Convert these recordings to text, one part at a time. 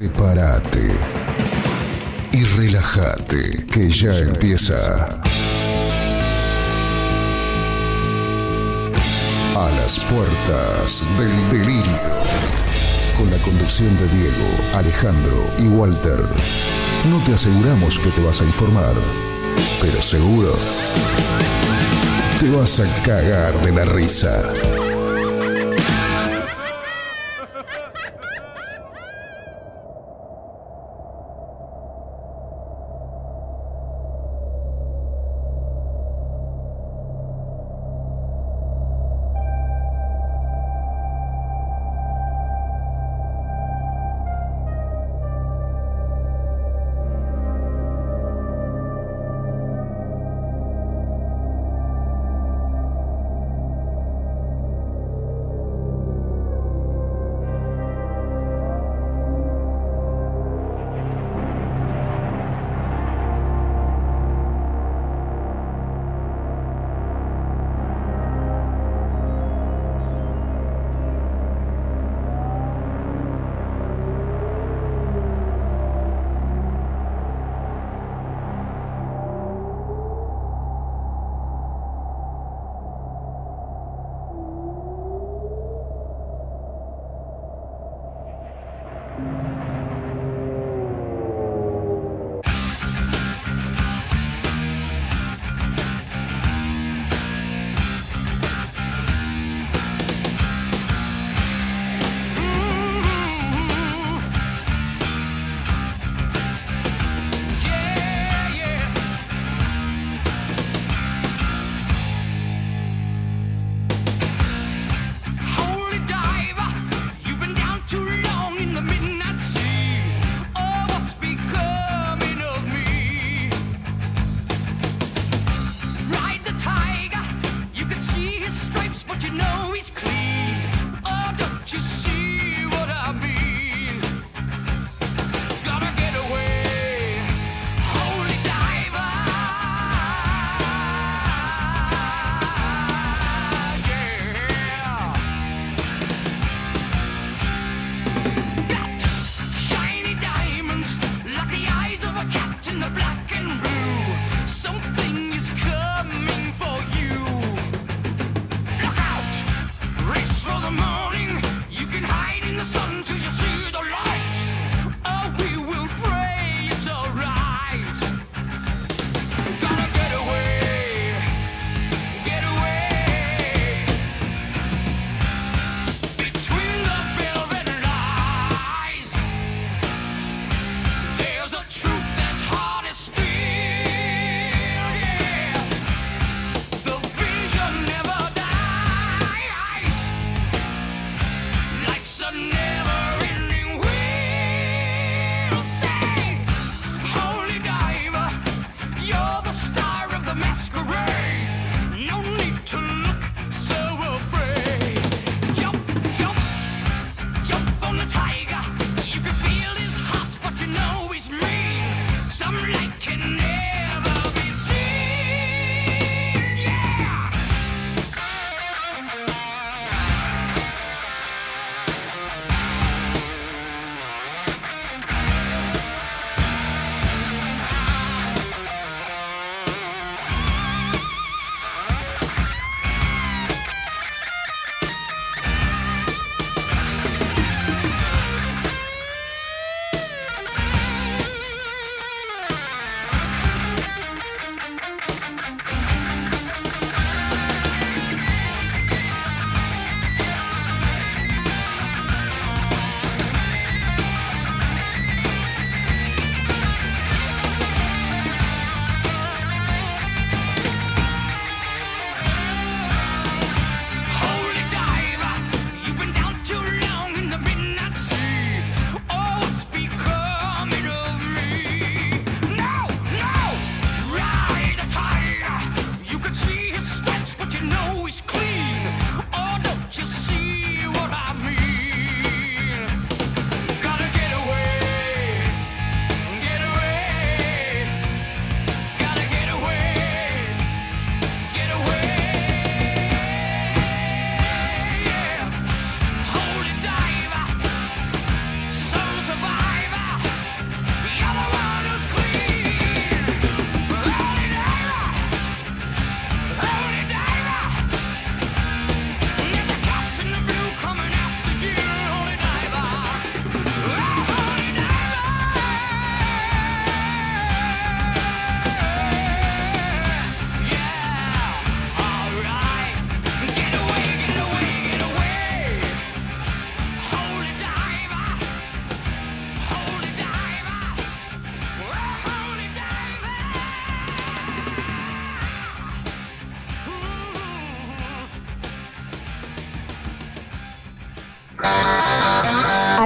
Prepárate y relájate que ya empieza. A las puertas del delirio. Con la conducción de Diego, Alejandro y Walter. No te aseguramos que te vas a informar, pero seguro te vas a cagar de la risa.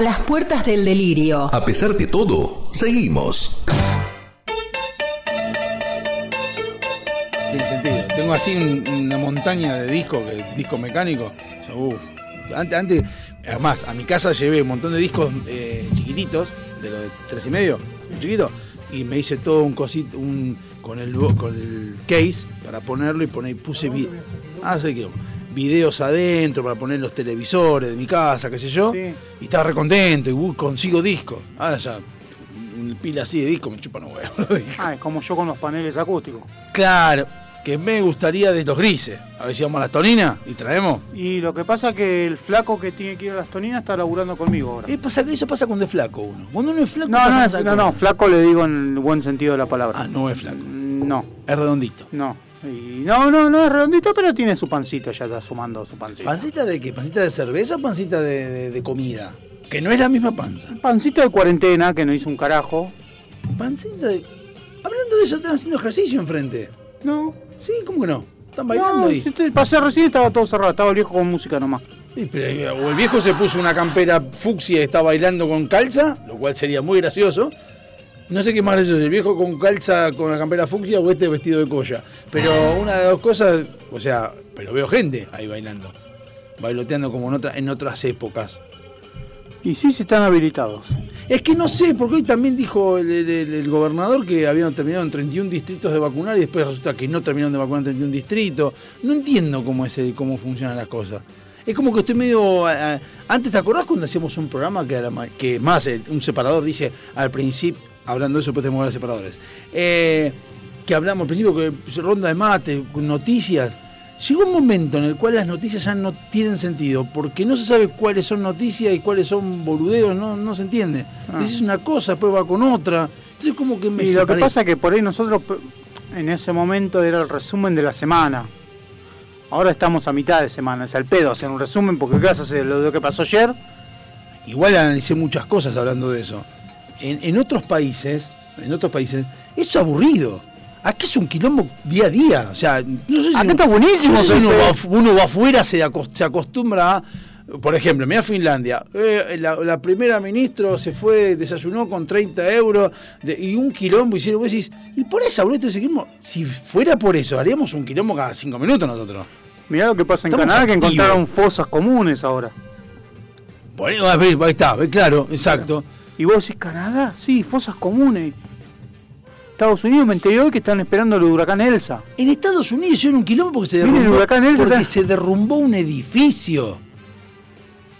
Las puertas del delirio. A pesar de todo, seguimos. Tiene sentido. Tengo así un- una montaña de discos, que, discos mecánicos. O sea, uh, antes, antes, además, a mi casa llevé un montón de discos eh, chiquititos, de los de tres y medio, chiquito, y me hice todo un cosito, un, con el bo- con el case para ponerlo y poner, puse vi, ah, sé que videos adentro para poner los televisores de mi casa, qué sé yo, Sí. y estaba re contento y uh, consigo discos. Ahora ya, una pila así de discos me chupan un huevo. Ah, es como yo con los paneles acústicos. Claro, que me gustaría de los grises. A ver si vamos a la tonina y traemos. Y lo que pasa es que el flaco que tiene que ir a las toninas está laburando conmigo ahora. Eh, pasa, eso pasa cuando es flaco uno. Cuando uno es flaco, No, pasa no, no, no, cosas. flaco le digo en el buen sentido de la palabra. Ah, no es flaco. No, Es redondito. no. Y no, no, no es redondito, pero tiene su pancita, ya está sumando su pancita. ¿Pancita de qué? ¿Pancita de cerveza o pancita de, de- de comida? Que no es la misma panza. Pancita de cuarentena, que no hizo un carajo. Pancita de... Hablando de eso, están haciendo ejercicio enfrente. No, Sí, ¿cómo que no? Están bailando no, ahí. si te pasé recién estaba todo cerrado, estaba el viejo con música nomás. Sí, pero, eh, o el viejo se puso una campera fucsia y está bailando con calza, lo cual sería muy gracioso. No sé qué más gracioso, el viejo con calza con la campera fucsia o este vestido de colla. Pero una de las dos cosas, o sea, pero veo gente ahí bailando. Bailoteando como en, otra- en otras épocas. Y sí, sí están habilitados. Es que no sé, porque hoy también dijo el, el- el- el gobernador que habían terminado en 31 distritos de vacunar y después resulta que no terminaron de vacunar en 31 distritos. No entiendo cómo es el- cómo funcionan las cosas. Es como que estoy medio... antes, ¿te acordás cuando hacíamos un programa que, a la ma- que más eh, un separador dice al principio, hablando de eso, después tenemos que separadores, eh, que hablamos al principio, que ronda de mate, noticias... Llegó un momento en el cual las noticias ya no tienen sentido, porque no se sabe cuáles son noticias y cuáles son boludeos, no, no se entiende. Ah. Dices una cosa, después va con otra. Entonces como que me Y lo que pasa es que por ahí nosotros en ese momento era el resumen de la semana. Ahora estamos a mitad de semana, es al pedo hacer un resumen porque ¿qué vas a hacer? Lo que pasó ayer, Igual analicé muchas cosas hablando de eso. En, en otros países, en otros países, eso es aburrido. Aquí es un quilombo día a día. O sea, no sé si, Acá está buenísimo, no sé si uno, va, uno va afuera, se, acos- se acostumbra a. Por ejemplo, mira Finlandia. eh, la, la primera ministro se fue, desayunó con 30 euros de- y un quilombo hicieron. Vos decís, y por eso, boludo, ese quilombo. Si fuera por eso, haríamos un quilombo cada cinco minutos nosotros. mirá lo que pasa en Estamos Canadá, que encontraron fosas comunes ahora. Ahí, ahí está, claro, exacto. Y vos decís, ¿Canadá? Sí, fosas comunes. Estados Unidos me enteré hoy que están esperando el huracán Elsa. En Estados Unidos hicieron un quilombo porque se derrumbó, el huracán Elsa porque está- se derrumbó un edificio.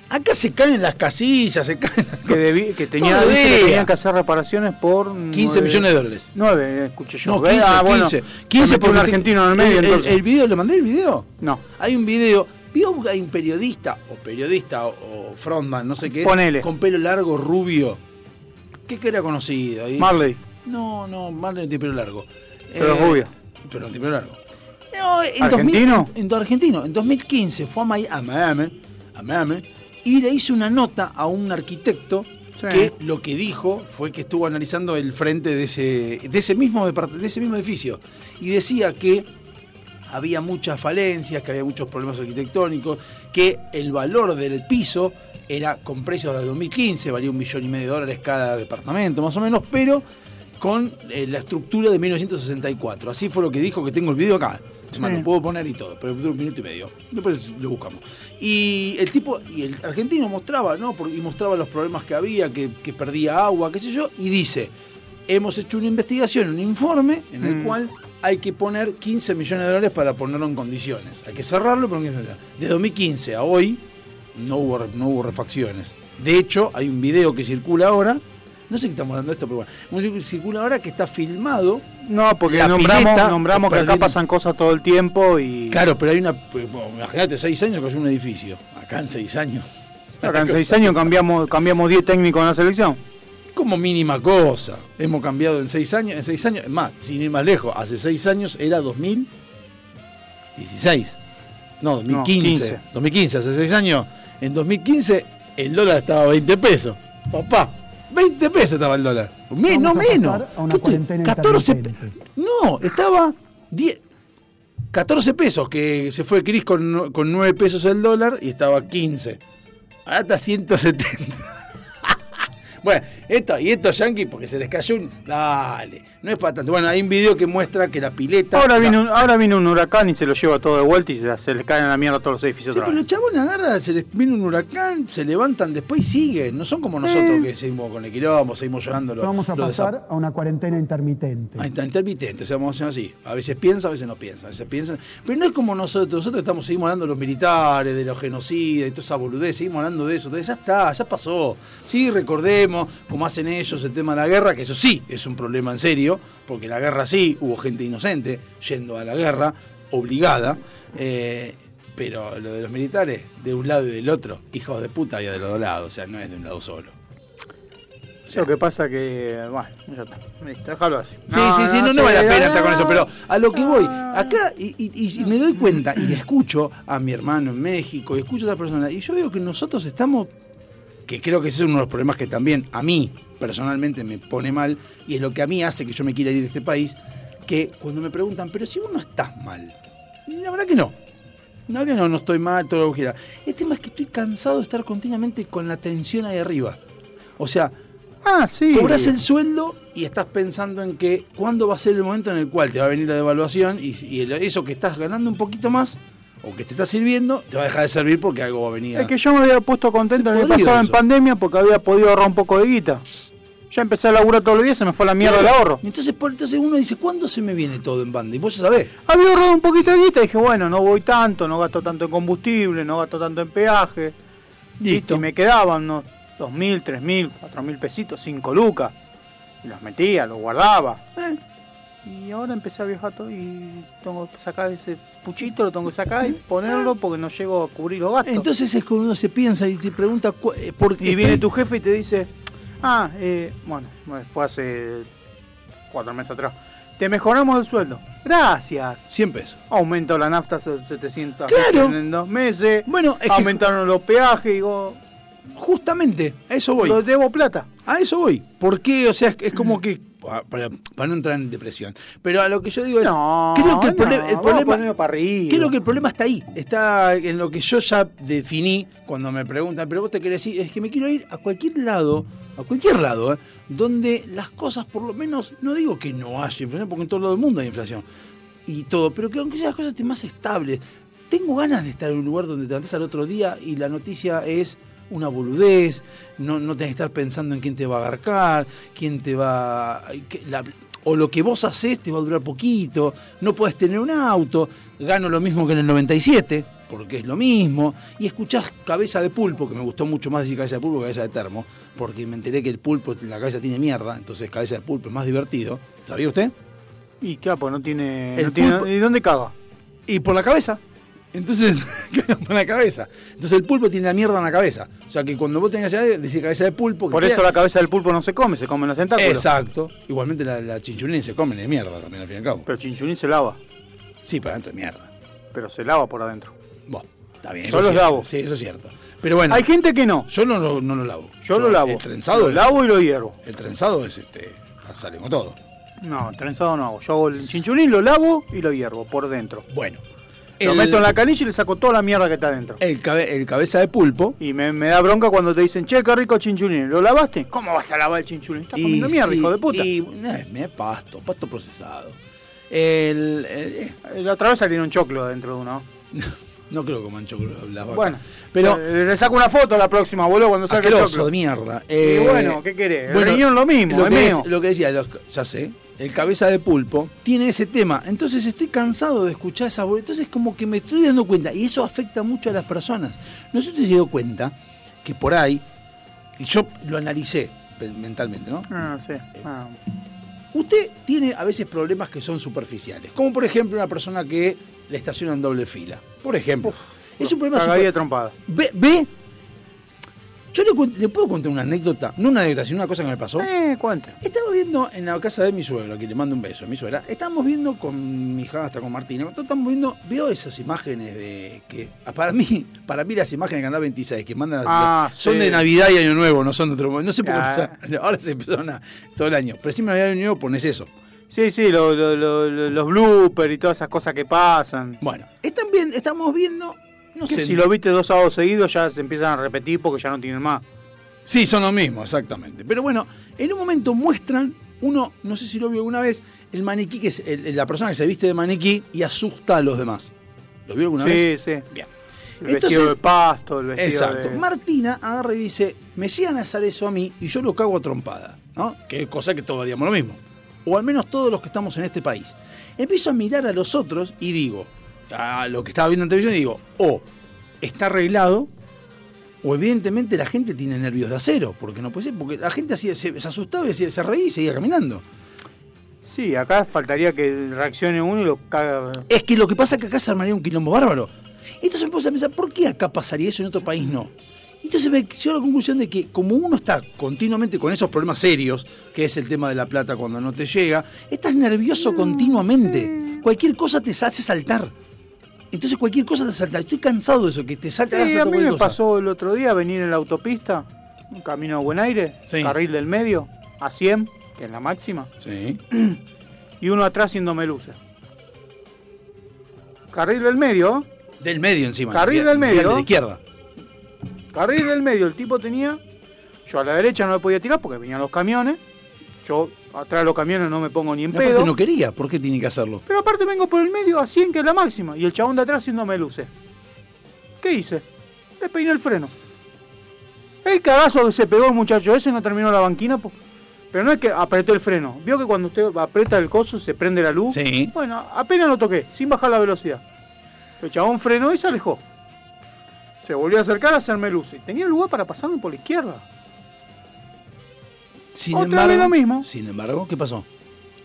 Acá se caen las casillas, se caen las Que, debí- que tenía, que tenían que hacer reparaciones por 15 nueve- millones de dólares. 9, escuché yo. No, ¿Ves? 15, ah, bueno, 15. se 15 metió un argentino en el medio, el, entonces. el video, ¿le mandé el video? no, Hay un video. Vio un periodista, o periodista, o, o frontman, no sé qué. Ponele. Con pelo largo, rubio. ¿Qué que era conocido? Y- Marley. No, no, Marley no tiene pelo largo. Pero Eh, rubio. Pero no tiene pelo largo. No, en ¿Argentino? 2000 en, argentino. En 2015 fue a Miami, a Miami, a Miami, y le hizo una nota a un arquitecto Sí. que lo que dijo fue que estuvo analizando el frente de ese, de ese, mismo, depart- de ese mismo edificio. Y decía que había muchas falencias, que había muchos problemas arquitectónicos, que el valor del piso era con precios de 2015, valía un millón y medio de dólares cada departamento, más o menos, pero con eh, la estructura de 1964. Así fue lo que dijo, que tengo el video acá. Más, Sí. lo puedo poner y todo, pero un minuto y medio. Después lo buscamos. Y el tipo, y el argentino mostraba, ¿no? Y mostraba los problemas que había, que, que perdía agua, qué sé yo, y dice, hemos hecho una investigación, un informe, en el Mm. cual hay que poner 15 millones de dólares para ponerlo en condiciones. Hay que cerrarlo, pero de 2015 a hoy no hubo, no hubo refacciones. De hecho, hay un video que circula ahora, no sé qué estamos hablando de esto, pero bueno, un video que circula ahora que está filmado. No, porque La nombramos, pileta, nombramos que acá pasan cosas todo el tiempo y Claro, pero hay una, pues, imagínate, seis años que es un edificio. Acá en seis años. acá en seis años cambiamos cambiamos 10 técnicos en la selección. Como mínima cosa. Hemos cambiado en seis años. En seis años, más, sin ir más lejos, hace seis años era 2016. No, 2015. 15. 2015, hace seis años. En 2015 el dólar estaba a 20 pesos. Papá, 20 pesos estaba el dólar. Me- no menos. pasar a una ¿Qué estoy? cuarentena 14 intermitente. No, estaba 10. 14 pesos, que se fue Cris con, no- con 9 pesos el dólar y estaba 15. Ahora está 170. Bueno, esto, y estos yankees, porque se les cayó un. Dale, no es para tanto. Bueno, hay un video que muestra que la pileta. Ahora la- viene, un, ahora viene un huracán y se lo lleva todo de vuelta y se, se les caen a la mierda todos los edificios Sí, pero los chabones agarran, se les viene un huracán, se levantan después y siguen. No son como nosotros que seguimos con el quilombo, seguimos llorando. lo- Vamos a lo de pasar a una cuarentena intermitente. Ahí está, intermitente, o sea, vamos a hacer así. A veces piensa, a veces no piensa, a veces piensa. Pero no es como nosotros, nosotros estamos, seguimos hablando de los militares, de los genocidas, de toda esa boludez, seguimos hablando de eso. Entonces, ya está, ya pasó. Sí, recordemos cómo hacen ellos el tema de la guerra, que eso sí es un problema en serio, porque la guerra sí, hubo gente inocente yendo a la guerra, obligada. eh, pero lo de los militares, de un lado y del otro, hijos de puta, había de los dos lados, o sea, no es de un lado solo. O sea, Lo que pasa que, bueno, ya está. Listo, déjalo así. Sí, sí, sí, no, no vale la pena estar con eso, pero a lo que voy, acá, y, y- y me doy cuenta, y escucho a mi hermano en México, y escucho a otra persona, y yo veo que nosotros estamos, que creo que ese es uno de los problemas que también a mí personalmente me pone mal, y es lo que a mí hace que yo me quiera ir de este país, que cuando me preguntan, pero si vos no estás mal, la verdad que no. No, que no, no estoy mal, todo lo que quiera. El tema es que estoy cansado de estar continuamente con la tensión ahí arriba. O sea, Ah, sí. Cobras el sueldo y estás pensando en que cuándo va a ser el momento en el cual te va a venir la devaluación y, eso que estás ganando un poquito más o que te está sirviendo te va a dejar de servir porque algo va a venir. Es que yo me había puesto contento el año Podrido pasado en eso. pandemia porque había podido ahorrar un poco de guita. Ya empecé a laburar todos los días, se me fue la mierda el ahorro. Entonces, entonces uno dice, ¿cuándo se me viene todo en banda? Y vos ya sabés. Había ahorrado un poquito de guita y dije, bueno, no voy tanto, no gasto tanto en combustible, no gasto tanto en peaje. Listo. Y me quedaban unos 2.000, 3.000, 4.000 pesitos, 5 lucas. Y los metía, los guardaba. Eh, Y ahora empecé a viajar todo y tengo que sacar ese puchito, lo tengo que sacar y ponerlo porque no llego a cubrir los gastos. Entonces es cuando uno se piensa y se pregunta eh, por qué. y viene tu jefe y te dice, ah, eh, bueno, fue hace cuatro meses atrás. Te mejoramos el sueldo. Gracias. 100 pesos. Aumentó la nafta a 700 Claro. en dos meses. Bueno, es que Aumentaron los peajes. Digo, justamente a eso voy. lo debo plata. A eso voy. ¿Por qué? O sea, es, es como que. Para, para no entrar en depresión. Pero a lo que yo digo es. No, creo que el, no, problema. para. Creo que el problema está ahí. Está en lo que yo ya definí cuando me preguntan, pero vos te querés ir. Es que me quiero ir a cualquier lado, a cualquier lado, ¿eh? donde las cosas, por lo menos, no digo que no haya inflación, porque en todo el mundo hay inflación. Y todo, pero que aunque las cosas estén más estables. Tengo ganas de estar en un lugar donde te levantás al otro día y la noticia es una boludez, no, no tenés que estar pensando en quién te va a agarcar, quién te va... la- o lo que vos haces te va a durar poquito, no podés tener un auto, gano lo mismo que en el 97, porque es lo mismo, y escuchás Cabeza de Pulpo, que me gustó mucho más decir Cabeza de Pulpo que Cabeza de Termo, porque me enteré que el pulpo en la cabeza tiene mierda, entonces Cabeza de Pulpo es más divertido, ¿sabía usted? Y claro, pues no tiene. No ¿Y dónde caga? Y por la cabeza. Entonces, por la cabeza. Entonces el pulpo tiene la mierda en la cabeza. O sea que cuando vos tengas que decir cabeza de pulpo... que Por queda- eso la cabeza del pulpo no se come, se comen los tentáculos. Exacto. Igualmente la, la chinchulín se comen de mierda también al fin y al cabo. Pero chinchulín se lava, Sí, para adentro es mierda. pero se lava por adentro. Bueno, está bien. Yo los cierto. lavo. Sí, eso es cierto. Pero bueno, Hay gente que no. yo no lo, no lo lavo. Yo, lo lavo. El trenzado, Lo es- lavo y lo hiervo. el trenzado es este. Sale con todo. No, trenzado no hago. Yo hago el chinchulín, lo lavo y lo hiervo por dentro. Bueno. Lo meto en la canilla y le saco toda la mierda que está adentro. el, cabe- el cabeza de pulpo. Y me, me da bronca cuando te dicen, che, qué rico chinchulín. ¿Lo lavaste? ¿Cómo vas a lavar el chinchulín? Estás comiendo mierda, sí, hijo de puta. Y es, es pasto, pasto procesado. El, el- eh, La otra vez salieron choclo dentro de uno. no creo que mancho las vacas. Bueno, pero eh, le saco una foto la próxima, boludo, cuando salga el choclo. de mierda. Y Eh, bueno, ¿qué querés? El bueno, riñón lo mismo, lo es que, mío. es- lo que decía, los- ya sé, el cabeza de pulpo tiene ese tema. Entonces estoy cansado de escuchar esa voz. Entonces como que me estoy dando cuenta, y eso afecta mucho a las personas. No sé si te has dado cuenta que por ahí, y yo lo analicé mentalmente, ¿no? Ah, sí. Ah. Usted tiene a veces problemas que son superficiales, como por ejemplo una persona que le estaciona en doble fila. Por ejemplo, es un problema super- trompada. ¿Ve? ¿Ve? Yo le, puedo contar una anécdota, no una anécdota, sino una cosa que me pasó. Eh, cuenta. Estamos viendo en la casa de mi suegro, que le mando un beso a mi suegra, estamos viendo con mi hija, hasta con Martina, estamos viendo, veo esas imágenes de que, ah, para mí, para mí las imágenes de Canal 26 que mandan, Ah, son sí. de Navidad y Año Nuevo, no son de otro modo. No sé por qué Ah. empezaron- ahora se empezaron a, todo el año, pero siempre Navidad y Año Nuevo pones eso. Sí, sí, lo- lo- lo- lo- los bloopers y todas esas cosas que pasan. Bueno, están bien, estamos viendo, no Que sé, si lo viste dos sábados seguidos ya se empiezan a repetir porque ya no tienen más. Sí, son lo mismo, exactamente. Pero bueno, en un momento muestran, uno, no sé si lo vio alguna vez, el maniquí, que es el- la persona que se viste de maniquí y asusta a los demás. ¿Lo vio alguna vez? Sí, sí. Bien. El Entonces- vestido de pasto, el vestido Exacto. de... Martina agarra y dice, me llegan a hacer eso a mí y yo lo cago a trompada, ¿no? Que es cosa que todos haríamos lo mismo. O al menos todos los que estamos en este país. Empiezo a mirar a los otros y digo, a lo que estaba viendo en televisión y digo, o está arreglado, o evidentemente la gente tiene nervios de acero, porque no puede ser, porque la gente así se, se asustaba y decía- se reía y seguía caminando. Sí, acá faltaría que reaccione uno y lo caga. Es que lo que pasa es que acá se armaría un quilombo bárbaro. Entonces me puse a pensar, ¿por qué acá pasaría eso y en otro país no? Entonces me llego a la conclusión de que como uno está continuamente con esos problemas serios, que es el tema de la plata cuando no te llega, estás nervioso continuamente. Cualquier cosa te hace saltar. Entonces cualquier cosa te salta. Estoy cansado de eso, que te salta Sí, a mí me cosa. pasó el otro día venir en la autopista, un camino a buen aire, Sí. carril del medio, a 100, que es la máxima, Sí. y uno atrás haciéndome luces. Carril del medio, Del medio encima. Carril del medio. De la izquierda. Carril del medio, el tipo tenía, yo a la derecha no me podía tirar porque venían los camiones, yo atrás de los camiones no me pongo ni en Y aparte pedo, no quería, ¿por qué tiene que hacerlo? pero aparte vengo por el medio a 100, que es la máxima, y el chabón de atrás haciéndome luces. ¿Qué hice? Le peiné el freno. El cagazo que se pegó el muchacho ese no terminó la banquina, pero no es que apreté el freno. Vio que cuando usted aprieta el coso se prende la luz. Sí. Bueno, apenas lo toqué, sin bajar la velocidad. El chabón frenó y se alejó. Se volvió a acercar a hacerme luces. Tenía lugar para pasarme por la izquierda. Sin Otra embargo, vez lo mismo. Sin embargo, ¿qué pasó?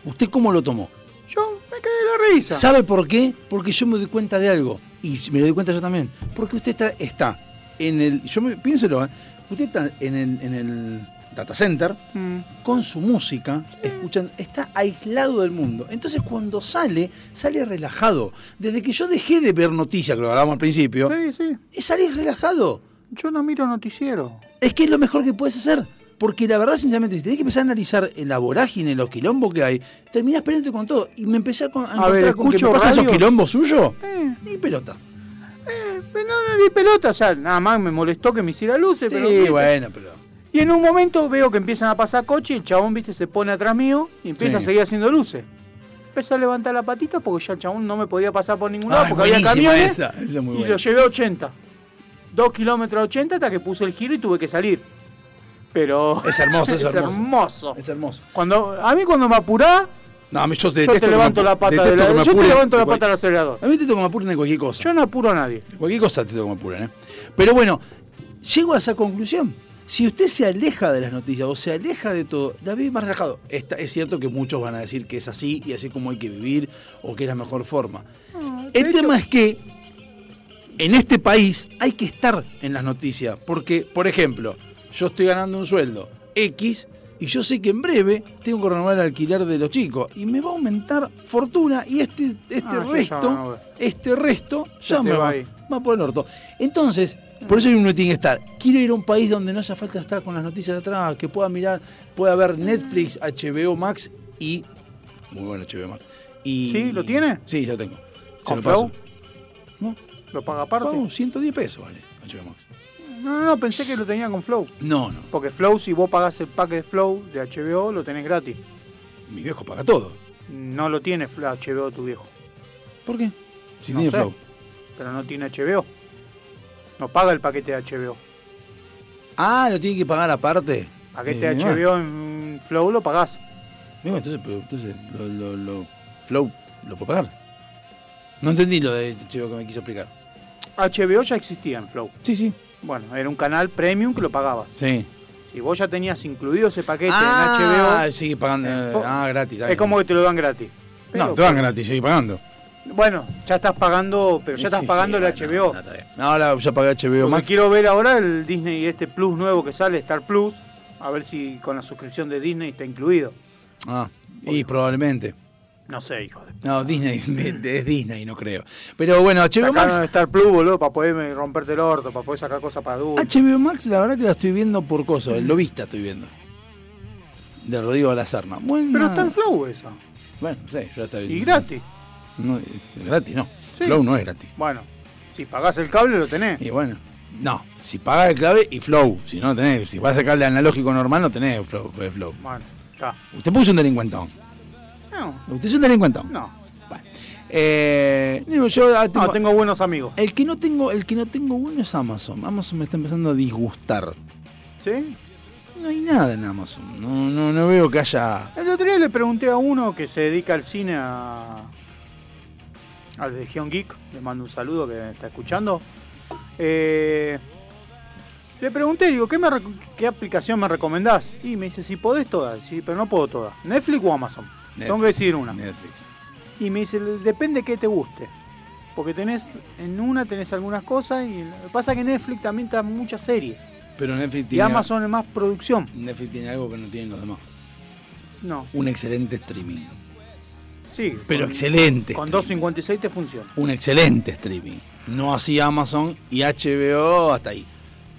¿Usted cómo lo tomó? Yo me caí de la risa. ¿Sabe por qué? Porque yo me doy cuenta de algo. Y me lo doy cuenta yo también. Porque usted está, está en el. Yo me, piénselo, ¿eh? Usted está en el, en el data center Mm. con su música, escuchando, está aislado del mundo. Entonces cuando sale, sale relajado. Desde que yo dejé de ver noticias, que lo hablábamos al principio, Sí, sí. relajado. Yo no miro noticiero. Es que es lo mejor que puedes hacer. Porque la verdad, sinceramente, si tenés que empezar a analizar la vorágine, los quilombos que hay, terminás peleándote con todo. Y me empecé a, con- a ver, con que me pasan esos quilombos suyos. Eh, Ni pelota. eh, no le di pelota, o sea, nada más me molestó que me hiciera luces, Sí, bueno, pero. Y en un momento veo que empiezan a pasar coches y el chabón, viste, se pone atrás mío y empieza Sí. a seguir haciendo luces. Empecé a levantar la patita porque ya el chabón no me podía pasar por ningún lado Ah, porque había camiones esa, esa es muy y buena. lo llevé a 80. Dos kilómetros a 80 hasta que puse el giro y tuve que salir. Pero... Es hermoso, es hermoso. hermoso. Es hermoso. Cuando, a mí cuando me apurás, No, a mí yo te levanto me la pata de la, yo te levanto la pata del acelerador. A mí te tengo que me apuren de cualquier cosa. Yo no apuro a nadie. De cualquier cosa te tengo que me apuren, ¿eh? Pero bueno, llego a esa conclusión. Si usted se aleja de las noticias o se aleja de todo, la vive más relajado. Está, es cierto que muchos van a decir que es así y así como hay que vivir o que es la mejor forma. El hecho- tema es que en este país hay que estar en las noticias. Porque, por ejemplo, yo estoy ganando un sueldo X y yo sé que en breve tengo que renovar el alquiler de los chicos y me va a aumentar fortuna y este, este Ah, resto, este resto ya me va va por el orto. Entonces, por eso uno tiene que estar. Quiero ir a un país donde no hace falta estar con las noticias de atrás, que pueda mirar, pueda ver Netflix, HBO Max y. Muy bueno HBO Max. Y, ¿Sí? ¿Lo tiene? Sí, ya tengo. Se ¿Con lo paso. No, ¿Lo paga aparte? pago 110 pesos, vale, HBO Max. No, no, no, pensé que lo tenía con Flow. No, no. Porque Flow, si vos pagás el pack de Flow de HBO, lo tenés gratis. Mi viejo paga todo. No lo tiene HBO tu viejo. ¿Por qué? Si No tiene sé. Flow. Pero no tiene HBO. No paga el paquete de HBO. Ah, lo tiene que pagar aparte. Paquete Eh, de. HBO en Flow lo pagás. Bueno, entonces, pero, entonces lo, lo, lo- Flow lo puedo pagar. No entendí lo de HBO que me quiso explicar. HBO ya existía en Flow. Sí, sí. Bueno, era un canal premium que lo pagabas. Sí. Si vos ya tenías incluido ese paquete ah, en sigue pagando. Eh, eh, ah, gratis. HBO, es como que te lo dan gratis. No, te dan gratis, sigue pagando. Bueno, ya estás pagando, pero ya estás Sí, pagando sí, el bueno, HBO. no. Ahora ya pagué HBO Max. quiero ver ahora el Disney este Plus nuevo que sale, Star Plus, a ver si con la suscripción de Disney está incluido. Ah, y probablemente. No sé, hijo de... No, Disney, es Disney, no creo. Pero bueno, HBO Max. Star Plus, boludo, para poder romperte el orto, para poder sacar cosas para adultos. HBO Max, la verdad que la estoy viendo por cosas. El lobista estoy viendo. De Rodrigo de la Serna. Bueno, Pero está en Flow esa. Bueno, sí, ya está bien. Y gratis. No, es gratis, no. Sí. Flow no es gratis. Bueno, si pagás el cable lo tenés. Y bueno, No, si pagas el clave y Flow. Si no, tenés. Si vas a sacarle analógico normal, no tenés Flow. eh, flow. Bueno, está. Usted puso un delincuentón. No, Usted es un delincuentón. no. Bueno. Eh, digo, yo ah, tengo- No, tengo buenos amigos. el que no tengo, el que no tengo bueno es Amazon. Amazon me está empezando a disgustar. ¿Sí? No hay nada en Amazon. No, no, no veo que haya. El otro día le pregunté a uno que se dedica al cine a. al de Legion Geek, le mando un saludo que me está escuchando. Eh, le pregunté, digo, ¿qué, me ¿qué aplicación me recomendás? Y me dice, si podés todas, sí, pero no puedo todas. ¿Netflix o Amazon? Tengo que decidir una. Netflix. Y me dice, depende qué te guste. Porque tenés, en una tenés algunas cosas y lo que pasa es que Netflix también está muchas series. Pero Netflix Y tiene, Amazon es más producción. Netflix tiene algo que no tienen los demás. No, Un excelente streaming. Sí. Pero con- excelente. Con streaming. 2.56 te funciona. un excelente streaming. No así Amazon y HBO hasta ahí.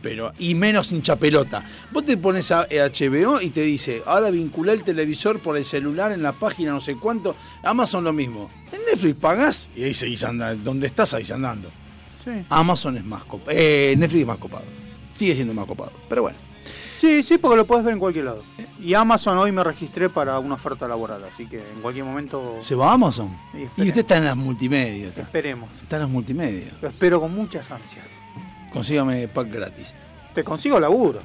Pero, y menos hincha pelota. Vos te pones a HBO y te dice, ahora vincula el televisor por el celular en la página no sé cuánto. Amazon lo mismo. En Netflix pagás y ahí seguís andando. Donde estás ahí andando. Sí. Amazon es más copado. Eh, Netflix es más copado. Sigue siendo más copado. Pero bueno. Sí, sí, porque lo puedes ver en cualquier lado. Y Amazon hoy me registré para una oferta laboral, así que en cualquier momento ¿Se va a Amazon? Y usted está en las multimedia. Está, esperemos. está en las multimedia. Lo espero con muchas ansias. Consígame pack gratis. Te consigo laburo.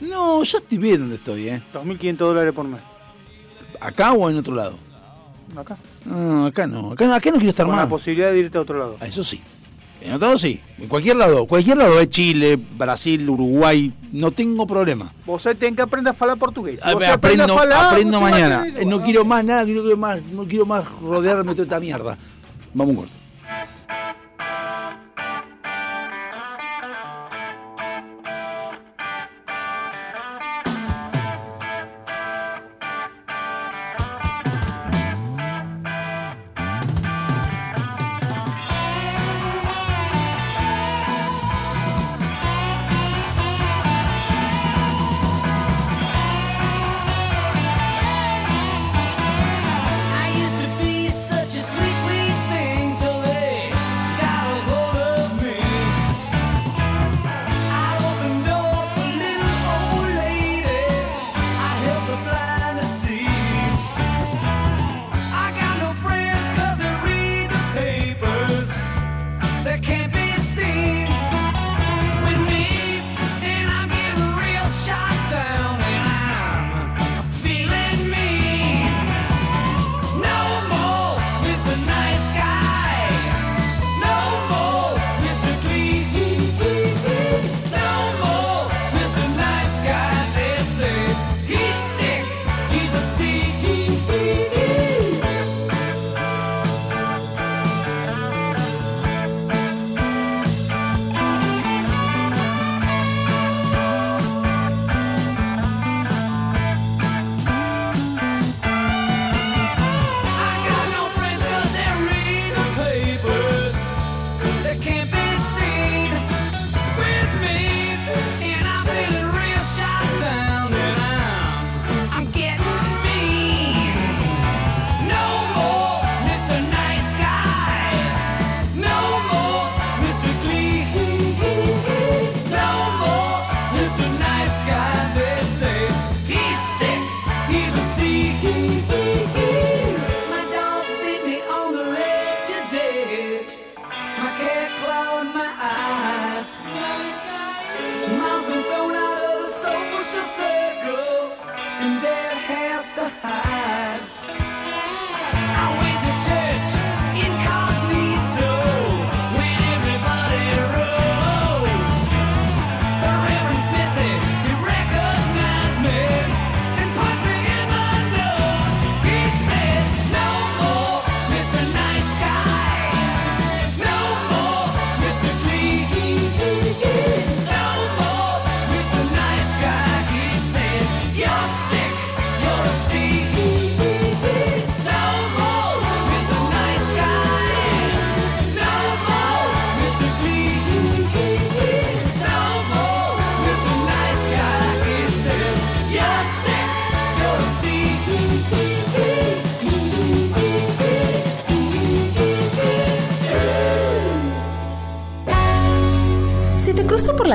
No, yo estoy bien donde estoy, ¿eh? 2.500 dólares por mes. ¿Acá o en otro lado? Acá. No, acá no. Acá, no- acá no quiero estar Con la más. posibilidad de irte a otro lado. Eso sí. En otro lado sí. En cualquier lado. Cualquier lado es Chile, Brasil, Uruguay. No tengo problema. Vos tenés que aprender a hablar portugués. Si A vos ver, aprendés aprendo, a falar, aprendo mañana. Eh, No quiero más nada, quiero más, no quiero más rodearme de toda esta mierda. Vamos un corte.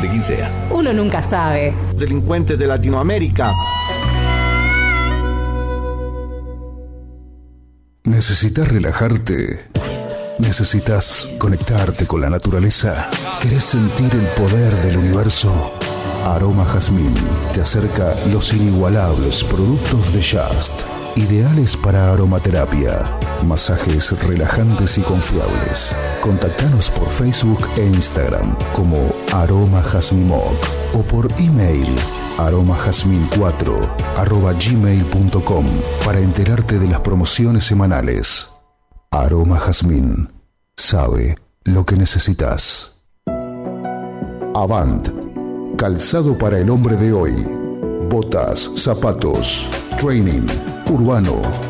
de quien sea. Uno nunca sabe. delincuentes de Latinoamérica. ¿Necesitas relajarte? ¿Necesitas conectarte con la naturaleza? ¿Querés sentir el poder del universo? Aroma Jazmín te acerca los inigualables productos de Just, ideales para aromaterapia, masajes relajantes y confiables. Contactanos por Facebook e Instagram como Aroma Jazmín Moc o por email aromajazmin4 arroba gmail.com para enterarte de las promociones semanales. Aroma Jazmín sabe lo que necesitas. Avant, calzado para el hombre de hoy. Botas, zapatos, training, urbano.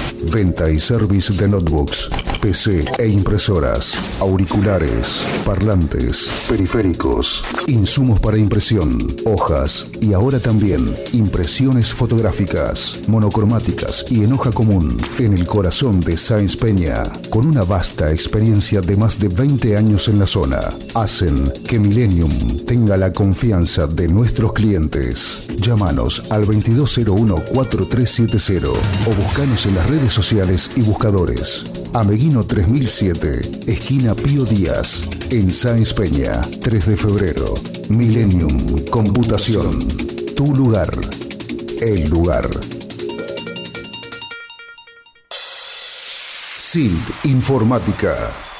Venta y service de notebooks, PC e impresoras, auriculares, parlantes, periféricos, insumos para impresión, hojas y ahora también impresiones fotográficas, monocromáticas y en hoja común en el corazón de Sáenz Peña, con una vasta experiencia de más de 20 años en la zona, hacen que Millennium tenga la confianza de nuestros clientes. Llámanos al 2201-4370 o buscanos en las redes sociales y buscadores. Ameguino 3007, esquina Pío Díaz, en Sáenz Peña, 3 de febrero. Millennium Computación. Tu lugar. El lugar. SILT Informática.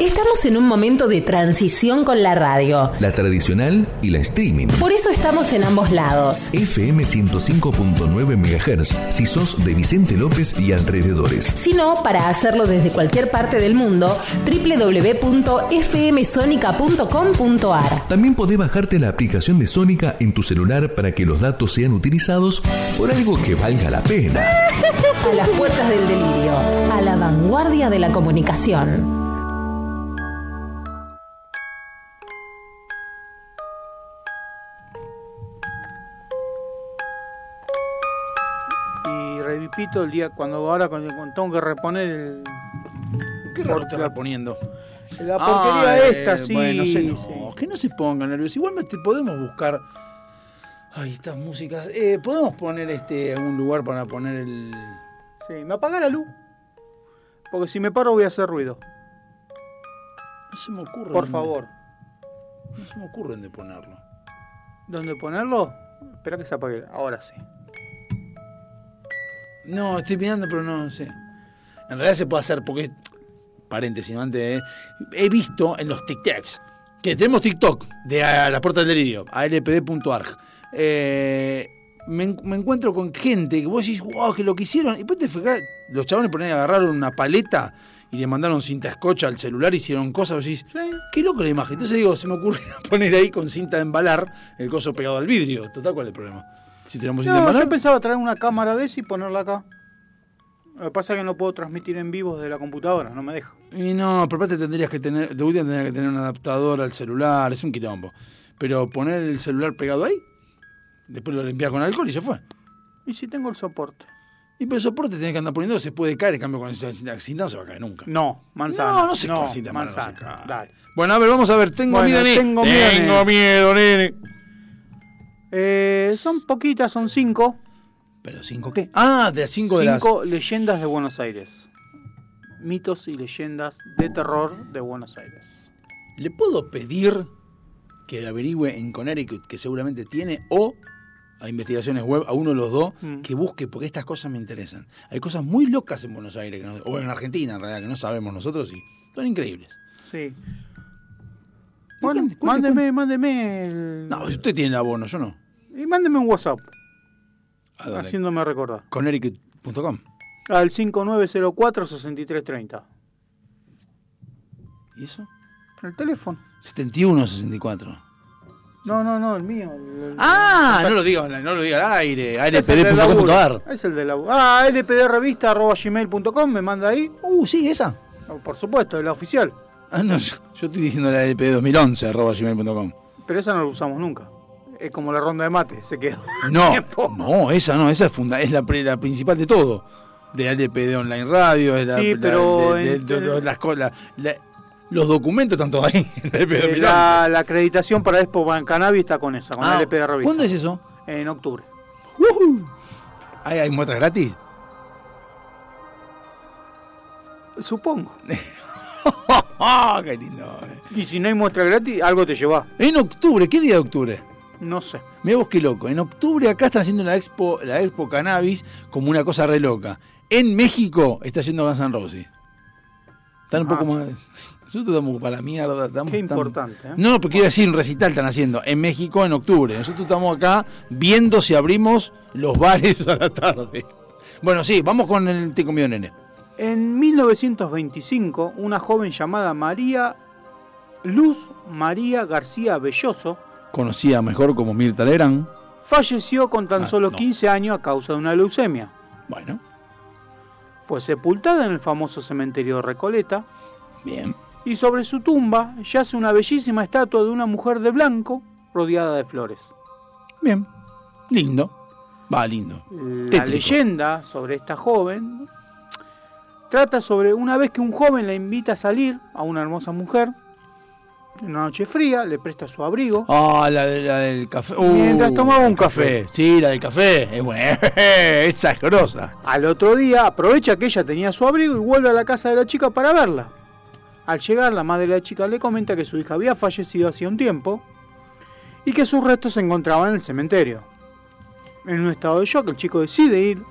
Estamos en un momento de transición con la radio. La tradicional y la streaming. Por eso estamos en ambos lados. FM 105.9 MHz si sos de Vicente López y alrededores. Si no, para hacerlo desde cualquier parte del mundo, www.fmsonica.com.ar. También podés bajarte la aplicación de Sónica en tu celular para que los datos sean utilizados por algo que valga la pena. A las puertas del delirio, a la vanguardia de la comunicación. El día cuando ahora cuando, cuando tengo que reponer el, Qué raro te va poniendo. la porquería Ah, esta, eh, sí. Bueno, se- no, sí. que no se pongan nerviosos. Igualmente podemos buscar. Ay, estas músicas. Eh, podemos poner este algún lugar para poner el. Sí, me apaga la luz. Porque si me paro voy a hacer ruido. No se me ocurre. Por dónde- favor. No se me ocurre dónde ponerlo. ¿Dónde ponerlo? Espera que se apague. Ahora sí. No, estoy mirando, pero no sé. En realidad se puede hacer porque. Paréntesis, ¿no? antes de- He visto en los TikToks que tenemos TikTok de a, la puerta del delirio, alpd.arg. Eh, me, me encuentro con gente que vos decís, wow, que lo que hicieron. Y después te fijás, los chavales ponen agarraron una paleta y le mandaron cinta escocha al celular, hicieron cosas, vos decís, qué loco la imagen. Entonces digo, se me ocurre poner ahí con cinta de embalar el coso pegado al vidrio. Total, ¿cuál es el problema? Si tenemos No, yo pensaba traer una cámara de esa y ponerla acá. Lo que pasa es que no puedo transmitir en vivo desde la computadora, no me deja. Y no, pero aparte tendrías que tener, de última tendrías que tener un adaptador al celular, es un quilombo. Pero poner el celular pegado ahí, después lo limpias con alcohol y ya fue. ¿Y si tengo el soporte? Y pero el soporte tenés que andar poniendo, se puede caer, en cambio con esa cinta, cinta no se va a caer nunca. No, manzana. No, no sé cuál cinta mala no manzana. se cae. Dale. Bueno, a ver, vamos a ver, tengo Bueno, miedo, nene. tengo miedo, Tengo miedo, nene. Eh, son poquitas, son cinco. ¿Pero cinco qué? Ah, de cinco, de las... Cinco leyendas de Buenos Aires. Mitos y leyendas de terror de Buenos Aires. ¿Le puedo pedir que averigüe en Connecticut, que seguramente tiene, o a investigaciones web, a uno de los dos, Mm. que busque, porque estas cosas me interesan. Hay cosas muy locas en Buenos Aires, que no- o en Argentina en realidad, que no sabemos nosotros y son increíbles. Sí. Bueno, cuente, cuente, mándeme, cuente. mándeme el... No, usted tiene el abono, yo no. Y mándeme un WhatsApp, haciéndome recordar. Connecticut.com. Al 5904-6330. ¿Y eso? El teléfono. 7164. No, no, no, el mío. el- el- Ah, no lo diga, no lo diga al aire. Lpd.com.ar. Es el de la Ah, lpdrevista.gmail.com, me manda ahí. Uh, sí, esa. Por supuesto, es la oficial. Ah, no, yo estoy diciendo la lp2011 arroba gmail.com. Pero esa no la usamos nunca. Es como la ronda de mate, se quedó. No, no, esa no, esa es, funda es la, pri- la principal de todo. De LPD Online Radio, es la, Sí, la- pero de- de- de- de- las co- la- la- los documentos están todos ahí. Eh, 2011. la, la acreditación para Expo Ban Cannabis está con esa, con Ah, la LP de revista. ¿Cuándo es eso? En octubre. ¿Hay, hay muestras gratis? Supongo. ¡Ah, qué lindo! Y si no hay muestra gratis, algo te lleva. En octubre, ¿qué día de octubre? No sé. Mira vos qué loco. En octubre acá están haciendo la expo, la expo cannabis como una cosa re loca. En México está yendo Guns N' Roses. Están un Ah. poco más. Nosotros estamos para la mierda. Estamos, Qué estamos- importante. ¿eh? No, pero quiero decir, un recital están haciendo en México en octubre. Nosotros estamos acá viendo si abrimos los bares a la tarde. Bueno, sí, vamos con el Te comió nene. En 1925, una joven llamada María Luz María García Belloso Conocida mejor como Mirta Legrand. falleció con tan Ah, solo no. 15 años a causa de una leucemia. Bueno, Fue sepultada en el famoso cementerio Recoleta bien. y sobre su tumba yace una bellísima estatua de una mujer de blanco rodeada de flores. Bien. Lindo. Va, lindo. La Tétrico. leyenda sobre esta joven trata sobre una vez que un joven la invita a salir a una hermosa mujer, en una noche fría, le presta su abrigo. Ah, la, de- la del café. Mientras tomaba un café. Sí, la del café. Es buena. Esa es grosa. Al otro día aprovecha que ella tenía su abrigo y vuelve a la casa de la chica para verla. Al llegar, la madre de la chica le comenta que su hija había fallecido hacía un tiempo y que sus restos se encontraban en el cementerio. En un estado de shock, el chico decide ir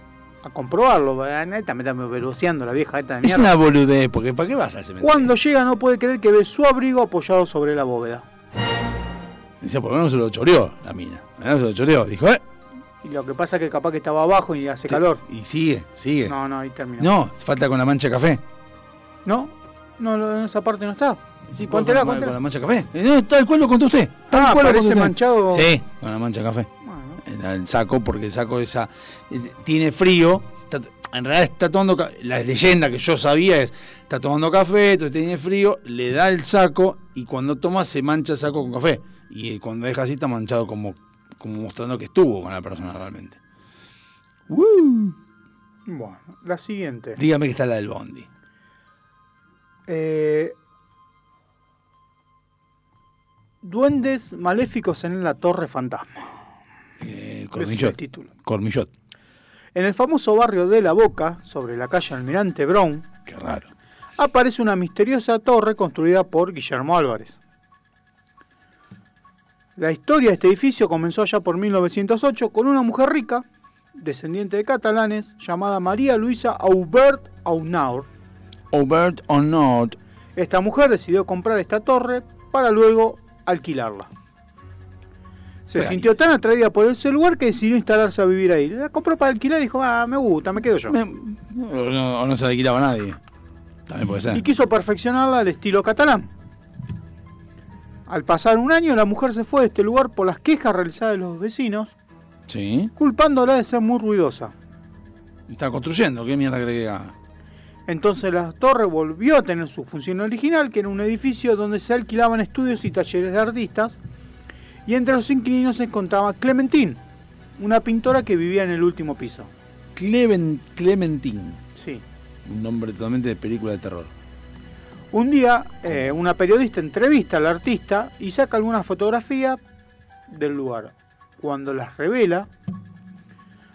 a comprobarlo. Esta me está veloceando la vieja esta de Es mierda. una boludez, porque ¿para qué vas al cementerio? Cuando llega no puede creer que ve su abrigo apoyado sobre la bóveda. Dice, por lo menos se lo choreó la mina. Por lo menos se lo choreó. Dijo, ¿eh? Y lo que pasa es que capaz que estaba abajo y hace calor. Y sigue, sigue. No, No, no, ahí terminó. falta con la mancha de café. No, no, no, en esa parte no está. Sí, Contela, con, con la mancha de café. Eh, No, tal cual lo contó usted. Tal Ah, cual lo contó usted. manchado. Sí, con la mancha de café. El saco, porque el saco esa tiene frío. está- en realidad está tomando. La leyenda que yo sabía es: está tomando café, entonces tiene frío, le da el saco y cuando toma se mancha el saco con café. Y eh, cuando deja así está manchado como, como mostrando que estuvo con la persona realmente. ¡Woo! Bueno, la siguiente. Dígame que está la del Bondi. Eh, duendes maléficos en la Torre Fantasma. Eh, es Cormillot. título. Cormillot. En el famoso barrio de La Boca, sobre la calle Almirante Brown, Qué raro. aparece una misteriosa torre construida por Guillermo Álvarez. La historia de este edificio comenzó allá por 1908 con una mujer rica, descendiente de catalanes, llamada María Luisa Aubert Aunaur. Or not. Esta mujer decidió comprar esta torre para luego alquilarla. Se sintió tan atraída por ese lugar que decidió instalarse a vivir ahí. La compró para alquilar y dijo, ah, me gusta, me quedo yo. Me- o no, o no se la alquilaba a nadie. También puede ser. y quiso perfeccionarla al estilo catalán. Al pasar un año, la mujer se fue de este lugar por las quejas realizadas de los vecinos, Sí. culpándola de ser muy ruidosa. Está construyendo. ¿Qué mierda cree que haga? Entonces la torre volvió a tener su función original, que era un edificio donde se alquilaban estudios y talleres de artistas, y entre los inquilinos se encontraba Clementine, una pintora que vivía en el último piso. Clemen, Clementine. Sí. Un nombre totalmente de película de terror. Un día, eh, una periodista entrevista al artista y saca algunas fotografías del lugar. Cuando las revela,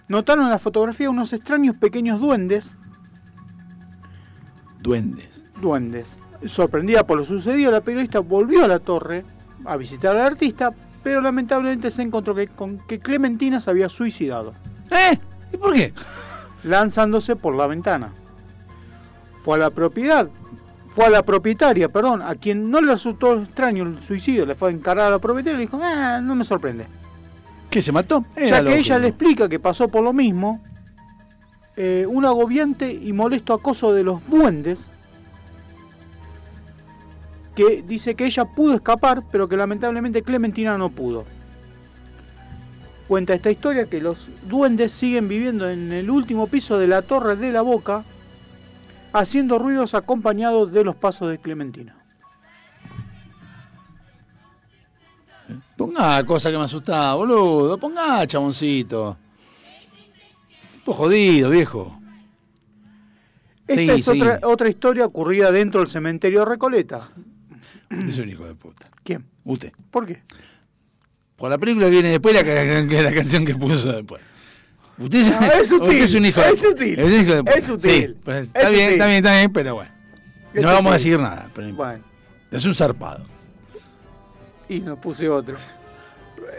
notaron en la fotografía unos extraños pequeños duendes. Duendes. Duendes. Sorprendida por lo sucedido, la periodista volvió a la torre a visitar al artista, pero lamentablemente se encontró que, con que Clementina se había suicidado, ¿Eh? ¿Y por qué? lanzándose por la ventana. Fue a la propiedad, fue a la propietaria, perdón, a quien no le resultó extraño el suicidio, le fue a encarar a la propietaria y le dijo, "Ah, no me sorprende. ¿Qué se mató? Era ya que ella le explica que pasó por lo mismo, eh, un agobiante y molesto acoso de los duendes, que dice que ella pudo escapar, pero que lamentablemente Clementina no pudo. Cuenta esta historia que los duendes siguen viviendo en el último piso de la torre de la boca, haciendo ruidos acompañados de los pasos de Clementina. Ponga cosa que me asustaba, boludo. Ponga, chaboncito. Tipo jodido, viejo. Esta Sí, es sí. otra, otra historia ocurrida dentro del cementerio Recoleta. Usted es un hijo de puta. ¿Quién? Usted. ¿Por qué? Por la película que viene después, la, la canción que puso después. Usted es, No, es sutil, usted es un hijo de es sutil, un hijo de puta. es sutil, Sí, es está bien, sutil. está bien, está bien, pero bueno. No vamos a sutil. decir nada. Pero Bueno, Es un zarpado. y no puse otro.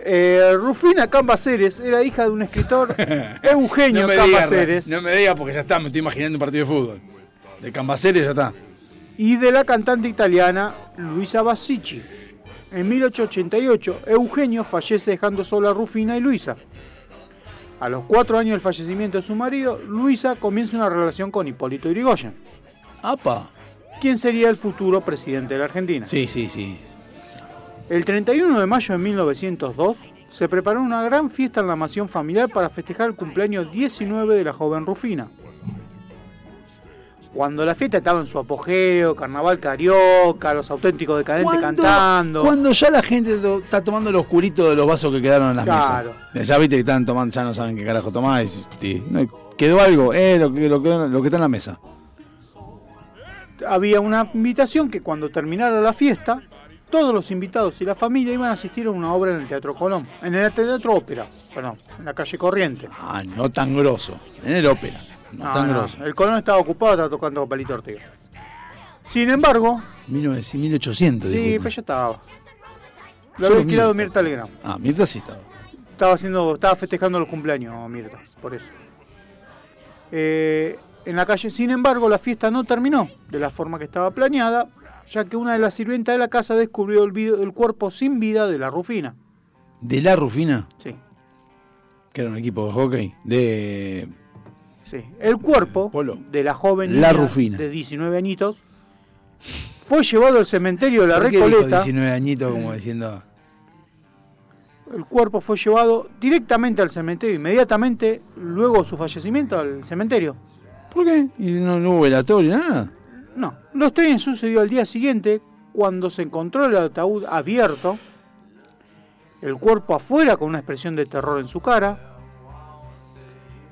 Eh, Rufina Cambaceres era hija de un escritor Eugenio no me diga, Cambaceres no me diga porque ya está, me estoy imaginando un partido de fútbol. De Cambaceres ya está. Y de la cantante italiana Luisa Basicci. En 1888, Eugenio fallece dejando sola a Rufina y Luisa. A los cuatro años del fallecimiento de su marido, Luisa comienza una relación con Hipólito Yrigoyen, Apa. quien sería el futuro presidente de la Argentina. Sí, sí, sí. El 31 de mayo de 1902 se preparó una gran fiesta en la mansión familiar para festejar el cumpleaños 19 de la joven Rufina. Cuando la fiesta estaba en su apogeo, carnaval carioca, los auténticos decadentes cantando. cuando ya la gente to- está tomando los curitos de los vasos que quedaron en las Claro. mesas. Ya viste que están tomando, ya no saben qué carajo tomar. quedó algo, eh, lo que, lo, que, lo que está en la mesa. Había una invitación que cuando terminara la fiesta, todos los invitados y la familia iban a asistir a una obra en el Teatro Colón, en el Teatro Ópera, perdón, en la calle Corriente. Ah, no tan grosso. En el ópera. No, No, tan no, grosso. el Colón estaba ocupado, estaba tocando con Palito Ortega. Sin embargo, 1900, 1800, Sí, pero ya estaba. Lo había alquilado Mirta. Legrand. Ah, Mirta sí estaba. Estaba haciendo, estaba festejando los cumpleaños Mirta, por eso. Eh, en la calle, sin embargo, la fiesta no terminó de la forma que estaba planeada, ya que una de las sirvientas de la casa descubrió el, vi- el cuerpo sin vida de la Rufina. De la Rufina, Sí, que era un equipo de hockey. De. Sí. El cuerpo Polo. de la joven La niña Rufina. de 19 añitos fue llevado al cementerio de la ¿Por qué dijo Recoleta. 19 añitos como diciendo. El cuerpo fue llevado directamente al cementerio, inmediatamente luego de su fallecimiento al cementerio. ¿Por qué? ¿Y no, no hubo velatorio, nada? No, los trenes sucedió al día siguiente cuando se encontró el ataúd abierto, el cuerpo afuera con una expresión de terror en su cara,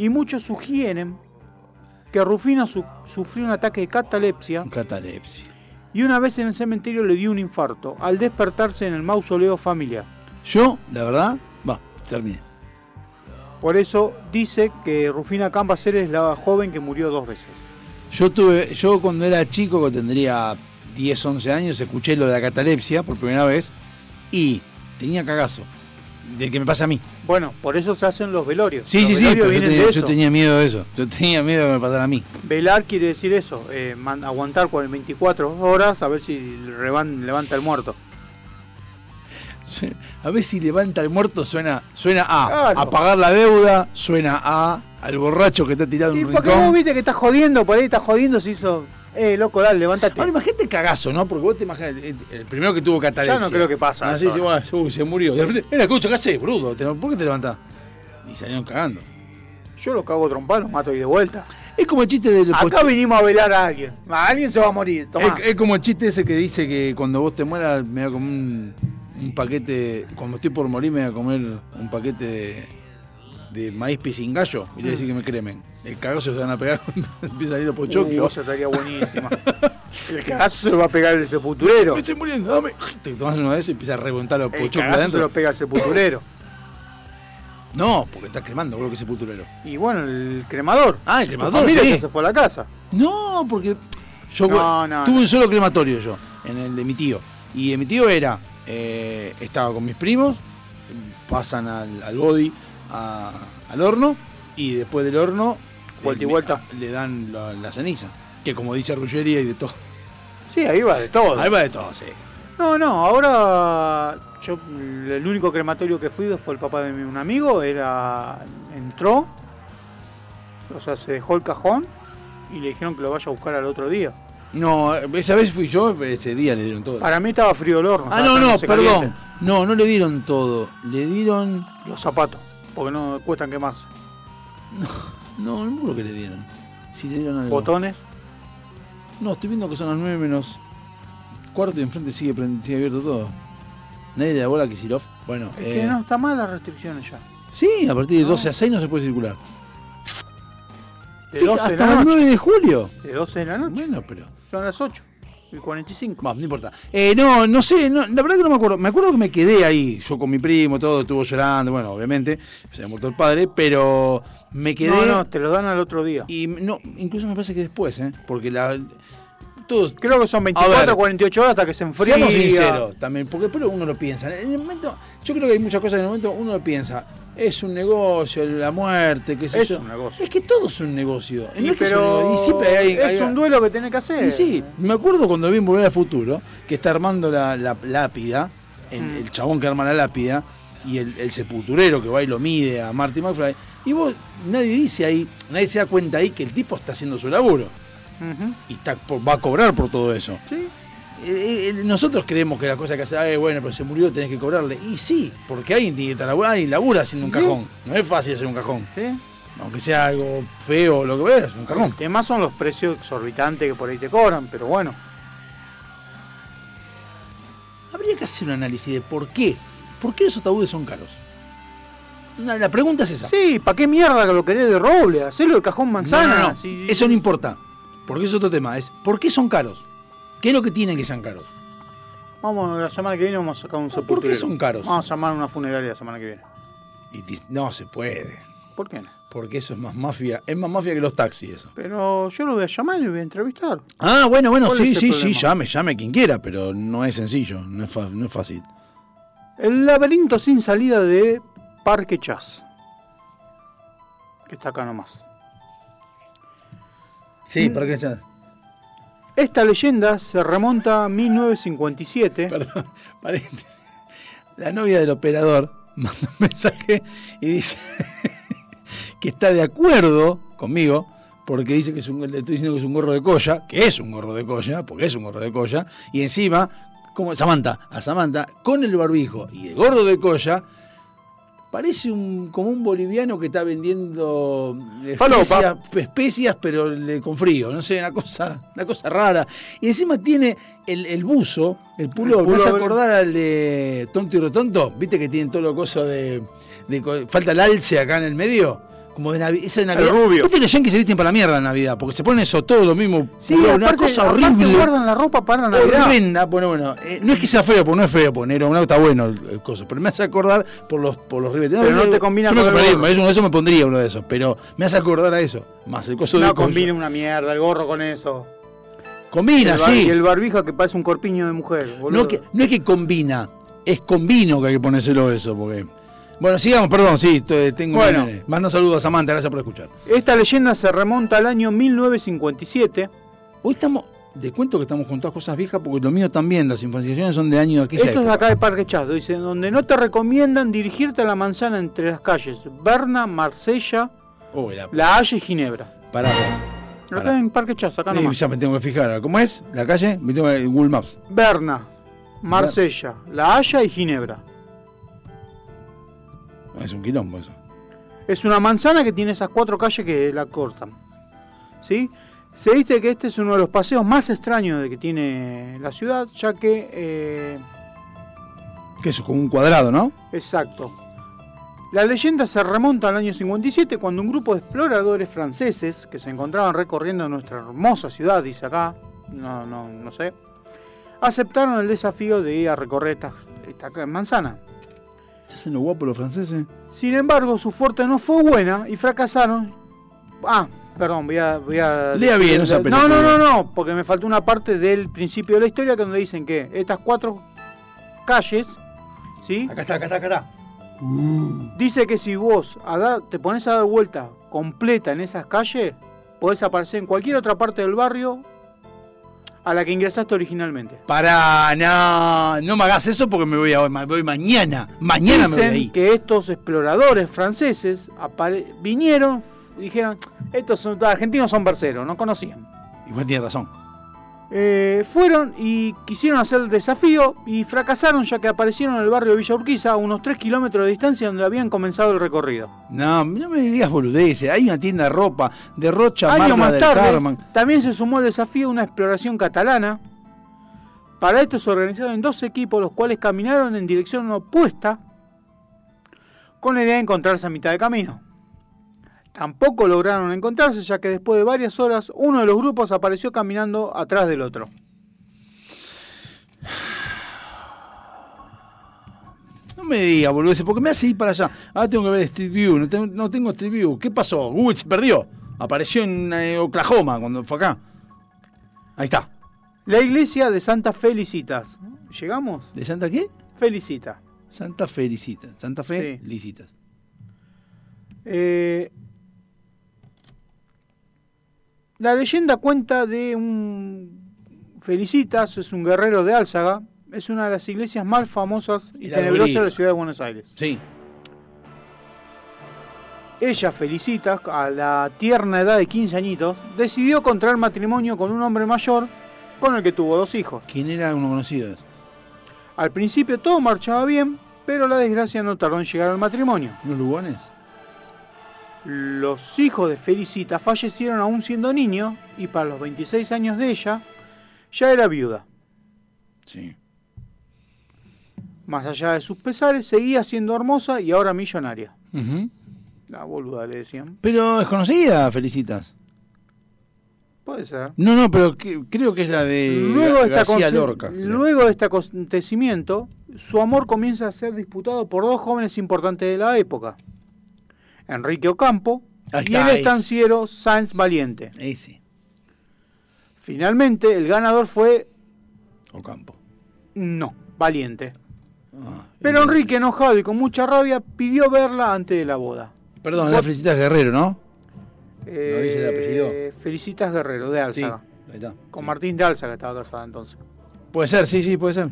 y muchos sugieren que Rufina su- sufrió un ataque de catalepsia Catalepsia. y una vez en el cementerio le dio un infarto al despertarse en el mausoleo familiar. Yo, la verdad, va, terminé. Por eso dice que Rufina Cambacer es la joven que murió dos veces. Yo tuve, yo cuando era chico, que tendría 10, 11 años, escuché lo de la catalepsia por primera vez y tenía cagazo. De que me pasa a mí. Bueno, por eso se hacen los velorios. Sí, Los sí, sí, velorios yo tenía, yo tenía miedo de eso. Yo tenía miedo de que me pasara a mí. Velar quiere decir eso, eh, man- aguantar por 24 horas a ver si revan- levanta el muerto. A ver si levanta el muerto suena, suena a Claro. a pagar la deuda, suena a al borracho que está tirado en un porque vos rincón. viste que estás jodiendo, por ahí estás jodiendo, se hizo, eh, loco, dale, levántate. Ahora imagínate el cagazo, ¿no? Porque vos te imaginas, eh, el primero que tuvo catalepsia. Ya no creo que pasa Así, eso sí, bueno, uy, se murió. De repente, era escucha, ¿qué haces, brudo? ¿Por qué te levantás? Y salieron cagando. Yo lo cago trompado, lo mato y de vuelta. Es como el chiste del Acá vinimos a velar a alguien. A alguien se va a morir, tomá. Es, es como el chiste ese que dice que cuando vos te mueras me voy a comer un, un paquete, cuando estoy por morir me voy a comer un paquete de, de maíz pisingallo y le decís que me cremen. El cagazo se van a pegar cuando empieza a salir los pochoclos. Uh, estaría buenísima. El cagazo se lo va a pegar el sepulturero. Me estoy muriendo, dame. Te tomas uno de esos y empieza a reventar los El pochoclos cagazo se adentro. lo pega el sepulturero. No, porque está quemando, creo que sepulturero. Y bueno, el cremador. Ah, el cremador, familia sí. ya se fue a la casa. No, porque yo No, no, tuve no. un solo crematorio yo, en el de mi tío. Y en mi tío era, eh, estaba con mis primos, pasan al, al body, a- al horno, y después del horno Vuelta y vuelta. le dan la, la ceniza. Que como dice Ruggería y de todo. Sí, ahí va de todo. Ahí va de todo, sí. No, no, ahora yo el único crematorio que fui fue el papá de un amigo, era entró, o sea, se dejó el cajón y le dijeron que lo vaya a buscar al otro día. No, esa vez fui yo, ese día le dieron todo. Para mí estaba frío el horno. ah, no, no, perdón. caliente. No, no le dieron todo. Le dieron. Los zapatos, porque no cuestan quemarse. No, no me acuerdo que le dieron. Si le dieron algo. Botones. No, estoy viendo que son las 9 menos cuarto y enfrente sigue, sigue abierto todo. Nadie le da bola a Kisilov. Bueno, Es eh, que no, está mal las restricciones ya. sí, a partir de No. 12 a 6 no se puede circular. De Fija- 12 de hasta la el noche. 9 de julio. De 12 de la noche. Bueno, pero. Son las 8. El 45. Vamos, no importa. Eh, no, no sé, no, la verdad que no me acuerdo. Me acuerdo que me quedé ahí, yo con mi primo, todo, estuvo llorando, bueno, obviamente, se había muerto el padre, pero me quedé. No, no, te lo dan al otro día. Y no, incluso me parece que después, ¿eh? Porque la. Todos. Creo que son A 24 ver. 48 horas hasta que se enfría. Seamos sinceros también, porque después uno lo piensa. En el momento, yo creo que hay muchas cosas en el momento uno lo piensa. Es un negocio, la muerte, qué sé Es yo. un negocio. Es que todo es un negocio. Y No es que es un pero negocio. Y hay, es hay- un duelo que tenés que hacer. Y sí, me acuerdo cuando vi en Volver al Futuro, que está armando la, la lápida, el, Mm. el chabón que arma la lápida, y el, el sepulturero que va y lo mide a Marty McFly. Y vos, nadie dice ahí, nadie se da cuenta ahí que el tipo está haciendo su laburo. Y está, va a cobrar por todo eso. Sí. Eh, eh, nosotros creemos que la cosa que hace, "Ay, bueno, pero se murió, tenés que cobrarle. Y sí, porque alguien tiene que alguien labura haciendo un cajón. No es fácil hacer un cajón. sí. Aunque sea algo feo o lo que veas, un cajón. El tema son los precios exorbitantes que por ahí te cobran, pero bueno. Habría que hacer un análisis de por qué. ¿Por qué los ataúdes son caros? No, la pregunta es esa. Sí, ¿para qué mierda que lo querés de roble? Hacelo de cajón No, manzana. no, no. si- Eso no importa. Porque es otro tema. Es ¿por qué son caros? ¿Qué es lo que tienen que sean caros? Vamos, la semana que viene vamos a sacar un ¿Por qué sepulturero. son caros? Vamos a llamar a una funeraria la semana que viene. Y dis- no se puede. ¿Por qué no? Porque eso es más mafia. Es más mafia que los taxis eso. Pero yo lo voy a llamar y lo voy a entrevistar. Ah, bueno, bueno, ¿Cuál sí, es el sí, sí, problema? llame, llame quien quiera, pero no es sencillo, no es, fa- no es fácil. El laberinto sin salida de Parque Chas. Que está acá nomás. Sí, Mm. ¿para qué llamas? Esta leyenda se remonta a 1957. Perdón. La novia del operador manda un mensaje y dice que está de acuerdo conmigo porque dice que es un, le estoy diciendo que es un gorro de colla, que es un gorro de colla, porque es un gorro de colla, y encima, como Samantha, a Samantha, con el barbijo y el gorro de colla, parece un, como un boliviano que está vendiendo Falopa. especias, especias, pero le- con frío, no sé, una cosa, una cosa rara. Y encima tiene el, el buzo, el pullover, hace pullover. acordar al de Tonto y Rotonto, viste que tienen todo lo coso de, de falta el alce acá en el medio. Como de Navidad. Esa de Navidad. rubio. Viste que los yankees se visten para la mierda en Navidad, porque se ponen eso todo lo mismo. Sí, aparte, una cosa horrible. guardan la ropa para la Navidad. Horrenda, bueno, bueno, eh, no es que sea feo, porque no es feo poner un auto está bueno el, el coso, pero me hace acordar por los por los ribetes. Pero no te combina yo me con el compraría, gorro. eso, eso me pondría uno de esos, pero me hace acordar a eso, más el coso de No combina una mierda el gorro con eso. Combina, el bar- sí. Y el barbijo que parece un corpiño de mujer. boludo. No, que, no es que combina, es combino que hay que ponérselo eso, porque. Bueno, sigamos, perdón, sí, t- tengo Bueno. nene. Manda saludos a Samantha, gracias por escuchar. Esta leyenda se remonta al año 1957. Hoy estamos, de cuento que estamos con todas cosas viejas, porque lo mío también, las informaciones son de año de aquella Esto es acá de Parque Chasdo. Dice, donde no te recomiendan dirigirte a la manzana entre las calles Berna, Marsella, Oh, la, La Haya y Ginebra. pará, Acá Pará. en Parque Chasdo, acá Eh, nomás. ya me tengo que fijar. ¿Cómo es? ¿La calle? Me tengo que Google Maps. Berna, Marsella, La Haya y Ginebra. Es un quilombo eso. Es una manzana que tiene esas cuatro calles que la cortan. ¿Sí? Se dice que este es uno de los paseos más extraños de que tiene la ciudad, ya que... eh, Que eso, como un cuadrado, ¿no? exacto. La leyenda se remonta al año 57 cuando un grupo de exploradores franceses que se encontraban recorriendo nuestra hermosa ciudad, dice acá, no, no, no sé, aceptaron el desafío de ir a recorrer esta, esta manzana. ¿Se hacen los guapos los franceses? Sin embargo, su fuerte no fue buena y fracasaron. Ah, perdón, voy a. Voy a Lea bien esa no, película. no, no, no, porque me faltó una parte del principio de la historia que donde dicen que estas cuatro calles, ¿sí? Acá está, acá está, acá está. Dice que si vos te pones a dar vuelta completa en esas calles, podés aparecer en cualquier otra parte del barrio a la que ingresaste originalmente. Pará, no, no me hagas eso porque me voy, a, me voy mañana. Mañana me voy ahí. que estos exploradores franceses vinieron y dijeron, estos son, argentinos son berceros, no conocían. Igual tiene razón. Eh, fueron y quisieron hacer el desafío y fracasaron ya que aparecieron en el barrio de Villa Urquiza a unos 3 kilómetros de distancia donde habían comenzado el recorrido. No, no me digas boludeces. Hay una tienda de ropa de Rocha Años más del tarde Carmen. también se sumó al desafío una exploración catalana. Para esto se organizaron en dos equipos los cuales caminaron en dirección opuesta con la idea de encontrarse a mitad de camino. Tampoco lograron encontrarse ya que después de varias horas uno de los grupos apareció caminando atrás del otro. No me digas boludeces, porque me hace ir para allá. Ahora tengo que ver Street View. No tengo, no tengo Street View. ¿Qué pasó? Google se perdió. Apareció en eh, Oklahoma cuando fue acá. Ahí está. La iglesia de Santa Felicitas. ¿Llegamos? ¿De Santa qué? Felicita. Santa Felicita. Santa Fe Sí. Licitas. Eh, la leyenda cuenta de un Felicitas, es un guerrero de Álzaga, es una de las iglesias más famosas y tenebrosas de la ciudad de Buenos Aires. Sí. Ella, Felicitas, a la tierna edad de 15 añitos, decidió contraer matrimonio con un hombre mayor con el que tuvo dos hijos. ¿Quién era uno conocido? Al principio todo marchaba bien, pero la desgracia no tardó en llegar al matrimonio. ¿Unos lugones? Los hijos de Felicita fallecieron aún siendo niños y para los 26 años de ella ya era viuda. Sí. Más allá de sus pesares, seguía siendo hermosa y ahora millonaria. La boluda le decían. Pero es conocida, Felicitas. Puede ser. No, no, pero que- creo que es la de Luego García aconte- Lorca. creo. luego de este acontecimiento, su amor comienza a ser disputado por dos jóvenes importantes de la época. Enrique Ocampo Ahí y está, el ese. estanciero Sáenz Valiente. Ese, Finalmente, el ganador fue... Ocampo. No, Valiente. Ah, Pero Enrique, enojado y con mucha rabia, pidió verla antes de la boda. Perdón, la Felicitas Guerrero, ¿no? Eh, dice el apellido? Felicitas Guerrero, de Álzaga. ahí está. Con Sí. Martín de Álzaga estaba casada entonces. Puede ser, sí, sí, puede ser.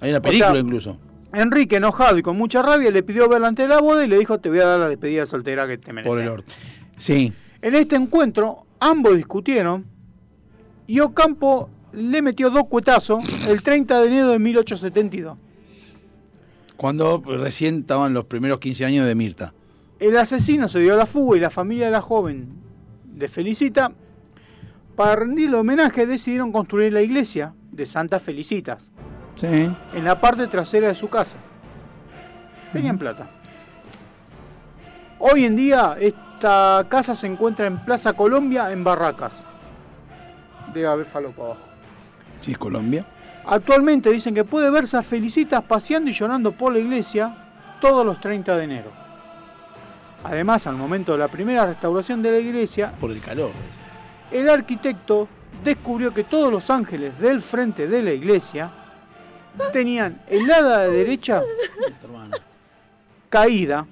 Hay una película sea, incluso. Enrique, enojado y con mucha rabia, le pidió verla antes de la boda y le dijo, te voy a dar la despedida soltera que te mereces. Por el orto. Sí. En este encuentro, ambos discutieron y Ocampo le metió dos cuetazos el 30 de enero de 1872. Cuando recién estaban los primeros 15 años de Mirta. El asesino se dio a la fuga y la familia de la joven de Felicita, para rendirle homenaje, decidieron construir la iglesia de Santa Felicitas Sí. en la parte trasera de su casa. Tenían plata. Hoy en día esta casa se encuentra en Plaza Colombia en Barracas. Debe haber falopa abajo. Sí, es Colombia. Actualmente dicen que puede verse a Felicitas paseando y llorando por la iglesia todos los 30 de enero. Además, al momento de la primera restauración de la iglesia, Por el calor. el arquitecto descubrió que todos los ángeles del frente de la iglesia tenían el hada de derecha caída,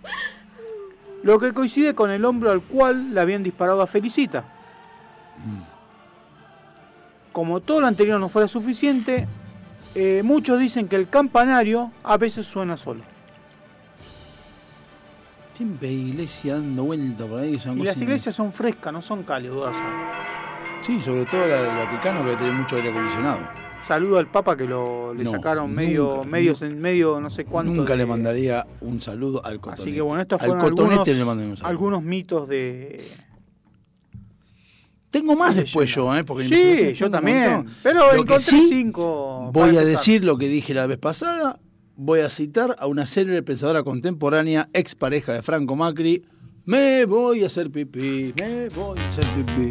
lo que coincide con el hombro al cual le habían disparado a Felicita. Como todo lo anterior no fuera suficiente, eh, muchos dicen que el campanario a veces suena solo. Siempre hay iglesia dando vuelta por ahí. Son Y las iglesias son frescas, no son cálidas. Sí, sobre todo la del Vaticano que tiene mucho aire acondicionado. Saludo al Papa que lo, le No, sacaron medio, nunca, medios en medio, no sé cuánto. Nunca de- le mandaría un saludo al cotonete. Así que bueno, estos al fueron cotonete algunos, le mandaría un saludo. algunos mitos de... Tengo más de después yo, ¿eh? Porque Sí, yo también. Pero Lo encontré sí, cinco. Voy a decir lo que dije la vez pasada. voy a citar a una célebre pensadora contemporánea, ex pareja de Franco Macri. Me voy a hacer pipí, me voy a hacer pipí.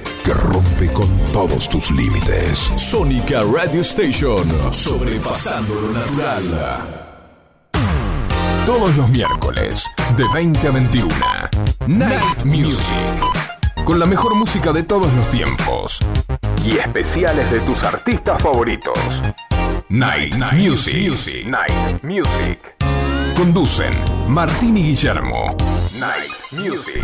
que rompe con todos tus límites. Sónica Radio Station, sobrepasando lo natural. Todos los miércoles, de 20 a 21. Night Music. Con la mejor música de todos los tiempos. Y especiales de tus artistas favoritos. Night, Music. Night Music. Conducen Martín y Guillermo. Night Music.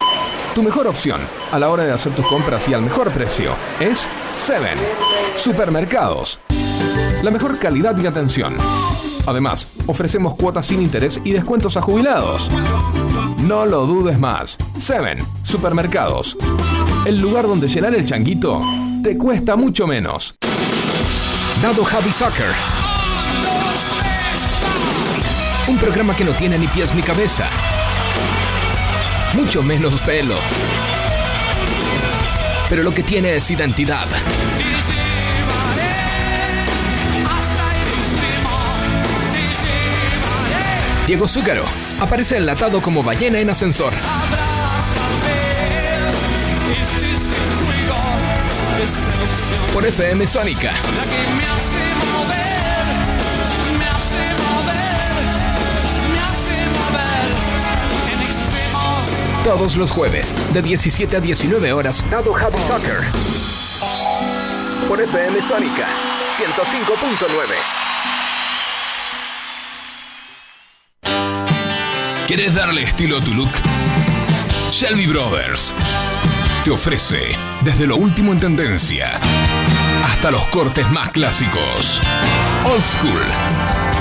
Tu mejor opción a la hora de hacer tus compras y al mejor precio es Seven Supermercados. La mejor calidad y atención. Además, ofrecemos cuotas sin interés y descuentos a jubilados. No lo dudes más. Seven Supermercados. El lugar donde llenar el changuito te cuesta mucho menos. Dado Javi Soccer. Un programa que no tiene ni pies ni cabeza. Mucho menos pelo. Pero lo que tiene es identidad. Diego Zúcaro aparece enlatado como ballena en ascensor. Por FM Sónica. Todos los jueves, de 17 a 19 horas, Dado Javi Soccer. Por FM Sónica 105.9. ¿Quieres darle estilo a tu look? Shelby Brothers te ofrece desde lo último en tendencia hasta los cortes más clásicos. Old School.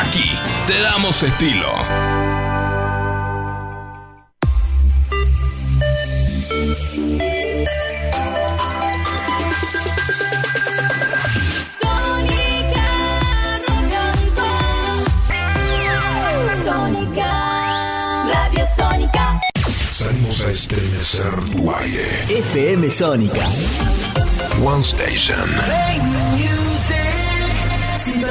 Aquí te damos estilo. Sónica, Radio Sónica. Salimos a estremecer tu aire. FM Sónica. One Station.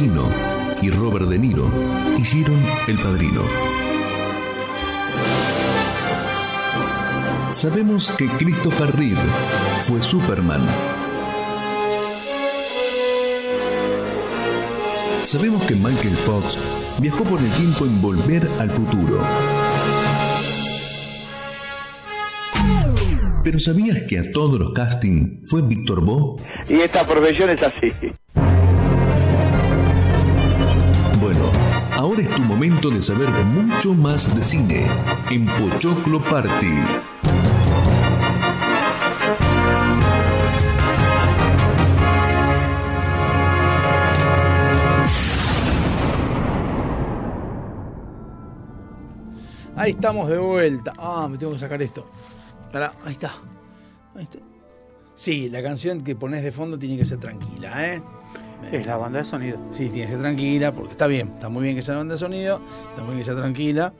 Y Robert De Niro hicieron El Padrino. Sabemos que Christopher Reeve fue Superman. Sabemos que Michael Fox viajó por el tiempo en Volver al Futuro. Pero ¿sabías que a todos los casting fue Víctor Bo? Y esta profesión es así. Momento de saber mucho más de cine en Pochoclo Party. Ahí estamos de vuelta. Ah, me tengo que sacar esto. Ahí está. Sí, la canción que pones de fondo tiene que ser tranquila, ¿eh? Es la banda de sonido. Sí, tiene que ser tranquila, porque está bien, está muy bien que sea banda de sonido, está muy bien que sea tranquila.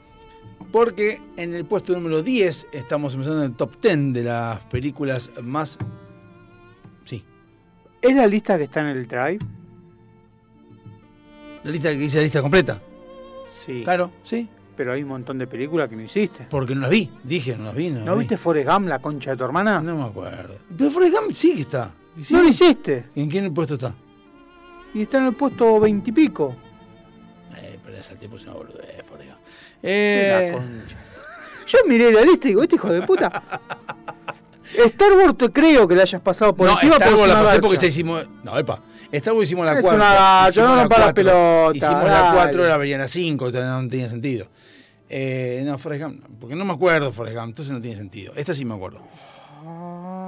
Porque en el puesto número 10 estamos empezando en el top 10 de las películas más. Sí. ¿Es la lista que está en el Drive? La lista que dice la lista completa. Sí. Claro, sí. Pero hay un montón de películas que no hiciste. Porque no las vi, dije, no las vi. No, ¿No vi. viste Forrest Gump, la concha de tu hermana? No me acuerdo. Pero Forrest Gump sí que está. No lo hiciste. ¿En qué puesto está? Y está en el puesto veintipico. Eh, pero ese tipo es una boludez, Forrest Gump. Eh, La. Yo miré la lista y digo, este hijo de puta. Star Wars te creo que le hayas pasado por no, encima Star Wars la pasé porque garcha. ya hicimos. No, epa. Star Wars hicimos la Es 4. una garcha, no rompa las pelotas, Hicimos la dale. 4, la verían la 5, o sea, no tenía sentido. Eh, no, Forrest Gump, porque no me acuerdo Forrest Gump, entonces no tiene sentido. Esta sí me acuerdo.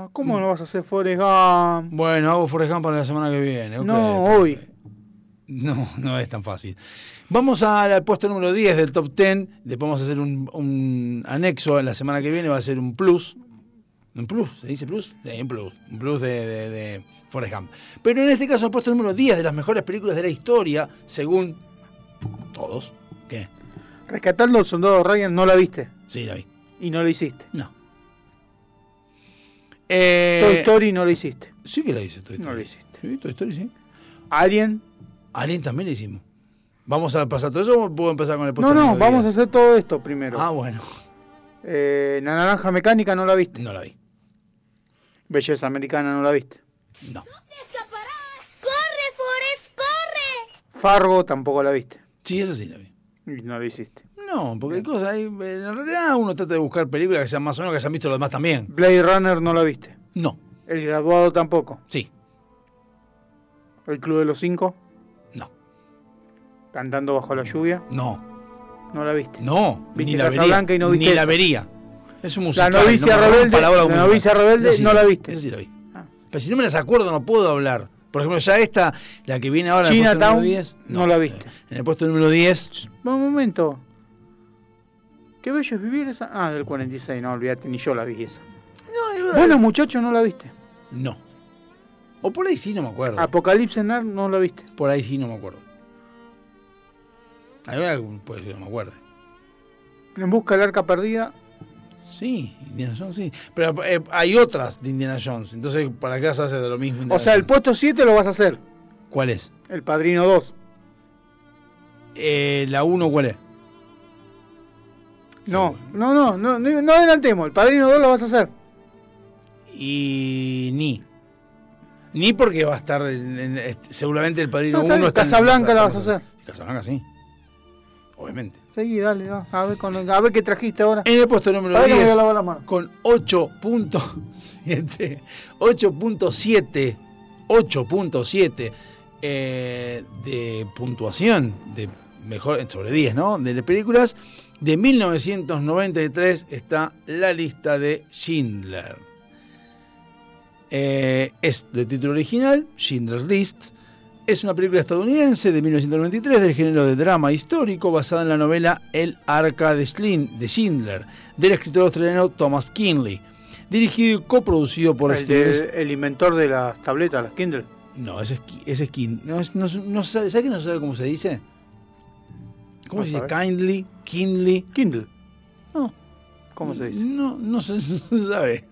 Ah, ¿Cómo no vas a hacer Forrest Gump? Bueno, hago Forrest Gump para la semana que viene. ok, No, hoy. No, no es tan fácil. Vamos al puesto número 10 del top 10. Después vamos a hacer un, un anexo en la semana que viene. Va a ser un plus. ¿Un plus? ¿Se dice plus? Sí, un plus. Un plus de, de, de Forrest Gump. Pero en este caso, el puesto número 10 de las mejores películas de la historia, según todos. ¿Qué? Rescatando al soldado Ryan no la viste. Sí, la vi. Y no la hiciste. No. Eh, Toy Story no la hiciste. Sí que la hice Toy Story. No la hiciste. Sí, Toy Story sí. Alien. Alien también la hicimos. ¿Vamos a pasar todo eso o puedo empezar con el No, no, vamos a 10? hacer todo esto primero. Ah, bueno. Eh, la naranja mecánica no la viste. No la vi. Belleza americana no la viste. No. ¡Corre, Forrest, corre! Fargo tampoco la viste. Sí, esa sí la vi. Y no la hiciste. No, porque hay cosas ahí. En realidad uno trata de buscar películas que sean más o menos que hayan visto los demás también. Blade Runner no la viste. No. El graduado tampoco. Sí. El Club de los Cinco. No. Cantando bajo la lluvia. No. No la viste. No. Viste ni la vería. Casablanca y no viste Ni la vería. Es un musical. La novicia no rebelde, la novicia rebelde, sí no la viste. Esa sí la vi. Ah. Pero si no me las acuerdo, no puedo hablar. Por ejemplo, ya esta, la que viene ahora en el puesto número 10. no la viste. En el puesto número 10. Un momento. Qué bello es vivir esa. Ah, del 46, no, olvídate, ni yo la vi esa. Bueno, muchacho, no la viste. No. O por ahí sí, no me acuerdo. Apocalipsis Now no la viste. Por ahí sí, no me acuerdo. Una que puede ser que no me acuerde. En busca del arca perdida. Sí, Indiana Jones sí. Pero eh, hay otras de Indiana Jones. Entonces, ¿para qué vas a hacer de lo mismo? O Indiana sea, el puesto 7 lo vas a hacer. ¿Cuál es? El Padrino 2. Eh, la 1, ¿cuál es? No, no, no, no, no, no adelantemos. El Padrino 2 lo vas a hacer. Y ni. Ni porque va a estar en- en- este, seguramente el padrino No, está 1 bien, está en- Casablanca la vas a hacer. Casablanca sí. Obviamente. Seguí, dale, va. A ver, con, a ver qué trajiste ahora. En el puesto número A ver que me voy a 10 lavar la mano. con 8.7 8.7 8.7 eh, de puntuación de mejor sobre 10, ¿no? De las películas de 1993 está la lista de Schindler. Eh, es de título original, Schindler's List. Es una película estadounidense de 1993 del género de drama histórico basada en la novela El Arca de Schindler del escritor australiano Thomas Kinley. Dirigido y coproducido por El, Steven de- el inventor de las tabletas, las Kindle. no, ese es, ese es Kin- No, no, no sabe, ¿sabe que no sabe cómo se dice? ¿Cómo No se dice? Kindly, Kindly. Kindle. No. ¿Cómo se dice? No, no se, no se sabe.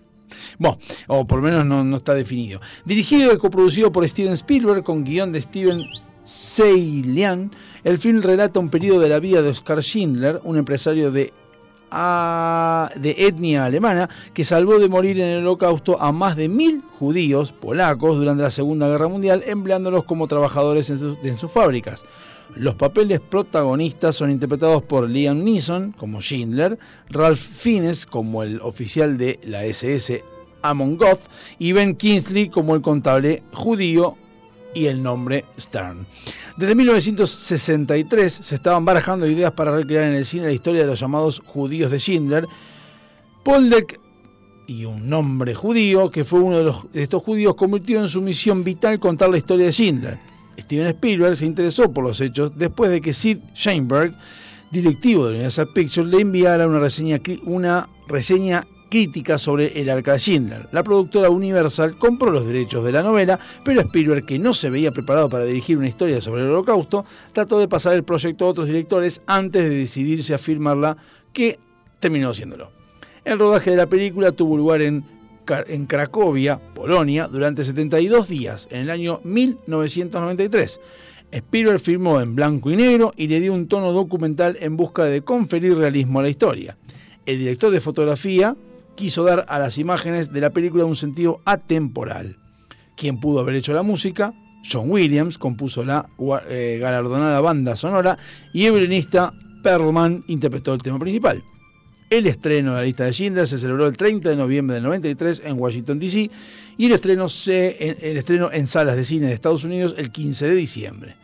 O por lo menos no, está definido. Dirigido y coproducido por Steven Spielberg con guion de Steven Seilian, el film relata un periodo de la vida de Oscar Schindler, un empresario de, etnia alemana que salvó de morir en el holocausto a más de mil judíos polacos durante la Segunda Guerra Mundial, empleándolos como trabajadores en sus fábricas. Los papeles protagonistas son interpretados por Liam Neeson como Schindler, Ralph Fiennes como el oficial de la SS Amon Goth y Ben Kingsley como el contable judío y el nombre Stern. Desde 1963 se estaban barajando ideas para recrear en el cine la historia de los llamados judíos de Schindler. Poldek y un nombre judío, que fue uno de, los, de estos judíos, convirtió en su misión vital contar la historia de Schindler. Steven Spielberg se interesó por los hechos después de que Sid Sheinberg, directivo de Universal Pictures, le enviara una reseña, crítica sobre el arca de Schindler. La productora Universal compró los derechos de la novela, pero Spielberg, que no se veía preparado para dirigir una historia sobre el holocausto, trató de pasar el proyecto a otros directores antes de decidirse a filmarla, que terminó haciéndolo. El rodaje de la película tuvo lugar en, en Cracovia, Polonia, durante 72 días, en el año 1993. Spielberg filmó en blanco y negro y le dio un tono documental en busca de conferir realismo a la historia. El director de fotografía quiso dar a las imágenes de la película un sentido atemporal. Quien pudo haber hecho la música? John Williams compuso la eh, galardonada banda sonora y el violinista Perlman interpretó el tema principal. El estreno de la lista de Schindler se celebró el 30 de noviembre del 93 en Washington, D.C. y el estreno, se, el estreno en salas de cine de Estados Unidos el 15 de diciembre.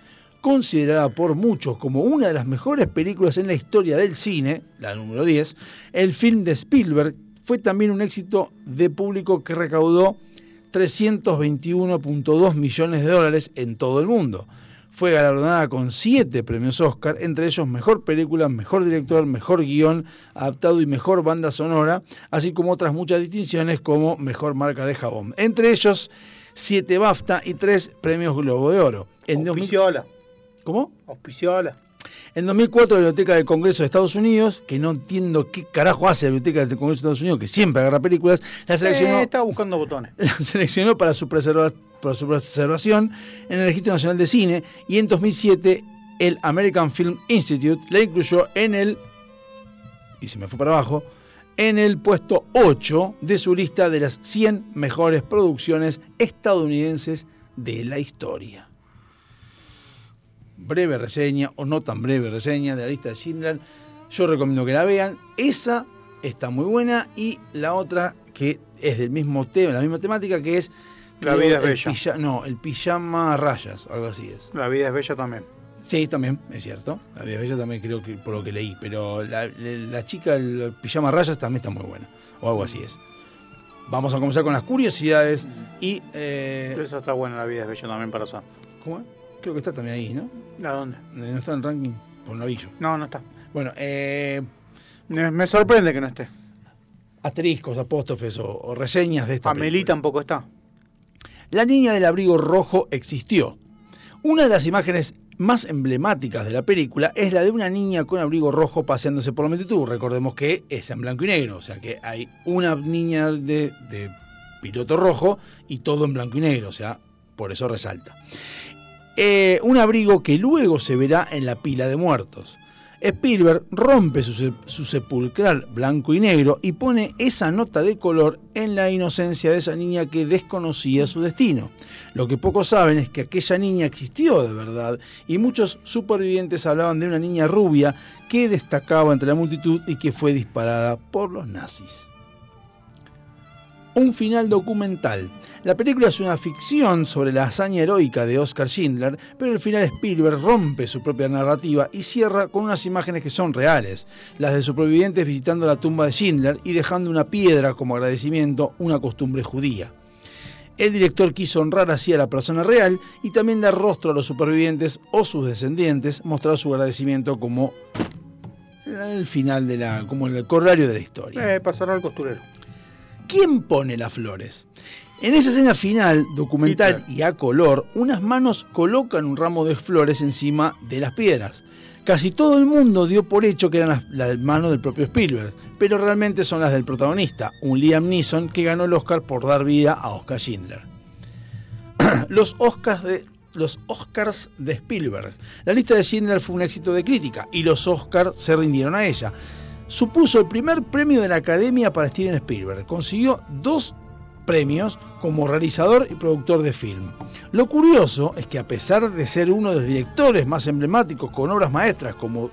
Considerada por muchos como una de las mejores películas en la historia del cine, la número 10, el film de Spielberg fue también un éxito de público que recaudó 321.2 millones de dólares en todo el mundo. Fue galardonada con siete premios Oscar, entre ellos Mejor Película, Mejor Director, Mejor Guión, Adaptado y Mejor Banda Sonora, así como otras muchas distinciones como Mejor Marca de Jabón. Entre ellos, siete BAFTA y tres premios Globo de Oro. En 2000 Auspiciola. ¿Cómo? Auspiciola. En 2004, la Biblioteca del Congreso de Estados Unidos, que no entiendo qué carajo hace la Biblioteca del Congreso de Estados Unidos, que siempre agarra películas, la seleccionó, Eh, estaba buscando botones. la seleccionó para, su preserva- para su preservación en el Registro Nacional de Cine y en 2007 el American Film Institute la incluyó en el, y se me fue para abajo, en el puesto 8 de su lista de las 100 mejores producciones estadounidenses de la historia breve reseña o no tan breve reseña de la lista de Schindler. Yo recomiendo que la vean. Esa está muy buena y la otra que es del mismo tema, la misma temática que es La vida es el bella. no, el pijama a rayas, algo así es. La vida es bella también. Sí, también, es cierto. La vida es bella también creo que por lo que leí, pero la, la- la chica el pijama a rayas también está muy buena, o algo así es. Vamos a comenzar con las curiosidades y eh, Esa está buena, la vida es bella también para usar. ¿cómo? Creo que está también ahí, ¿no? ¿A dónde? Eh, No está en el ranking por navillo. No, no está. Bueno, eh, Me, me sorprende que no esté. asteriscos, apóstrofes o, o reseñas de esta Amelie película. tampoco está. La niña del abrigo rojo existió. Una de las imágenes más emblemáticas de la película es la de una niña con abrigo rojo paseándose por la multitud. Recordemos que es en blanco y negro, o sea que hay una niña de, piloto rojo y todo en blanco y negro, o sea, por eso resalta. Eh, un abrigo que luego se verá en la pila de muertos. Spielberg rompe su, su sepulcral blanco y negro y pone esa nota de color en la inocencia de esa niña que desconocía su destino. Lo que pocos saben es que aquella niña existió de verdad y muchos supervivientes hablaban de una niña rubia que destacaba entre la multitud y que fue disparada por los nazis un final documental. La película es una ficción sobre la hazaña heroica de Oscar Schindler, pero al final Spielberg rompe su propia narrativa y cierra con unas imágenes que son reales, las de supervivientes visitando la tumba de Schindler y dejando una piedra como agradecimiento, una costumbre judía. El director quiso honrar así a la persona real y también dar rostro a los supervivientes o sus descendientes, mostrar su agradecimiento como el final de la, como el corolario de la historia. Eh, al costurero. ¿Quién pone las flores? En esa escena final, documental y a color, unas manos colocan un ramo de flores encima de las piedras. Casi todo el mundo dio por hecho que eran las, las de mano del propio Spielberg, pero realmente son las del protagonista, un Liam Neeson que ganó el Oscar por dar vida a Oscar Schindler. los Oscars de los Oscars de Spielberg. La lista de Schindler fue un éxito de crítica y los Oscars se rindieron a ella. Supuso el primer premio de la Academia para Steven Spielberg. Consiguió dos premios como realizador y productor de film. Lo curioso es que a pesar de ser uno de los directores más emblemáticos con obras maestras como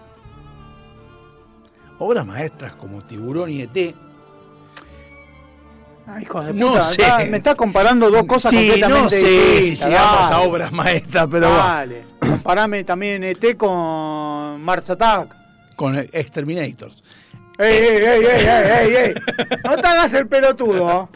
obras maestras como Tiburón y ET, hijo de No sé. está- me estás comparando dos cosas sí, completamente no sé si llegamos a obras maestras, pero va, Dale, comparame también ET con Mars Attack. con Exterminators. ¡Ey, ey, ey, ey, ey, ey, ey! No te hagas el pelotudo.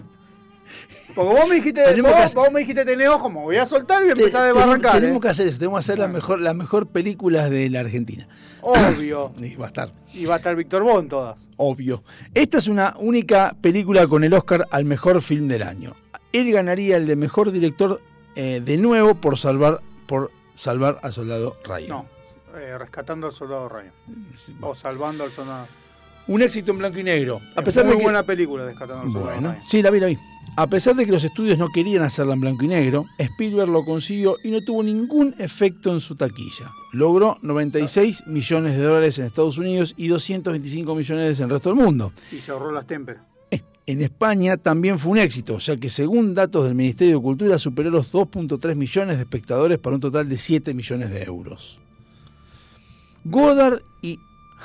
Porque vos me dijiste, Tenemos vos, hacer- vos me dijiste tener ojo, me voy a soltar y empezar a Tenemos- desbarrancar. tenemos ¿eh? que hacer eso, tenemos que hacer la mejor, la mejor películas de la Argentina. Obvio. Y va a estar. Y va a estar Víctor Bon todas. Obvio. Esta es una única película con el Oscar al mejor film del año. Él ganaría el de mejor director eh, de nuevo por salvar, por salvar al soldado Ryan. No, eh, rescatando al soldado Ryan. O salvando al soldado. Un éxito en blanco y negro. A Es pesar muy de que, buena película, Bueno, sí, la vi, la vi. A pesar de que los estudios no querían hacerla en blanco y negro, Spielberg lo consiguió y no tuvo ningún efecto en su taquilla. Logró 96 millones de dólares en Estados Unidos y 225 millones en el resto del mundo. Y se ahorró las témperas. En España también fue un éxito, ya que según datos del Ministerio de Cultura superó los 2.3 millones de espectadores para un total de 7 millones de euros. Godard y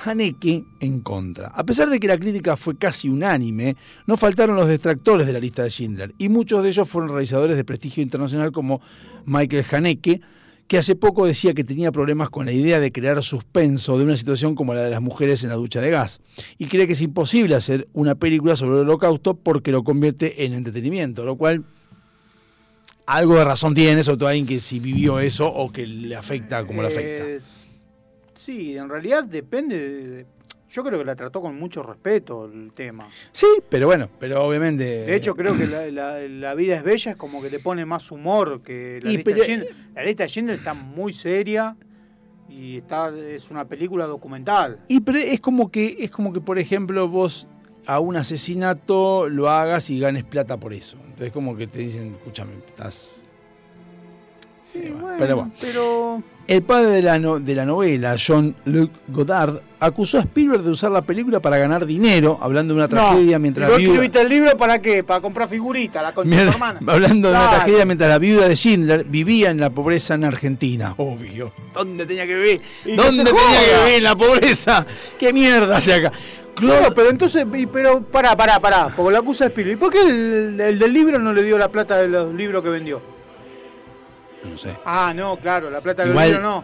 Haneke en contra. A pesar de que la crítica fue casi unánime, no faltaron los detractores de la lista de Schindler, y muchos de ellos fueron realizadores de prestigio internacional como Michael Haneke, que hace poco decía que tenía problemas con la idea de crear suspenso de una situación como la de las mujeres en la ducha de gas, y cree que es imposible hacer una película sobre el holocausto porque lo convierte en entretenimiento, lo cual algo de razón tiene, sobre todo alguien que si vivió eso o que le afecta como le afecta. Sí, en realidad depende. de- yo creo que la trató con mucho respeto el tema. Sí, pero bueno, pero obviamente... De hecho, creo que la, la- la vida es bella es como que le pone más humor que la Y lista pero- de Schindler. La lista de Schindler está muy seria y está es una película documental. Y pero es como que es como que por ejemplo vos a un asesinato lo hagas y ganes plata por eso. Entonces como que te dicen, escúchame, estás Sí, bueno, bueno, pero bueno. pero El padre de la, no- de la novela, John-Luc Godard, acusó a Spielberg de usar la película para ganar dinero, hablando de una tragedia no. mientras ¿Y la viuda... escribiste el libro para qué? Para comprar figuritas, la concha hermana. hablando de una tragedia mientras la viuda de Schindler vivía en la pobreza en Argentina. Obvio. ¿Dónde tenía que vivir? ¿Dónde tenía joda. que vivir en la pobreza? ¿Qué mierda hace acá? Claro, pero entonces, pero pará, pará, pará, porque la acusa a Spielberg. ¿Y por qué el, el del libro no le dio la plata de los libros que vendió? No sé. Ah, no, claro, la plata del Igual- no.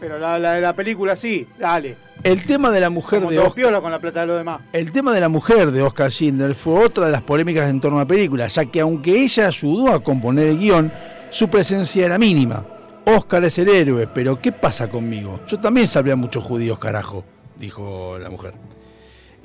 Pero la, la de la película sí, dale. El tema de la mujer Como de Oscar. piola con la plata de los demás. El tema de la mujer de Oscar Schindler fue otra de las polémicas en torno a la película, ya que aunque ella ayudó a componer el guion, su presencia era mínima. Oscar es el héroe, pero ¿qué pasa conmigo? Yo también sabría muchos judíos, carajo, dijo la mujer.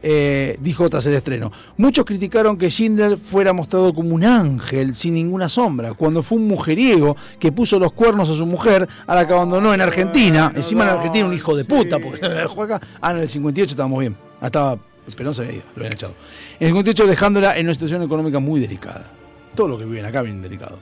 Eh, dijo tras el estreno. Muchos criticaron que Schindler fuera mostrado como un ángel sin ninguna sombra, cuando fue un mujeriego que puso los cuernos a su mujer a la que abandonó en Argentina. Encima en Argentina un hijo de puta, porque dejó acá. Ah, en el 58 estábamos bien. Ah, estaba, pero no se había ido, lo habían echado. En el 58 dejándola en una situación económica muy delicada. Todo lo que viven acá viene delicado.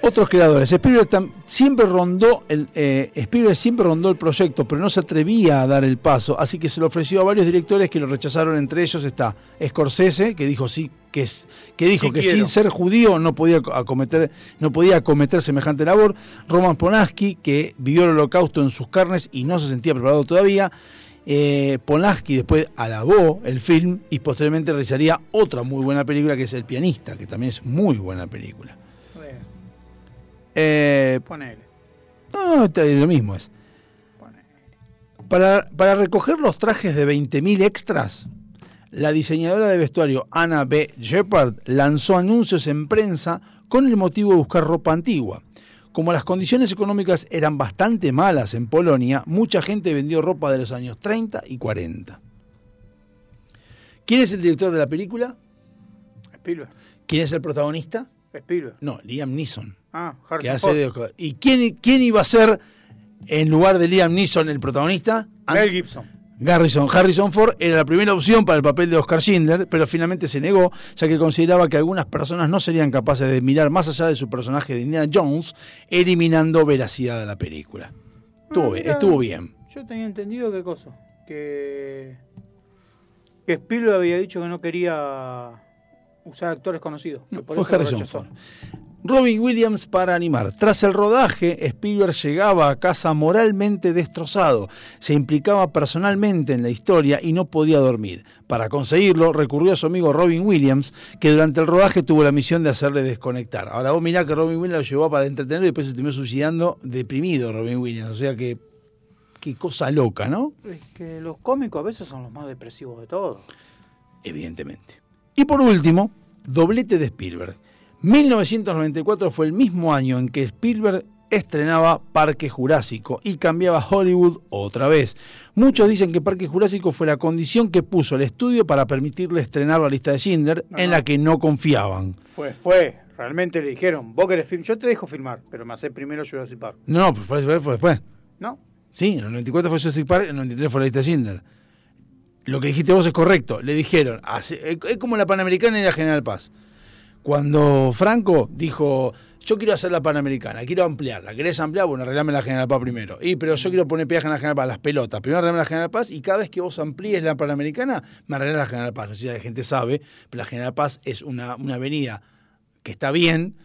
Otros creadores. Spielberg siempre rondó el eh, Spielberg siempre rondó el proyecto, pero no se atrevía a dar el paso, así que se lo ofreció a varios directores que lo rechazaron. Entre ellos está Scorsese, que dijo sí, que que dijo Sí que quiero. sin ser judío no podía co- acometer, no podía acometer semejante labor. Roman Polanski, que vivió el Holocausto en sus carnes y no se sentía preparado todavía. Eh, Polanski después alabó el film y posteriormente realizaría otra muy buena película que es El pianista, que también es muy buena película. Eh, ponele. no, no, está- lo mismo es. Para, para recoger los trajes de 20.000 extras, la diseñadora de vestuario Anna B. Shepard lanzó anuncios en prensa con el motivo de buscar ropa antigua. Como las condiciones económicas eran bastante malas en Polonia, mucha gente vendió ropa de los años 30 y 40. ¿Quién es el director de la película? Spielberg. ¿Quién es el protagonista? Spielberg. No, Liam Neeson. Ah, que Harrison hace de- ¿Y quién, quién iba a ser en lugar de Liam Neeson el protagonista? Mel Gibson. Garrison, Harrison Ford era la primera opción para el papel de Oscar Schindler, pero finalmente se negó, ya que consideraba que algunas personas no serían capaces de mirar más allá de su personaje de Indiana Jones, eliminando veracidad de la película. Estuvo, bien, mira. estuvo bien. Yo tenía entendido qué cosa. Que, que Spielberg había dicho que no quería usar actores conocidos. por Fue eso Harrison. Ford. Robin Williams para animar. Tras el rodaje, Spielberg llegaba a casa moralmente destrozado. Se implicaba personalmente en la historia y no podía dormir. Para conseguirlo, recurrió a su amigo Robin Williams, que durante el rodaje tuvo la misión de hacerle desconectar. Ahora vos mirá que Robin Williams lo llevó para entretener y después se terminó suicidando deprimido Robin Williams. O sea que, qué cosa loca, ¿no? Es que los cómicos a veces son los más depresivos de todos. evidentemente. Y por último, doblete de Spielberg. 1994 fue el mismo año en que Spielberg estrenaba Parque Jurásico y cambiaba Hollywood otra vez. Muchos dicen que Parque Jurásico fue la condición que puso el estudio para permitirle estrenar la lista de Schindler, en la que no confiaban. Fue, fue. Realmente le dijeron, vos querés film, yo te dejo filmar, pero me hace primero Jurassic Park. No, pues fue, fue- fue después. ¿No? Sí, en el 94 fue Jurassic Park, en el 93 fue la lista de Schindler. Lo que dijiste vos es correcto. Le dijeron, hace- es como la Panamericana y la General Paz. Cuando Franco dijo, yo quiero hacer la Panamericana, quiero ampliarla, ¿querés ampliar? Bueno, arreglame la General Paz primero. Y pero yo quiero poner peaje en la General Paz, las pelotas. Primero arreglame la General Paz y cada vez que vos amplíes la Panamericana, me arreglas la General Paz. No sé si la gente sabe, pero la General Paz es una, una avenida que está bien,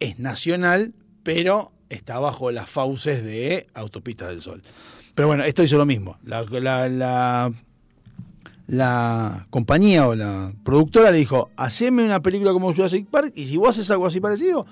es nacional, pero está bajo las fauces de Autopistas del Sol. Pero bueno, esto hizo lo mismo. La, la- la- la compañía o la productora le dijo, haceme una película como Jurassic Park y si vos haces algo así parecido,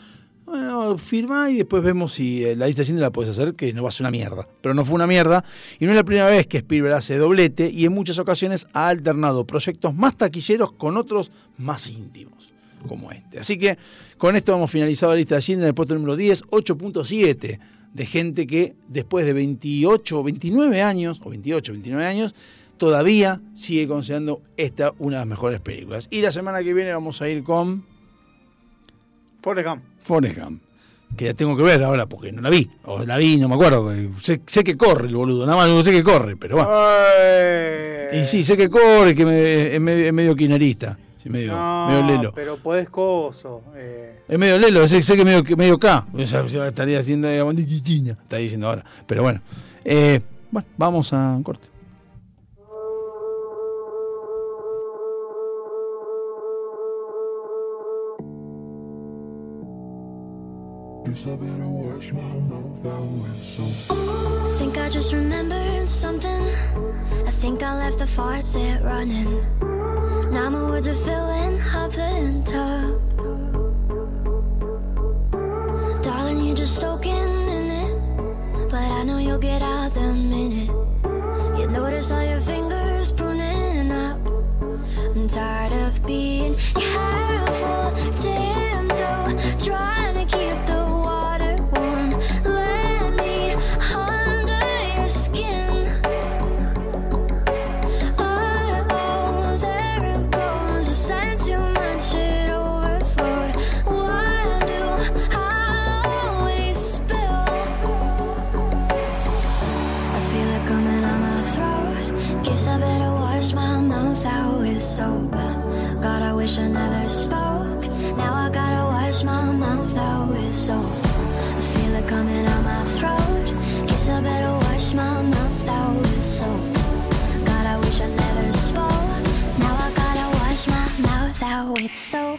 bueno, firma y después vemos si eh, la lista la puedes hacer, que no va a ser una mierda. Pero no fue una mierda y no es la primera vez que Spielberg hace doblete y en muchas ocasiones ha alternado proyectos más taquilleros con otros más íntimos, como este. Así que con esto hemos finalizado la lista de cine en el puesto número 10, 8.7 de gente que después de 28 o 29 años, o 28 29 años, todavía sigue considerando esta una de las mejores películas. Y la semana que viene vamos a ir con Forrest Gump. Forrest Gump, que ya tengo que ver ahora porque no la vi, o la vi, no me acuerdo. Sé, sé que corre el boludo, nada más no sé que corre, pero bueno. Eh, Y sí, sé que corre, que me- es medio, es medio quinerista, sí, medio, no, medio lelo. pero podés coso. eh, Es medio lelo, sé, sé que medio, medio K. Estaría haciendo está diciendo ahora. Pero bueno, eh, bueno, vamos a un corte. Think I just remembered something. I think I left the faucet running. Now my words are filling up the tub. Darling, you're just soaking in it. But I know you'll get out the minute. You notice all your fingers pruning up. I'm tired of being careful, so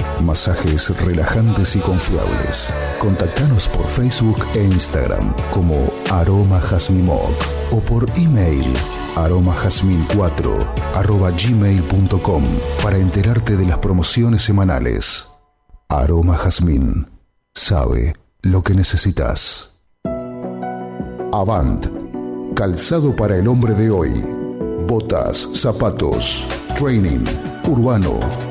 masajes relajantes y confiables. Contactanos por Facebook e Instagram como Aroma Jazmimoc o por email aromajazmin4 arroba gmail.com para enterarte de las promociones semanales. Aroma Jazmín sabe lo que necesitas. Avant, calzado para el hombre de hoy. Botas, zapatos, training, urbano.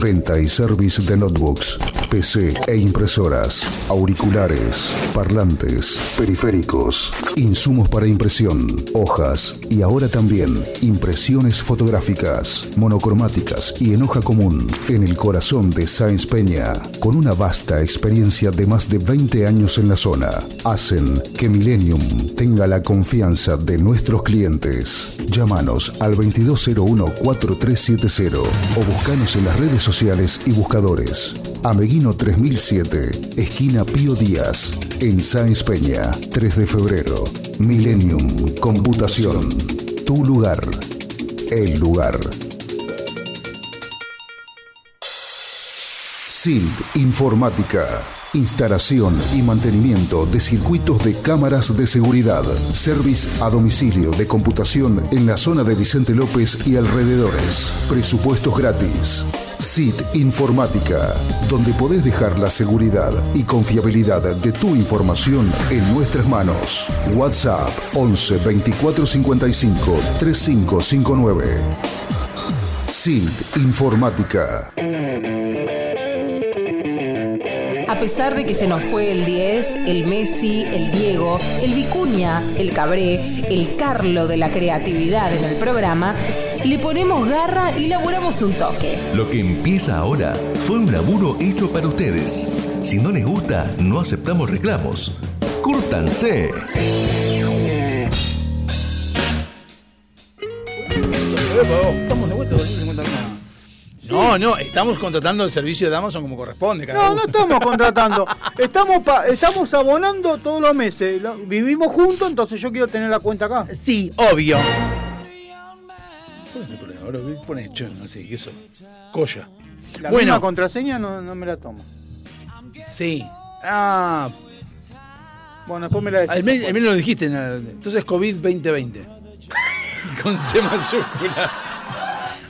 Venta y service de notebooks, PC e impresoras, auriculares, parlantes, periféricos, insumos para impresión, hojas y ahora también impresiones fotográficas, monocromáticas y en hoja común, en el corazón de Sáenz Peña, con una vasta experiencia de más de 20 años en la zona, hacen que Millennium tenga la confianza de nuestros clientes. Llámanos al 2201-4370 o buscanos en las redes sociales y buscadores. Ameguino 3007, esquina Pío Díaz, en Sáenz Peña, 3 de febrero. Millennium Computación. Tu lugar. El lugar. SILT Informática. Instalación y mantenimiento de circuitos de cámaras de seguridad. Service a domicilio de computación en la zona de Vicente López y alrededores. Presupuestos gratis. SIT Informática, donde podés dejar la seguridad y confiabilidad de tu información en nuestras manos. WhatsApp 11 24 55 3559. SIT Informática. A pesar de que se nos fue el 10, el Messi, el Diego, el Vicuña, el Cabré, el Carlo de la creatividad en el programa, le ponemos garra y laburamos un toque. Lo que empieza ahora fue un laburo hecho para ustedes. Si no les gusta, no aceptamos reclamos. ¡Cúrtanse! Estamos de vuelta, 250 No, no, estamos contratando el servicio de Amazon como corresponde. Cada No, uno. no estamos contratando. Estamos pa- estamos abonando todos los meses. Vivimos juntos, entonces yo quiero tener la cuenta acá. Sí, obvio. ¿Cuál es? Ahora pone chon, así, eso. Colla. La Bueno. misma contraseña no, no me la tomo. Sí. Ah, Bueno, después me la decís. al menos al menos lo dijiste. nada. Entonces COVID 2020. Con C mayúscula.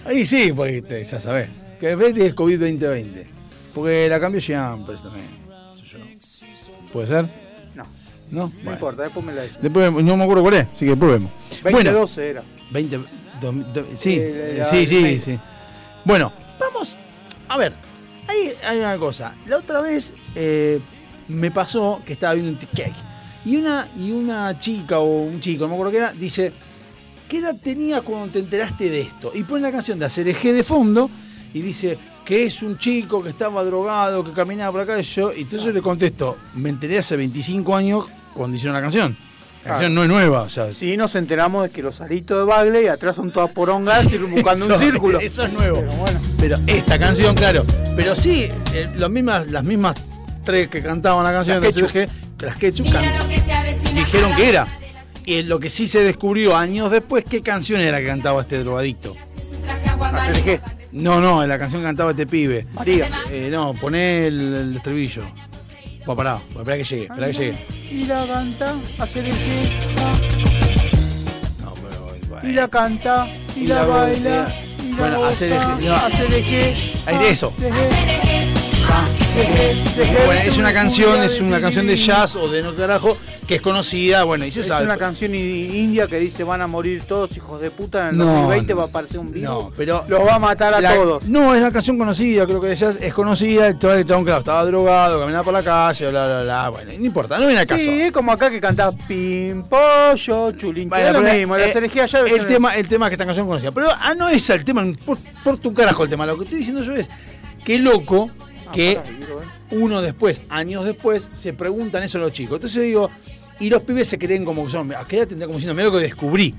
Ahí sí, porque te- ya sabés. Que es COVID 2020. Porque la cambió siempre también. qué sé yo. ¿Puede ser? No, ¿No? no Bueno. importa, después me la decís. Después no me acuerdo cuál es, así que después vemos. 2012 era. 20. Do- do- sí, Eh, la- sí, sí, sí. Bueno, vamos. A ver, hay, hay una cosa. La otra vez eh, me pasó que estaba viendo un TikTok y una, y una chica o un chico, no me acuerdo qué era, dice: ¿Qué edad tenías cuando te enteraste de esto? Y pone la canción de Hacer Eje de fondo y dice que es un chico que estaba drogado, que caminaba por acá y yo. Y entonces le contesto: Me enteré hace 25 años cuando hicieron la canción. La Claro. canción no es nueva, o sea, Sí, nos enteramos de que los aritos de Bagley atrás son todas porongas y buscando un círculo. Eso es nuevo. Pero bueno. Pero esta canción, claro. Pero sí, eh, las, mismas, las mismas tres que cantaban la canción Las de. Sergio, las Ketchup can- dijeron que era. Y lo que sí se descubrió años después, qué canción era que cantaba este drogadicto. ¿Hacer qué? No, no, la canción que cantaba este pibe. María. Eh, no, poné el, el estribillo. Bueno, pará, espera que llegue, espera que llegue. Y la canta, hacer el qué, No, pero bueno. y la canta, y, Y la, la baila, y la Bueno, hacer el- no. qué, Ahí de eso. de de de qué, Bueno, es una canción, es una canción de jazz o de no carajo, que es conocida, bueno, y se Es sabe. una canción i- india que dice van a morir todos hijos de puta en el No, 2020 no. va a aparecer un virus. No, pero. Los va a matar a la- todos. No, es una canción conocida, creo que de jazz es conocida. El chaval, chabón, claro, estaba drogado, caminaba por la calle, bla, bla, bla. Bueno, no importa, no viene al caso. Sí, es como acá que cantás pim, pollo, chulín. Bueno, es lo mismo, eh, las ya el tema, el tema es que esta canción es conocida. Pero ah, no es el tema, por, por tu carajo el tema. Lo que estoy diciendo yo es qué loco que quiero ver. uno después, años después, se preguntan eso a los chicos. Entonces digo, y los pibes se creen como que son, ¿a qué edad tendría como diciendo, mira lo que descubrí?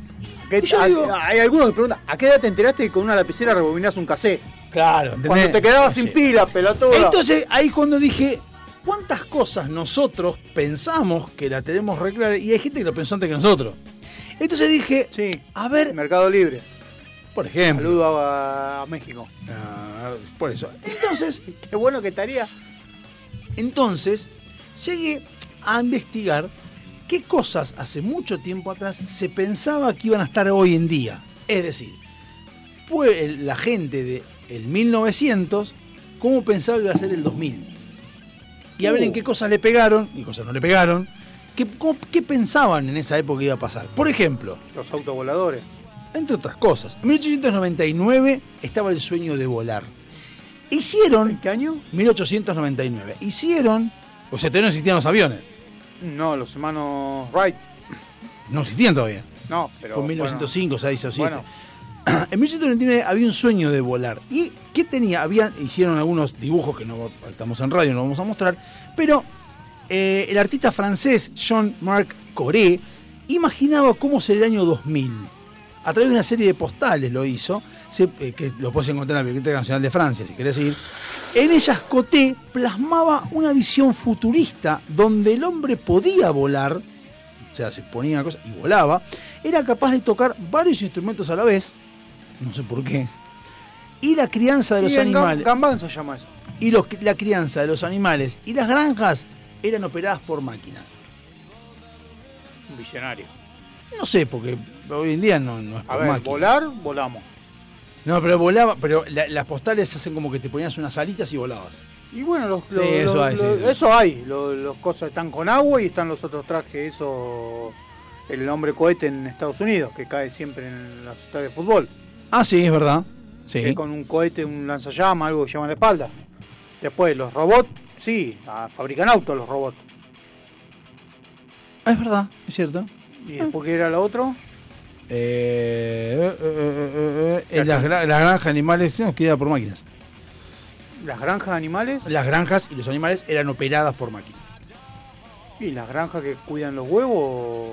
¿Qué- Y yo a- digo- hay algunos que preguntan, ¿a qué edad te enteraste que con una lapicera rebobinás un cassette? Claro, ¿entendés? Cuando te quedabas Sí. sin pila, pelotudo. Entonces, ahí cuando dije, ¿cuántas cosas nosotros pensamos que la tenemos re clara? Y hay gente que lo pensó antes que nosotros. Entonces dije, Sí, a ver, Mercado Libre. Por ejemplo. Saludo a, a México. ah, por eso. Entonces, Qué bueno que estaría. entonces, llegué a investigar qué cosas hace mucho tiempo atrás se pensaba que iban a estar hoy en día. Es decir, pues la gente de el 1900, ¿cómo pensaba que iba a ser el 2000? Y a ver en qué cosas le pegaron y cosas no le pegaron. ¿Qué, cómo- qué pensaban en esa época que iba a pasar? Por ejemplo, Los autovoladores. Entre otras cosas, en 1899 estaba el sueño de volar. Hicieron, ¿En qué año? 1899, hicieron, o sea, todavía no existían los aviones, No, los hermanos Wright. no existían todavía. No, pero. Fue en 1905, 6 o 7. Bueno, En 1899 había un sueño de volar. ¿Y qué tenía? Habían, hicieron algunos dibujos que no estamos en radio, no vamos a mostrar. Pero eh, el artista francés Jean-Marc Coré imaginaba cómo sería el año 2000. A través de una serie de postales lo hizo, eh, que lo puedes encontrar en la Biblioteca Nacional de Francia, si querés ir. En ellas Coté plasmaba una visión futurista donde el hombre podía volar, o sea, se ponía una cosa y volaba, era capaz de tocar varios instrumentos a la vez, no sé por qué, y la crianza de los y animales, Gambán se llama eso. y los- la crianza de los animales y las granjas eran operadas por máquinas. Un visionario. No sé, porque hoy en día no, no es A por ver, máquinas. volar, volamos. No, pero volaba, pero la- las postales hacen como que te ponías unas alitas y volabas. Y bueno, los, Sí, los- eso los- hay, sí, los- eso hay. Los, los cosas están con agua y están los otros trajes, eso. El hombre cohete en Estados Unidos, que cae siempre en las estadios de fútbol. Ah, sí, es verdad. Sí. con un cohete, un lanzallamas, algo que lleva en la espalda. Después, los robots, sí, ah, fabrican autos los robots. Ah, es verdad, es cierto. ¿Y después qué era lo otro? Eh, eh, eh, eh, en las, gra- las granjas de animales no, queda por máquinas. Las granjas de animales Las granjas y los animales eran operadas por máquinas. y las granjas que cuidan los huevos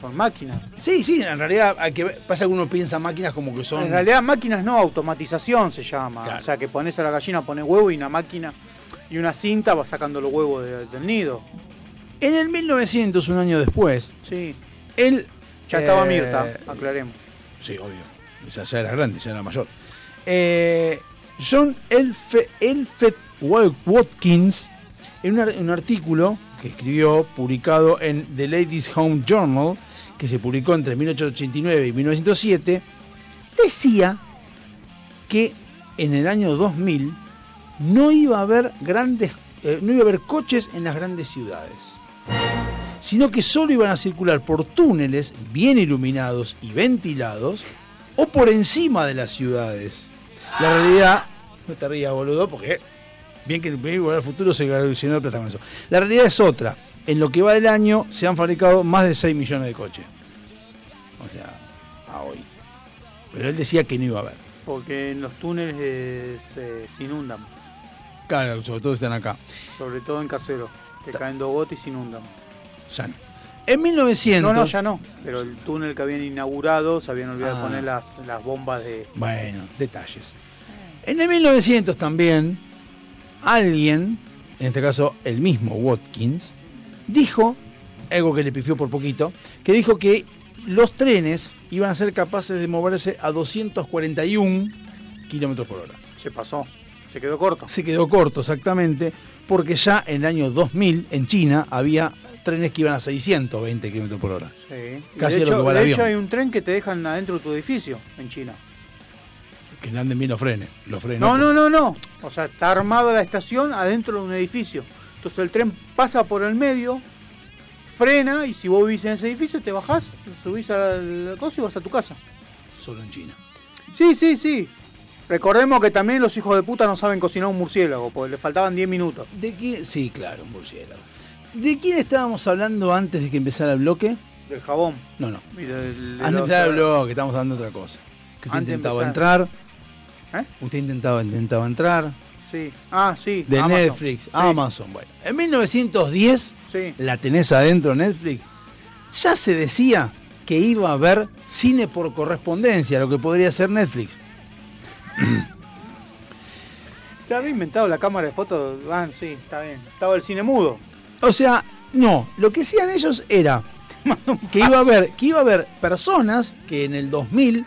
son máquinas. Sí, sí, en realidad hay que pasa que uno piensa máquinas como que son. En realidad máquinas no, automatización se llama. Claro. O sea que pones a la gallina, pones huevo y una máquina y una cinta va sacando los huevos de- del nido. En el 1900, un año después, Sí, él. ya estaba eh, Mirta, aclaremos. Sí, obvio. O sea, ya era grande, ya era mayor. Eh, John Elfe, Elfet Wa- Watkins en un artículo que escribió, publicado en The Ladies Home Journal, que se publicó entre 1889 y 1907, decía que en el año 2000 no iba a haber grandes, eh, no iba a haber coches en las grandes ciudades, sino que solo iban a circular por túneles bien iluminados y ventilados o por encima de las ciudades. La realidad, no te rías boludo, porque bien que bien que al futuro se llenó de plata con eso. La realidad es otra. En lo que va del año se han fabricado más de 6 millones de coches. O sea, a hoy. Pero él decía que no iba a haber. Porque en los túneles eh, se, se inundan, Claro, sobre todo están acá. sobre todo en casero, que caen dos gotas y se inundan. Ya no. En 1900. No, no, ya no. Pero el túnel que habían inaugurado se habían olvidado Ah. de poner las, las bombas de. Bueno, detalles. En el 1900 también, alguien, en este caso el mismo Watkins, dijo, algo que le pifió por poquito, que dijo que los trenes iban a ser capaces de moverse a 241 kilómetros por hora. Se pasó. Se quedó corto. Se quedó corto, exactamente, porque ya en el año 2000 en China había trenes que iban a 620 kilómetros por hora. Sí. Casi de a lo hecho, que va el de avión. hecho hay un tren que te dejan adentro de tu edificio en China. Que le anden bien los frenes. Los frenes No, no, no, no. O sea, está armada la estación adentro de un edificio. Entonces el tren pasa por el medio, frena y si vos vivís en ese edificio te bajás, subís al coso y vas a tu casa. Solo en China. Sí, sí, sí. Recordemos que también los hijos de puta no saben cocinar un murciélago, porque le faltaban 10 minutos. ¿De qué? Sí, claro, un murciélago. ¿De quién estábamos hablando antes de que empezara el bloque? Del jabón. No, no. Antes de empezar el bloque, estábamos hablando de otra cosa. Que usted Antes intentaba empezar. entrar. ¿Eh? Usted intentaba, intentaba entrar. Sí. Ah, sí. De Amazon. Netflix, Sí. Amazon. Bueno, en 1910, Sí. la tenés adentro Netflix, ya se decía que iba a haber cine por correspondencia, lo que podría ser Netflix. Se había inventado la cámara de fotos. Ah, sí, está bien. Estaba el cine mudo. O sea, no, lo que decían ellos era que iba a haber, que iba a haber personas que en el 2000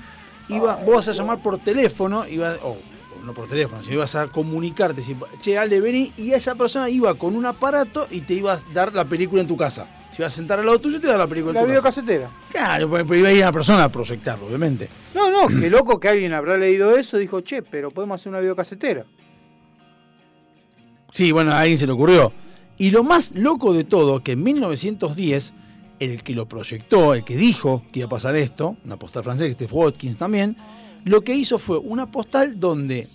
iba, vos vas a llamar por teléfono, iba, o o no por teléfono, sino ibas a comunicarte, decir, che, Ale, vení, y esa persona iba con un aparato y te iba a dar la película en tu casa. Si ibas a sentar al lado tuyo, te iba a dar la película La en tu casa. videocasetera. Claro, pues, pues iba a ir una persona a proyectarlo, obviamente. No, no, qué loco que alguien habrá leído eso y dijo, che, pero podemos hacer una videocasetera. Sí, bueno, a alguien se le ocurrió. Y lo más loco de todo, que en 1910, el que lo proyectó, el que dijo que iba a pasar esto, una postal este fue Watkins también, lo que hizo fue una postal donde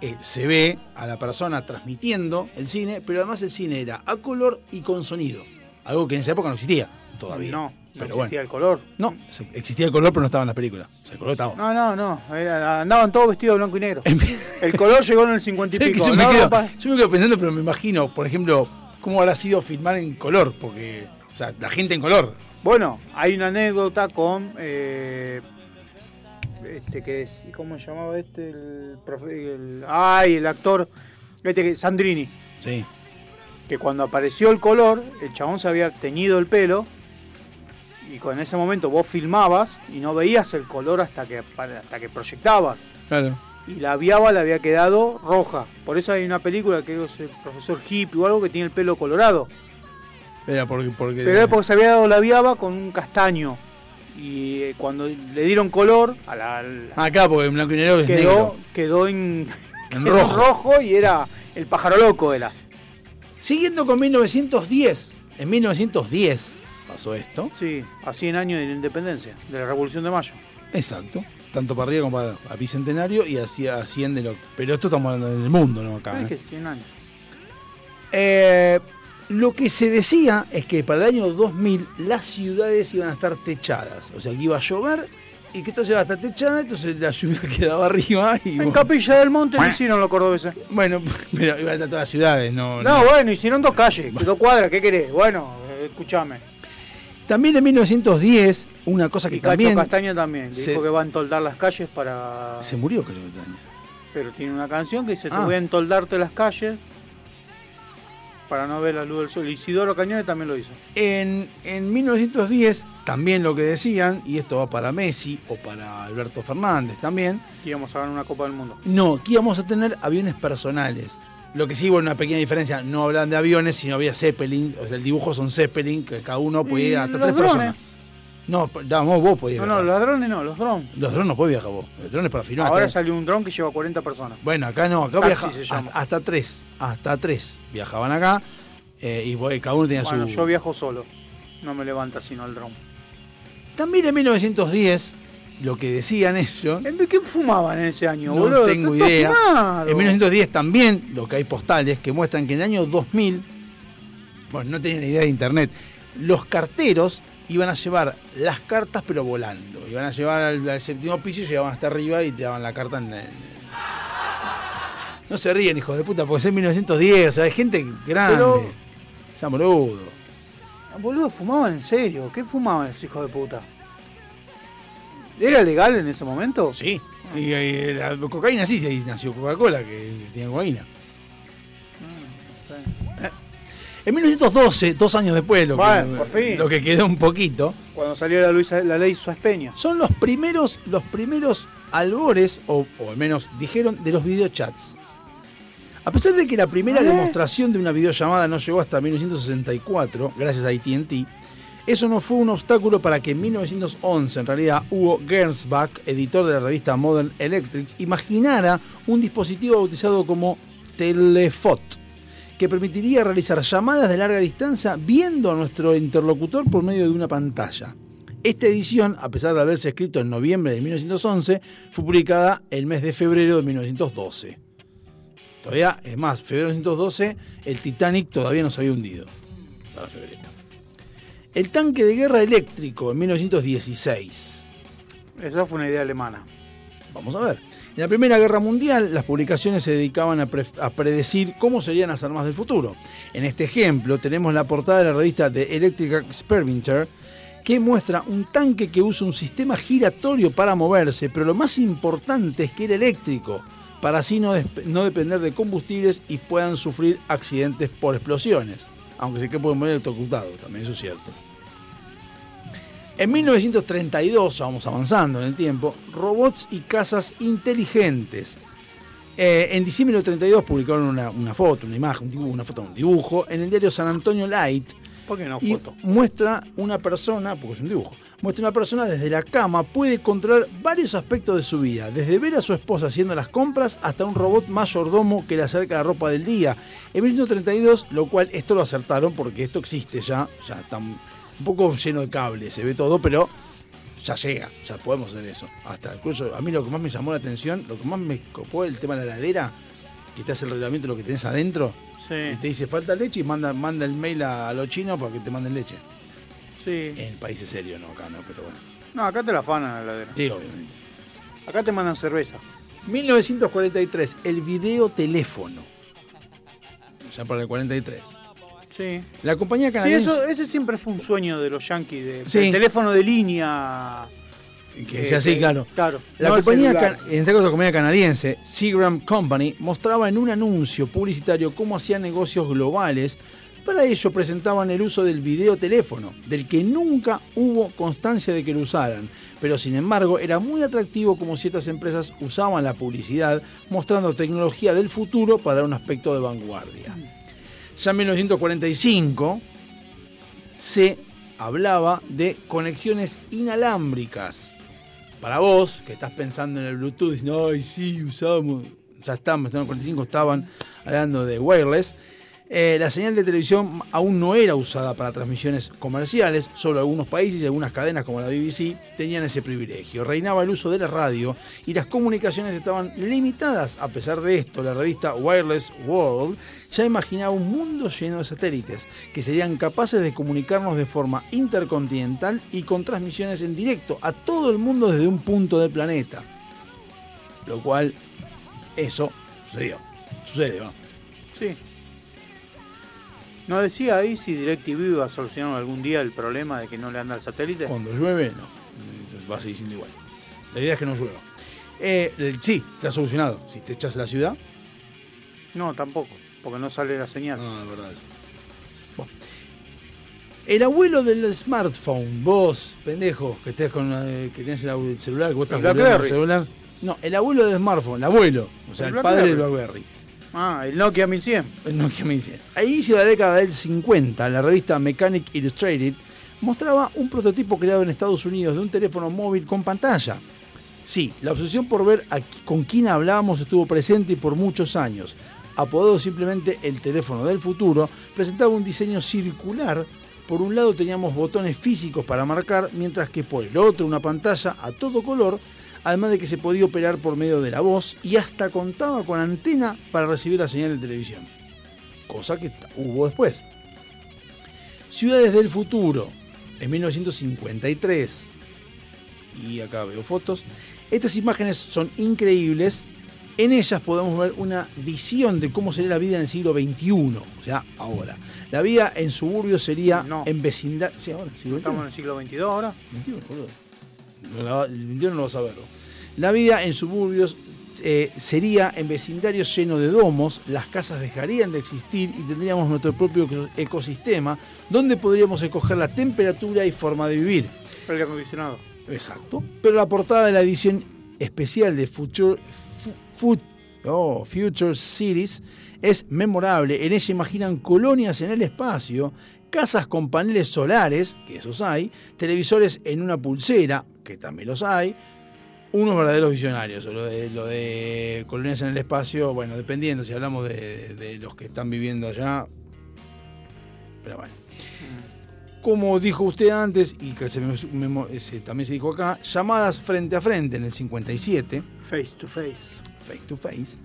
eh, se ve a la persona transmitiendo el cine, pero además el cine era a color y con sonido. Algo que en esa época no existía todavía. No, no existía bueno. el color. No, existía el color, pero no estaba en la película. O sea, el color estaba. No, no, no. era- andaban todos vestidos de blanco y negro. El color llegó en el 50 y ¿Sabes que pico. yo, me quedo, yo me quedo pensando, pero me imagino, por ejemplo, cómo habrá sido filmar en color, porque, o sea, la gente en color. Bueno, hay una anécdota con. eh, este que es. ¿Cómo se llamaba este? El, profe- el- ay, el actor. Este que, Sandrini. Sí. Que cuando apareció el color, el chabón se había teñido el pelo. Y con ese momento vos filmabas y no veías el color hasta que, hasta que proyectabas. Claro. Y la viaba le había quedado roja. Por eso hay una película que es el profesor hippie o algo que tiene el pelo colorado. Era porque. porque Pero es porque se había dado la viaba con un castaño. Y eh, cuando le dieron color, a la, al- Acá, porque en blanco y negro es quedó, negro. quedó en, En quedó rojo. rojo y era el pájaro loco era. Siguiendo con 1910. En 1910 pasó esto. Sí, a 100 años de la independencia, de la Revolución de Mayo. Exacto. Tanto para arriba como para a bicentenario y hacia a 100 de lo. Pero esto estamos hablando del mundo, ¿no? Acá. ¿Sabes ¿eh? qué? 100 años. Eh, lo que se decía es que para el año 2000 las ciudades iban a estar techadas. O sea, que iba a llover y que esto se iba a estar techada, entonces la lluvia quedaba arriba. Y En bueno, Capilla del Monte lo hicieron los cordobeses. bueno, pero iban a estar todas las ciudades, no. No, no. bueno, hicieron dos calles, dos cuadras, ¿qué querés? Bueno, eh, escúchame. También en 1910, una cosa que Y Cacho también Castaña también, se- dijo que va a entoldar las calles para... se murió, creo que Tania. Pero tiene una canción que dice, te Ah. voy a entoldarte las calles para no ver la luz del sol. Isidoro Cañones también lo hizo. En, en 1910, también lo que decían, y esto va para Messi o para Alberto Fernández también, Que íbamos a ganar una Copa del Mundo. no, que íbamos a tener aviones personales. Lo que sí hubo una pequeña diferencia, no hablaban de aviones, sino había Zeppelin, o sea, el dibujo son Zeppelin, que cada uno podía ¿Y ir hasta los tres drones? personas. No, no, vos, podías No, no, viajar. los drones no, los drones. Los drones no podés viajar vos. Los drones para filmar. Ahora salió un dron que lleva 40 personas. Bueno, acá no, acá Taxi viaja se llama. hasta, hasta tres. Hasta tres viajaban acá eh, y vos- cada uno tenía Bueno, su. yo viajo solo. No me levanta sino el dron. También en 1910, lo que decían ellos. ¿De qué fumaban en ese año, No boludo? tengo idea. fumado. En 1910 también, lo que hay postales que muestran que en el año 2000, bueno, no tenían idea de internet, los carteros iban a llevar las cartas pero volando. Iban a llevar al, al séptimo piso y llegaban hasta arriba y te daban la carta en... en- No se ríen, hijos de puta, porque es en 1910, o sea, hay gente grande. Pero- Sean boludo. Boludo, fumaban en serio. ¿Qué fumaban esos hijos de puta? ¿Era legal en ese momento? Sí. Y, y la cocaína sí, ahí nació Coca-Cola, que tenía cocaína. Eh, En 1912, dos años después, lo, Bueno, que, lo quedó un poquito, Cuando salió la, Luisa- la ley Suárez Peña. son los primeros, los primeros albores, o, o al menos dijeron, de los videochats. A pesar de que la primera ¿Eh? demostración de una videollamada no llegó hasta 1964, gracias a ATT, eso no fue un obstáculo para que en 1911, en realidad, Hugo Gernsback, editor de la revista Modern Electrics, imaginara un dispositivo bautizado como Telefot, que permitiría realizar llamadas de larga distancia viendo a nuestro interlocutor por medio de una pantalla. Esta edición, a pesar de haberse escrito en noviembre de 1911, fue publicada el mes de febrero de 1912. Todavía, es más, febrero de 1912, el Titanic todavía no se había hundido. Para febrero. El tanque de guerra eléctrico en 1916. Esa fue una idea alemana. Vamos a ver. En la Primera Guerra Mundial, las publicaciones se dedicaban a, pre- a predecir cómo serían las armas del futuro. En este ejemplo, tenemos la portada de la revista The Electric Experimenter, que muestra un tanque que usa un sistema giratorio para moverse, pero lo más importante es que era eléctrico, para así no, depender de combustibles y puedan sufrir accidentes por explosiones. Aunque sé que pueden morir electrocutados, también eso es cierto. En 1932, ya vamos avanzando en el tiempo, robots y casas inteligentes. Eh, en diciembre del 32 publicaron una, una foto, una imagen, un dibujo, una foto, un dibujo en el diario San Antonio Light. ¿Por qué no y foto? muestra una persona, porque es un dibujo, muestra una persona desde la cama puede controlar varios aspectos de su vida, desde ver a su esposa haciendo las compras hasta un robot mayordomo que le acerca la ropa del día. En 1932, lo cual esto lo acertaron porque esto existe ya, ya está un poco lleno de cables, se ve todo, pero ya llega, ya podemos hacer eso. Hasta incluso a mí lo que más me llamó la atención, lo que más me copó el tema de la heladera, que te hace el reglamento de lo que tenés adentro. Sí. Y te dice falta leche y manda, manda el mail a, a los chinos para que te manden leche. Sí. En el país es serio, no acá, no, pero bueno. No, acá te la afanan la heladera. Sí, obviamente. Acá te mandan cerveza. 1943, el videoteléfono. Ya para el 43. Sí. La compañía Sí, canadiense. eso, ese siempre fue un sueño de los yankees. De, Sí. El teléfono de línea. que sea así, claro. Claro. La no compañía, en este caso la compañía canadiense, Seagram Company, mostraba en un anuncio publicitario cómo hacía negocios globales. Para ello presentaban el uso del videoteléfono, del que nunca hubo constancia de que lo usaran. Pero sin embargo era muy atractivo como ciertas empresas usaban la publicidad mostrando tecnología del futuro para dar un aspecto de vanguardia. Ya en 1945 se hablaba de conexiones inalámbricas. Para vos, que estás pensando en el Bluetooth, diciendo, ay, sí, usamos, ya estamos, en el 45 estaban hablando de wireless. Eh, la señal de televisión aún no era usada para transmisiones comerciales, solo algunos países y algunas cadenas como la BBC tenían ese privilegio. Reinaba el uso de la radio y las comunicaciones estaban limitadas. A pesar de esto, la revista Wireless World ya imaginaba un mundo lleno de satélites que serían capaces de comunicarnos de forma intercontinental y con transmisiones en directo a todo el mundo desde un punto del planeta. Lo cual, eso sucedió. Sucede, ¿no? Sí. ¿No decía ahí si DirecTV iba a solucionar algún día el problema de que no le anda el satélite? Cuando llueve, no. Va a seguir siendo igual. La idea es que no llueva. Eh, sí, está solucionado. Si te echas a la ciudad. No, tampoco, porque no sale la señal. No, de verdad. Bueno. El abuelo del smartphone, vos, pendejo, que estés con eh, que tenés el celular, que vos estás con el celular. No, el abuelo del smartphone, el abuelo, o sea, El el, padre del Blackberry. Ah, el Nokia 1100. El Nokia 1100. A inicio de la década del 50, la revista Mechanic Illustrated mostraba un prototipo creado en Estados Unidos de un teléfono móvil con pantalla. Sí, la obsesión por ver a con quién hablábamos estuvo presente por muchos años. Apodado simplemente el teléfono del futuro, presentaba un diseño circular. Por un lado teníamos botones físicos para marcar, mientras que por el otro una pantalla a todo color, además de que se podía operar por medio de la voz y hasta contaba con antena para recibir la señal de televisión. Cosa que hubo después. Ciudades del futuro, en 1953. Y acá veo fotos. Estas imágenes son increíbles. En ellas podemos ver una visión de cómo sería la vida en el siglo XXI, o sea, ahora. La vida en suburbios sería en. Sí, ahora, siglo Estamos en el siglo XXII ahora. 21, boludo. No El 21 no vas a verlo. La vida en suburbios eh, sería en vecindarios llenos de domos, las casas dejarían de existir y tendríamos nuestro propio eco- ecosistema donde podríamos escoger la temperatura y forma de vivir. Aire acondicionado. Exacto. Pero la portada de la edición especial de Future, Fu- oh, Future Cities es memorable. En ella imaginan colonias en el espacio, casas con paneles solares, que esos hay, televisores en una pulsera, que también los hay, unos verdaderos visionarios. Lo de, lo de colonias en el espacio, bueno, dependiendo si hablamos de, los que están viviendo allá. Pero bueno. Como dijo usted antes, y que se me- también se dijo acá, llamadas frente a frente en el 57. Face to face. Face to face.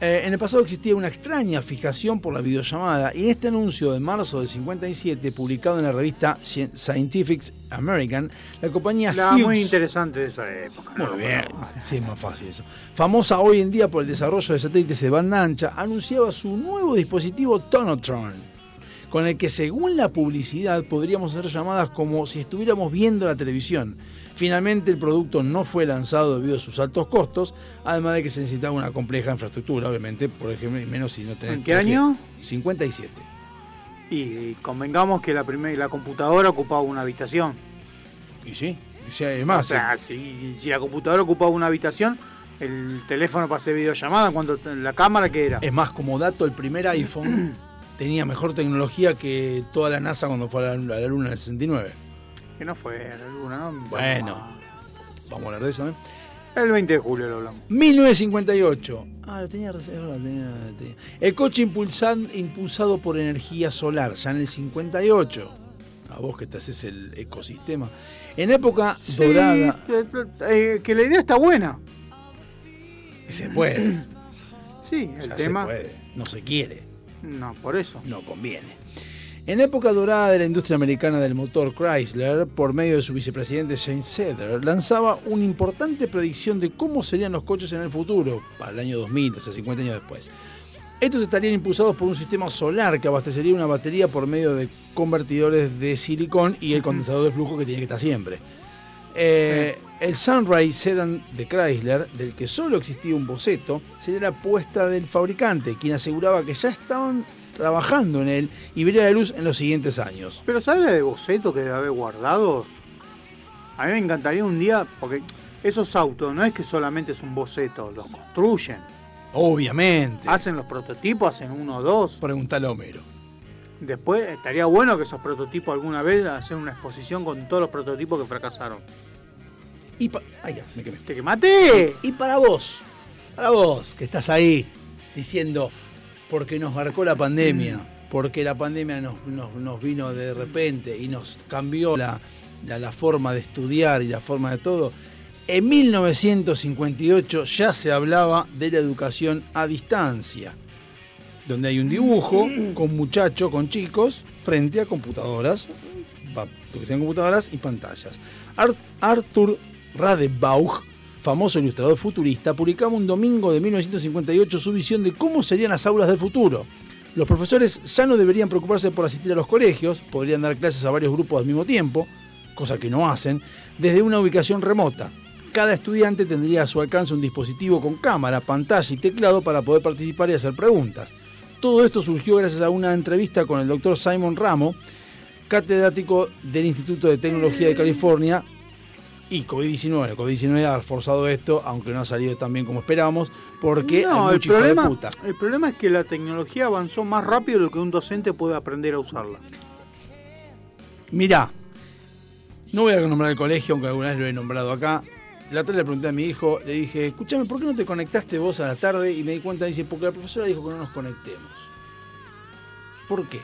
Eh, en el pasado existía una extraña fijación por la videollamada y en este anuncio de marzo del 57, publicado en la revista Scien- Scientific American, la compañía La Hughes- muy interesante de esa época. muy bien, sí, es más fácil eso. Famosa hoy en día por el desarrollo de satélites de banda ancha, anunciaba su nuevo dispositivo Tonotron, con el que según la publicidad podríamos hacer llamadas como si estuviéramos viendo la televisión. Finalmente el producto no fue lanzado debido a sus altos costos, además de que se necesitaba una compleja infraestructura, obviamente, por ejemplo, y menos si no tenés... ¿En qué año? 57. Y convengamos que la, primer, la computadora ocupaba una habitación. Y sí, y sí, además... O sea, si, si la computadora ocupaba una habitación, el teléfono para hacer videollamada, cuando la cámara que era. Es más, como dato, el primer iPhone tenía mejor tecnología que toda la NASA cuando fue a la, a la Luna en el 69. Que no fue la luna, ¿no? Bueno, vamos a hablar de eso, ¿eh? El 20 de julio lo hablamos. 1958. Ah, lo tenía reservado. lo tenía- lo tenía. El coche impulsan- impulsado por energía solar, ya en el 58. A vos que te haces el ecosistema. En época dorada. Sí, eh, que la idea está buena. Se puede. Sí, el ya tema. se puede. No se quiere. No, por eso. No conviene. En época dorada de la industria americana del motor, Chrysler, por medio de su vicepresidente James Seder, lanzaba una importante predicción de cómo serían los coches en el futuro, para el año 2000, o sea, 50 años después. Estos estarían impulsados por un sistema solar que abastecería una batería por medio de convertidores de silicón y el condensador de flujo que tiene que estar siempre. Eh, el Sunrise Sedan de Chrysler, del que solo existía un boceto, sería la apuesta del fabricante, quien aseguraba que ya estaban trabajando en él y vería la luz en los siguientes años. Pero ¿sabes la de boceto que debe haber guardado? A mí me encantaría un día, porque esos autos no es que solamente es un boceto, los construyen. Obviamente. Hacen los prototipos, hacen uno o dos. Preguntale a Homero. Después estaría bueno que esos prototipos alguna vez hacen una exposición con todos los prototipos que fracasaron. Y pa- Ay, ya, me quemé. ¡Te quemaste! Y para vos, para vos, que estás ahí diciendo, porque nos marcó la pandemia, porque la pandemia nos, vino de repente y nos cambió la, la- forma de estudiar y la forma de todo. En 1958 ya se hablaba de la educación a distancia, donde hay un dibujo con muchachos, con chicos, frente a computadoras, que sean computadoras y pantallas. Ar- Arthur Radebauch, famoso ilustrador futurista, publicaba un domingo de 1958 su visión de cómo serían las aulas del futuro. Los profesores ya no deberían preocuparse por asistir a los colegios, podrían dar clases a varios grupos al mismo tiempo, cosa que no hacen, desde una ubicación remota. Cada estudiante tendría a su alcance un dispositivo con cámara, pantalla y teclado para poder participar y hacer preguntas. Todo esto surgió gracias a una entrevista con el doctor Simon Ramo, catedrático del Instituto de Tecnología de California, Y COVID-19, el COVID-19 ha forzado esto, aunque no ha salido tan bien como esperábamos, porque No, hay el hijo de problema, puta. el problema es que la tecnología avanzó más rápido de lo que un docente puede aprender a usarla. Mirá, no voy a nombrar el colegio, aunque alguna vez lo he nombrado acá. La otra vez le pregunté a mi hijo, le dije, escúchame, ¿por qué no te conectaste vos a la tarde? Y me di cuenta, dice, porque la profesora dijo que no nos conectemos. ¿Por qué?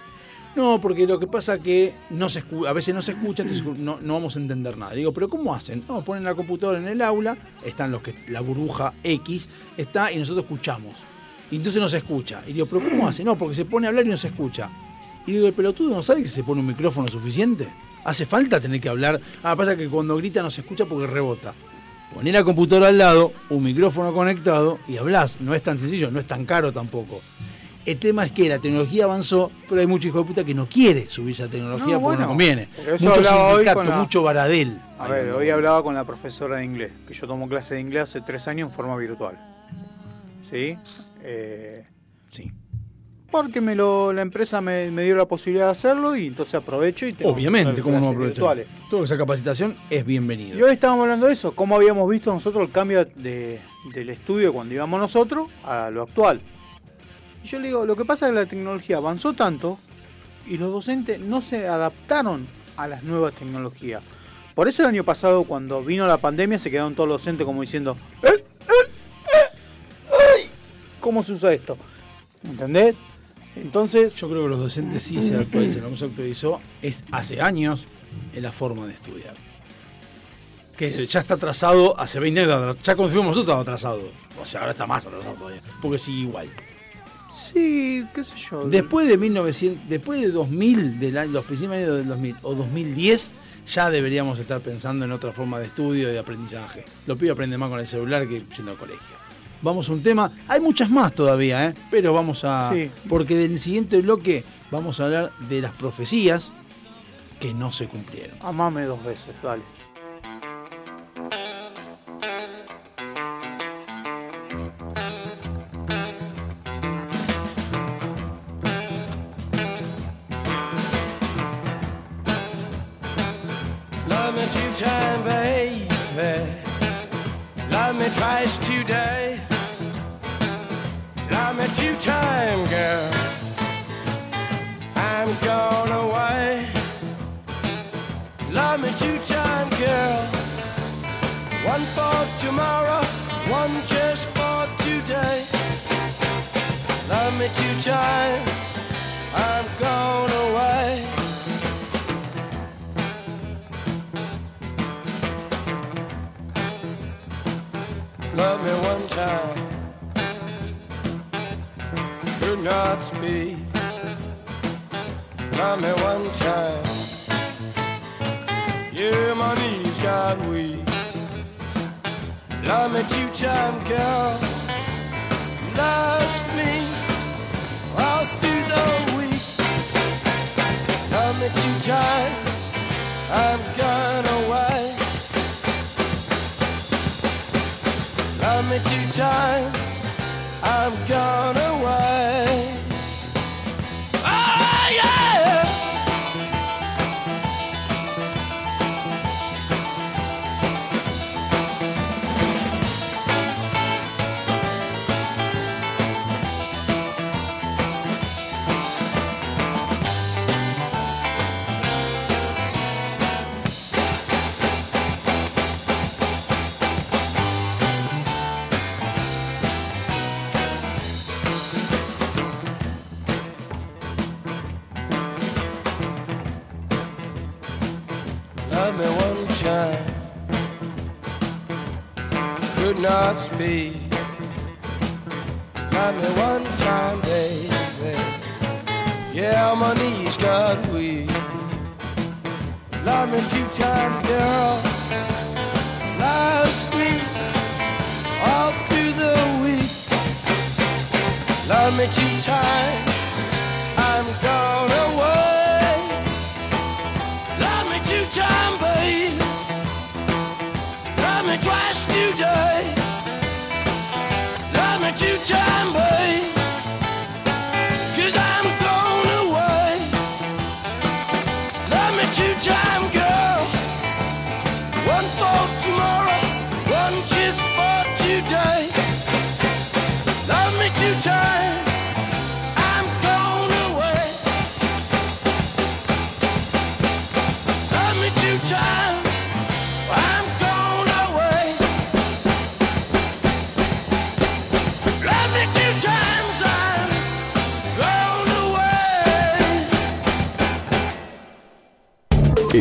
No, porque lo que pasa que no se a veces no se escucha, entonces no, no vamos a entender nada. Digo, ¿pero cómo hacen? No, ponen la computadora en el aula, están los que, la burbuja X, está y nosotros escuchamos. Y entonces no se escucha. Y digo, ¿pero cómo hace? No, porque se pone a hablar y no se escucha. Y digo, ¿el pelotudo no sabe que se pone un micrófono suficiente? ¿Hace falta tener que hablar? Ah, pasa que cuando grita no se escucha porque rebota. Poné la computadora al lado, un micrófono conectado y hablas. No es tan sencillo, no es tan caro tampoco. El tema es que la tecnología avanzó, pero hay mucho hijo de puta que no quiere subirse a la tecnología No, porque bueno, no conviene. pero eso Mucho sindicato, la- mucho baradel. A ver, hoy hablaba con la profesora de inglés, que yo tomo clase de inglés hace tres años en forma virtual. ¿Sí? Eh, sí. Porque me lo, la empresa me, me dio la posibilidad de hacerlo y entonces aprovecho y tengo Obviamente, ¿cómo no aprovechar? Todo esa capacitación es bienvenido. Y hoy estábamos hablando de eso, cómo habíamos visto nosotros el cambio de- del estudio cuando íbamos nosotros a lo actual. Y yo le digo, lo que pasa es que la tecnología avanzó tanto y los docentes no se adaptaron a las nuevas tecnologías. Por eso el año pasado, cuando vino la pandemia, se quedaron todos los docentes como diciendo, "Eh, eh, eh, ¿cómo se usa esto? ¿Entendés? Entonces... Yo creo que los docentes sí se actualizan. Lo que se actualizó es hace años en la forma de estudiar. Que ya está atrasado hace 20 años. Ya cuando fuimos nosotros estaba atrasado. O sea, ahora está más atrasado todavía. Porque sigue igual. Sí, qué sé yo. Después de 1900, después de 2000, del año- los principios años del 2000 o 2010, ya deberíamos estar pensando en otra forma de estudio y de aprendizaje. Los pibes aprenden más con el celular que siendo al colegio. Vamos a un tema, hay muchas más todavía, ¿eh? pero vamos a... Sí. Porque del siguiente bloque vamos a hablar de las profecías que no se cumplieron. Amame dos veces, dale.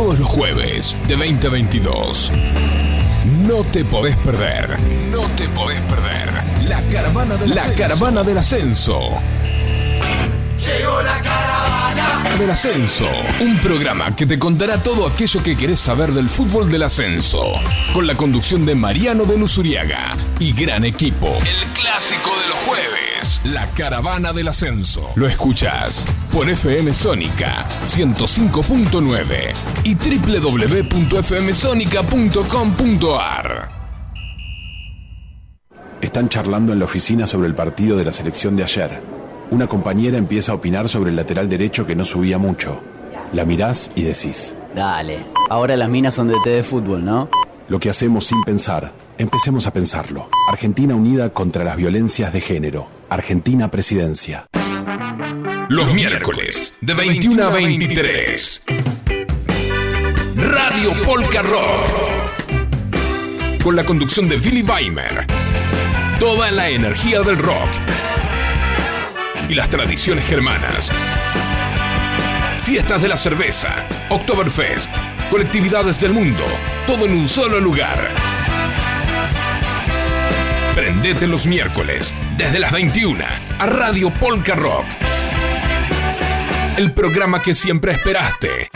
Todos los jueves de 2022. No te podés perder. No te podés perder. La caravana del, la caravana del ascenso. Llegó la caravana. Del ascenso. Un programa que te contará todo aquello que querés saber del fútbol del ascenso. Con la conducción de Mariano de Luzuriaga y gran equipo. El clásico de los jueves. La caravana del ascenso. Lo escuchás por FM Sónica 105.9 y www.fmsonica.com.ar. Están charlando en la oficina sobre el partido de la selección de ayer. Una compañera empieza a opinar sobre el lateral derecho que no subía mucho. La mirás y decís. Dale. Ahora las minas son de té de fútbol, ¿no? Lo que hacemos sin pensar, empecemos a pensarlo. Argentina unida contra las violencias de género. Argentina presidencia. Los miércoles de 21 a 23. Radio Polka Rock. Con la conducción de Billy Weimer. Toda la energía del rock. Y las tradiciones germanas. Fiestas de la cerveza. Oktoberfest. Colectividades del mundo. Todo en un solo lugar. Prendete los miércoles desde las 21 a Radio Polka Rock. El programa que siempre esperaste.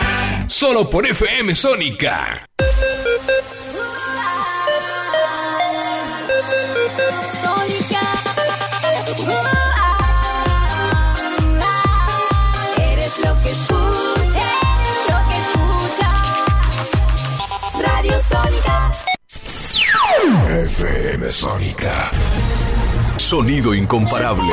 Solo por FM Sónica. Sónica. Eres lo que escuchas, lo que escuchas. Radio Sónica. FM Sónica. Sonido incomparable.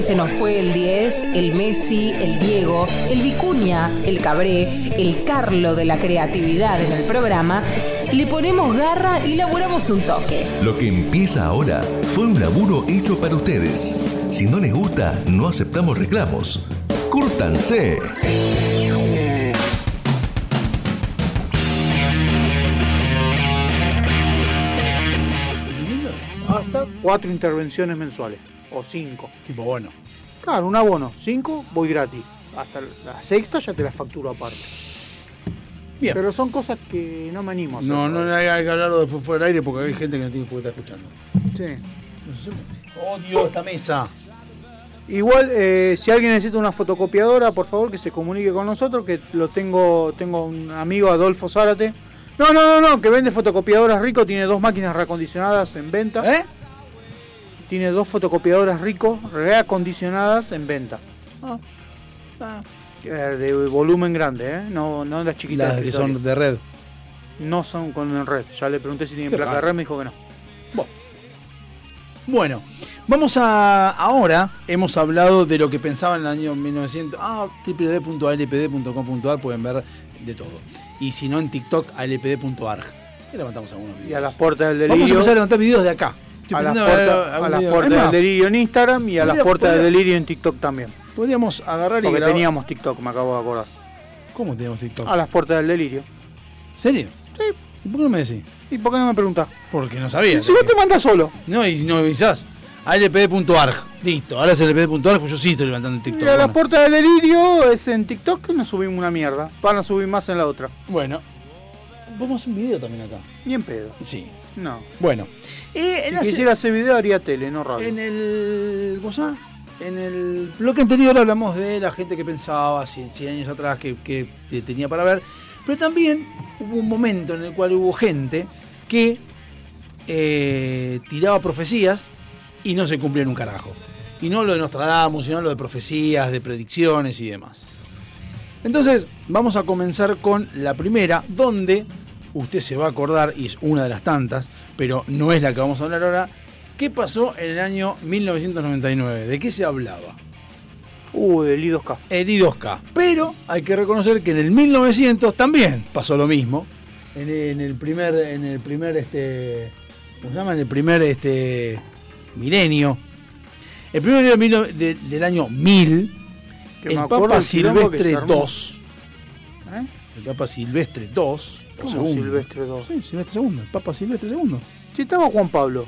Que se nos fue el 10, el Messi, el Diego, el Vicuña, el Cabré, el Carlo de la creatividad en el programa, le ponemos garra y laburamos un toque. Lo que empieza ahora fue un laburo hecho para ustedes. Si no les gusta, no aceptamos reclamos. ¡Cúrtanse! Hasta cuatro intervenciones mensuales. O cinco. Tipo, bueno. Claro, un abono. Cinco, voy gratis. Hasta la sexta ya te la facturo aparte. Bien. Pero son cosas que no me animo a hacer. No, no hay hay que hablarlo después fuera del aire porque hay gente que no tiene que estar escuchando. Sí. Odio esta mesa. Igual, eh, si alguien necesita una fotocopiadora, por favor que se comunique con nosotros, que lo tengo, tengo un amigo Adolfo Zárate. No, no, no, no, que vende fotocopiadoras rico, tiene dos máquinas reacondicionadas en venta. ¿Eh? Tiene dos fotocopiadoras rico reacondicionadas en venta. Ah. Eh, de volumen grande, ¿eh? No, no las chiquitas. Las de que son de red. No son con red. Ya le pregunté si tienen Qué placa de red, me dijo que no. Bueno, vamos a. Ahora hemos hablado de lo que pensaba en el año 1900. Ah, www.alpd.com.ar pueden ver de todo. Y si no, en TikTok, alpd.arg. Y levantamos algunos videos. Y a las puertas del delirio. Vamos a empezar a levantar videos de acá. A las en puertas, del delirio en Instagram y a las puertas del delirio en TikTok también. Podríamos agarrar y Porque grabar- teníamos TikTok, me acabo de acordar. ¿Cómo teníamos TikTok? A las puertas del delirio. ¿Serio? Sí. ¿Y por qué no me decís? ¿Y por qué no me preguntás? Porque no sabía. Si no te mandas solo. No, y si no avisás. alpd.arg. Listo, ahora es lpd.arg, pues yo sí estoy levantando el TikTok. Y a las Bueno. puertas del delirio es en TikTok que no subimos una mierda. Van a subir más en la otra. Bueno. Vamos a hacer un video también acá. Ni en pedo. Sí. No. Bueno. Eh, en Si la quisiera hacer video haría tele, no radio. En el. ¿Cómo se llama? En el bloque anterior hablamos de la gente que pensaba 100, 100 años atrás que, que te- tenía para ver. Pero también hubo un momento en el cual hubo gente que eh, tiraba profecías y no se cumplían un carajo. Y no lo de Nostradamus, sino lo de profecías, de predicciones y demás. Entonces, vamos a comenzar con la primera, donde usted se va a acordar, y es una de las tantas, pero no es la que vamos a hablar ahora. ¿Qué pasó en el año 1999? ¿De qué se hablaba? Uh, del I2K. El I2K. Pero hay que reconocer que en el 1900 también pasó lo mismo. En el, en el primer, en el primer, este, ¿cómo se llama? En el primer, este, milenio. El primer milenio de del año 1000, Que me el Papa Silvestre. II, ¿Eh? el Papa Silvestre II, ¿Cómo segundo. Silvestre II? Sí, Silvestre II, el Papa Silvestre II. Si estaba Juan Pablo.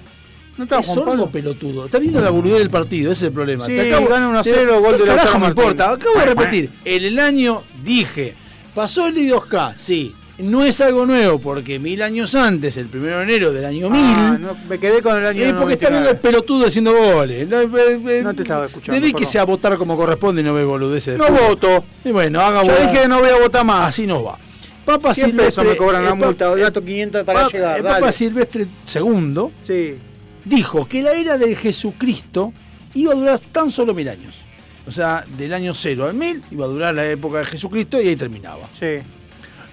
¿No estaba Es Juan Pablo? pelotudo. Está viendo la boludez del partido, ese es el problema. Sí, Te acabo, gana 1 a te- 0, gol ¿qué de carajo me importa? Acabo de repetir. En el año dije, pasó el I2K, sí. No es algo nuevo, porque mil años antes, el primero de enero del año 1000, Ah, no, me quedé con el año eh, porque está viendo el 99. pelotudo haciendo goles. No, eh, eh, No te estaba escuchando, Dedíquese a votar como corresponde y no ve boludeces de No fútbol. voto. Y bueno, haga Yo dije que no voy a votar más. Así no va. Papa 100 pesos Silvestre. me cobran la el Papa- multa, 500 para Papa- llegar. el dale. Papa Silvestre II Sí. dijo que la era de Jesucristo iba a durar tan solo mil años. O sea, del año 0 al 1000 iba a durar la época de Jesucristo y ahí terminaba. Sí.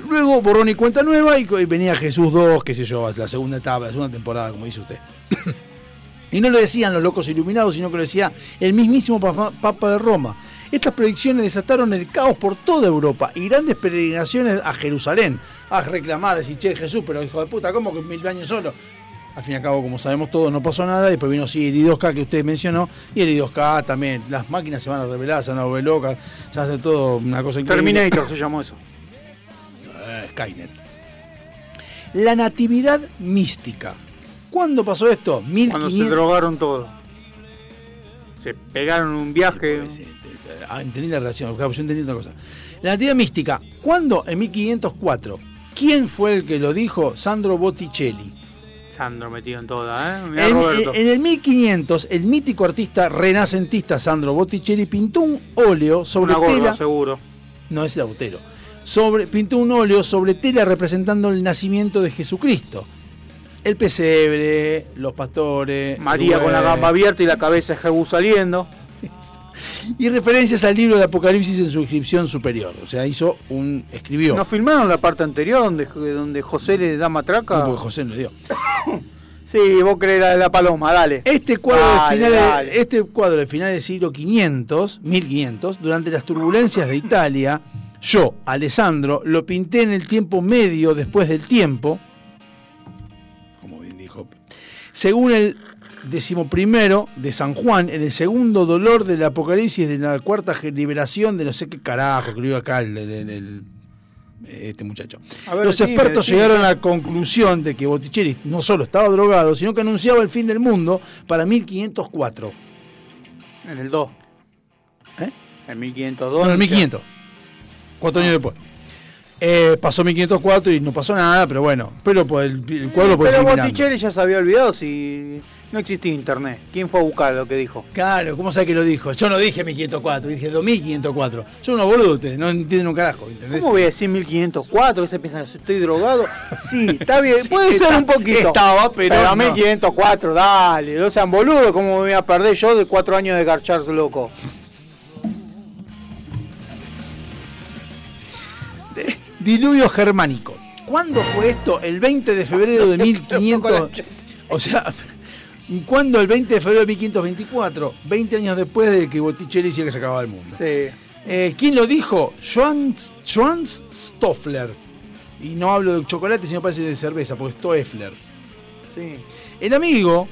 Luego borrón y cuenta nueva y, venía Jesús 2, qué sé yo, la segunda etapa, la segunda temporada, como dice usted. y no lo decían los locos iluminados, sino que lo decía el mismísimo Papa, Papa de Roma. Estas predicciones desataron el caos por toda Europa y grandes peregrinaciones a Jerusalén a reclamar, decir, che, Jesús, pero hijo de puta, ¿cómo que mil años solo? Al fin y al cabo, como sabemos todos, no pasó nada. Después vino sí, el I2K que usted mencionó. Y el I2K también. Las máquinas se van a revelar, se van a volver locas. Se hace todo una cosa increíble. Terminator se llamó eso. Eh, Skynet. La natividad mística. ¿Cuándo pasó esto? Cuando 1500. se drogaron todos. Se pegaron un viaje. Ah, entendí la relación, claro, yo entendí otra cosa. La natividad mística. ¿Cuándo? En 1504. ¿Quién fue el que lo dijo? Sandro Botticelli. Sandro metido en toda, ¿eh? Mirá En, Roberto. en el 1500, el mítico artista renacentista Sandro Botticelli pintó un óleo sobre Una gorda, tela. seguro. No es el autero. Sobre, pintó un óleo sobre tela representando el nacimiento de Jesucristo. El pesebre, los pastores. María con la gamba abierta y la cabeza de Jebú saliendo. Y referencias al libro de Apocalipsis en su inscripción superior. O sea, hizo un. escribió. ¿No filmaron la parte anterior donde, donde José le da matraca? No, porque José no le dio. Sí, vos crees la de la paloma, dale. Este cuadro, Dale, de finales, dale. este cuadro de finales del siglo 500, 1500, durante las turbulencias de Italia, yo, Alessandro, lo pinté en el tiempo medio después del tiempo, como bien dijo, según el decimoprimero de San Juan, en el segundo dolor del apocalipsis de la cuarta liberación de no sé qué carajo, que lo iba acá el, el- el- este muchacho. Ver, Los decime, expertos decime. llegaron a la conclusión de que Botticelli no solo estaba drogado, sino que anunciaba el fin del mundo para 1504. En el 2. ¿Eh? En 1502. No, en el 1500. Cuatro años después. Eh, pasó 1504 y no pasó nada, pero bueno. Pero pues, el, el cuadro puede Pero. Botticelli ya se había olvidado si no existía internet. ¿Quién fue a buscar lo que dijo? Claro, ¿cómo sabe que lo dijo? Yo no dije 1504, dije 2504. Son unos boludos ustedes, no entienden un carajo, ¿entendés? ¿Cómo voy a decir 1504? ¿Qué se piensan? ¿Estoy drogado? Sí, está bien. Sí, Puede está- ser un poquito. estaba, pero no. 1504, dale. No sean boludos. ¿Cómo me voy a perder yo de cuatro años de garcharse loco? Diluvio germánico. ¿Cuándo fue esto? El 20 de febrero de 1500. O sea, ¿cuándo el 20 de febrero de 1524? 20 años después de que Botticelli decía que se acababa el mundo. Sí. Eh, ¿Quién lo dijo? Johann, Johann Stoffler. Y no hablo de chocolate, sino parece de cerveza, porque es Stoeffler. Sí. El amigo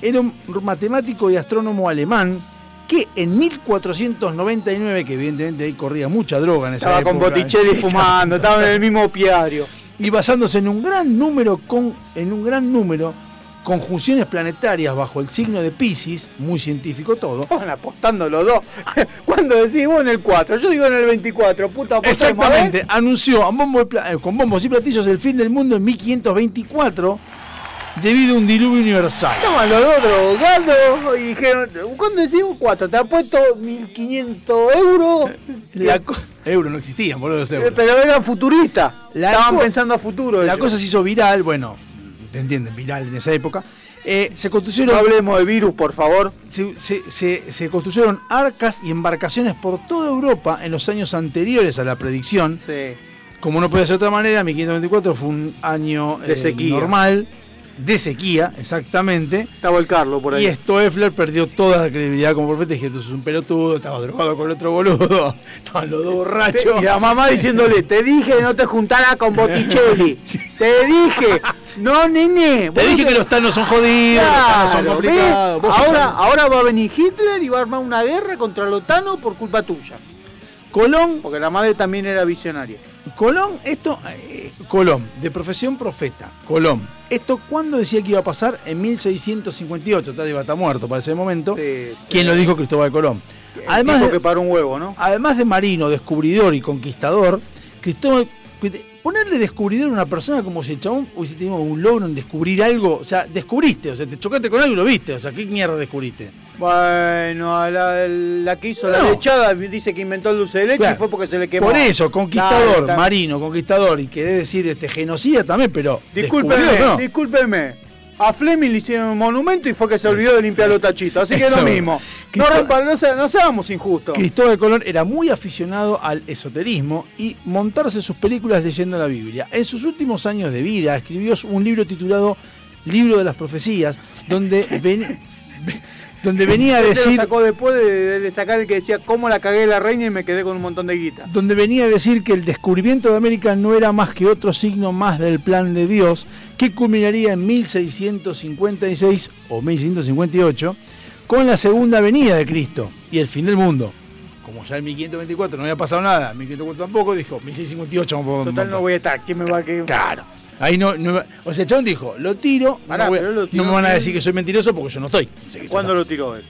era un matemático y astrónomo alemán que en 1499, que evidentemente ahí corría mucha droga en esa Estaba época. con Botticelli fumando, estaba en el mismo piario. y basándose en un gran número con en un gran número conjunciones planetarias bajo el signo de Pisces, muy científico todo. Estaban apostando los dos. Cuando decís vos en el 4, yo digo en el 24, puta. Exactamente, anunció a bombo y pla- eh, con bombos y platillos el fin del mundo en 1524 debido a un diluvio universal. Estaban los dos drogados y dijeron, ¿cuándo decimos 4? ¿Te ha puesto 1500 euros? La co- euros no existían, boludo, los Eh, euros. Pero eran futuristas. La Estaban co- pensando a futuro. La ellos. cosa se hizo viral, bueno, te entienden, viral en esa época. Eh, se construyeron. No hablemos de virus, por favor. Se, se- se- se construyeron arcas y embarcaciones por toda Europa en los años anteriores a la predicción. Sí. Como no puede ser de otra manera, 1524 fue un año eh, normal, de sequía, exactamente. Estaba el Carlos por ahí. Y Stoeffler perdió toda la credibilidad como profeta. Dije, tú sos un pelotudo, estaba drogado con el otro boludo. Estaban los dos borrachos. Y la mamá diciéndole, te dije no te juntaras con Botticelli. te dije, no nene. Te dije que los tanos son jodidos, los tanos son complicados. Ahora, ahora va a venir Hitler y va a armar una guerra contra los tanos por culpa tuya. Colón, Porque la madre también era visionaria. Colón, esto, eh, Colón, de profesión profeta, Colón. ¿Esto cuándo decía que iba a pasar? En 1658, está, iba a estar muerto para ese momento. ¿Quién lo dijo? Cristóbal Colón. Además de, que para un huevo, ¿no? además de marino, descubridor y conquistador, Cristóbal, ponerle descubridor a una persona como si el chabón hubiese tenido un logro en descubrir algo, o sea, descubriste, o sea, te chocaste con algo y lo viste, o sea, ¿qué mierda descubriste? Bueno, a la, la que hizo la lechada dice que inventó el dulce de leche Claro. y fue porque se le quemó. Por eso, conquistador, Claro, marino, conquistador, y que debe decir este genocida también, pero Discúlpeme, no. discúlpeme. A Fleming le hicieron un monumento y fue que se olvidó de limpiar los tachitos. Así que es lo mismo. No, rompa- no, se- no seamos injustos. Cristóbal Colón era muy aficionado al esoterismo y montarse sus películas leyendo la Biblia. En sus últimos años de vida escribió un libro titulado Libro de las Profecías, donde, ven- donde venía a decir lo sacó después de, de sacar el que decía cómo la cagué la reina y me quedé con un montón de guita. donde venía a decir que el descubrimiento de América no era más que otro signo más del plan de Dios, que culminaría en 1656 o 1658 con la segunda venida de Cristo y el fin del mundo. Como ya en 1524 no había pasado nada, en 1524 tampoco, dijo 1658 vamos a Total no voy a estar. ¿Quién me va a quedar? Claro. Ahí no, no- o sea, el chabón dijo, lo tiro, Pará, no, voy- lo tiró no me van a decir que soy mentiroso porque yo no estoy. ¿Cuándo lo tiró él?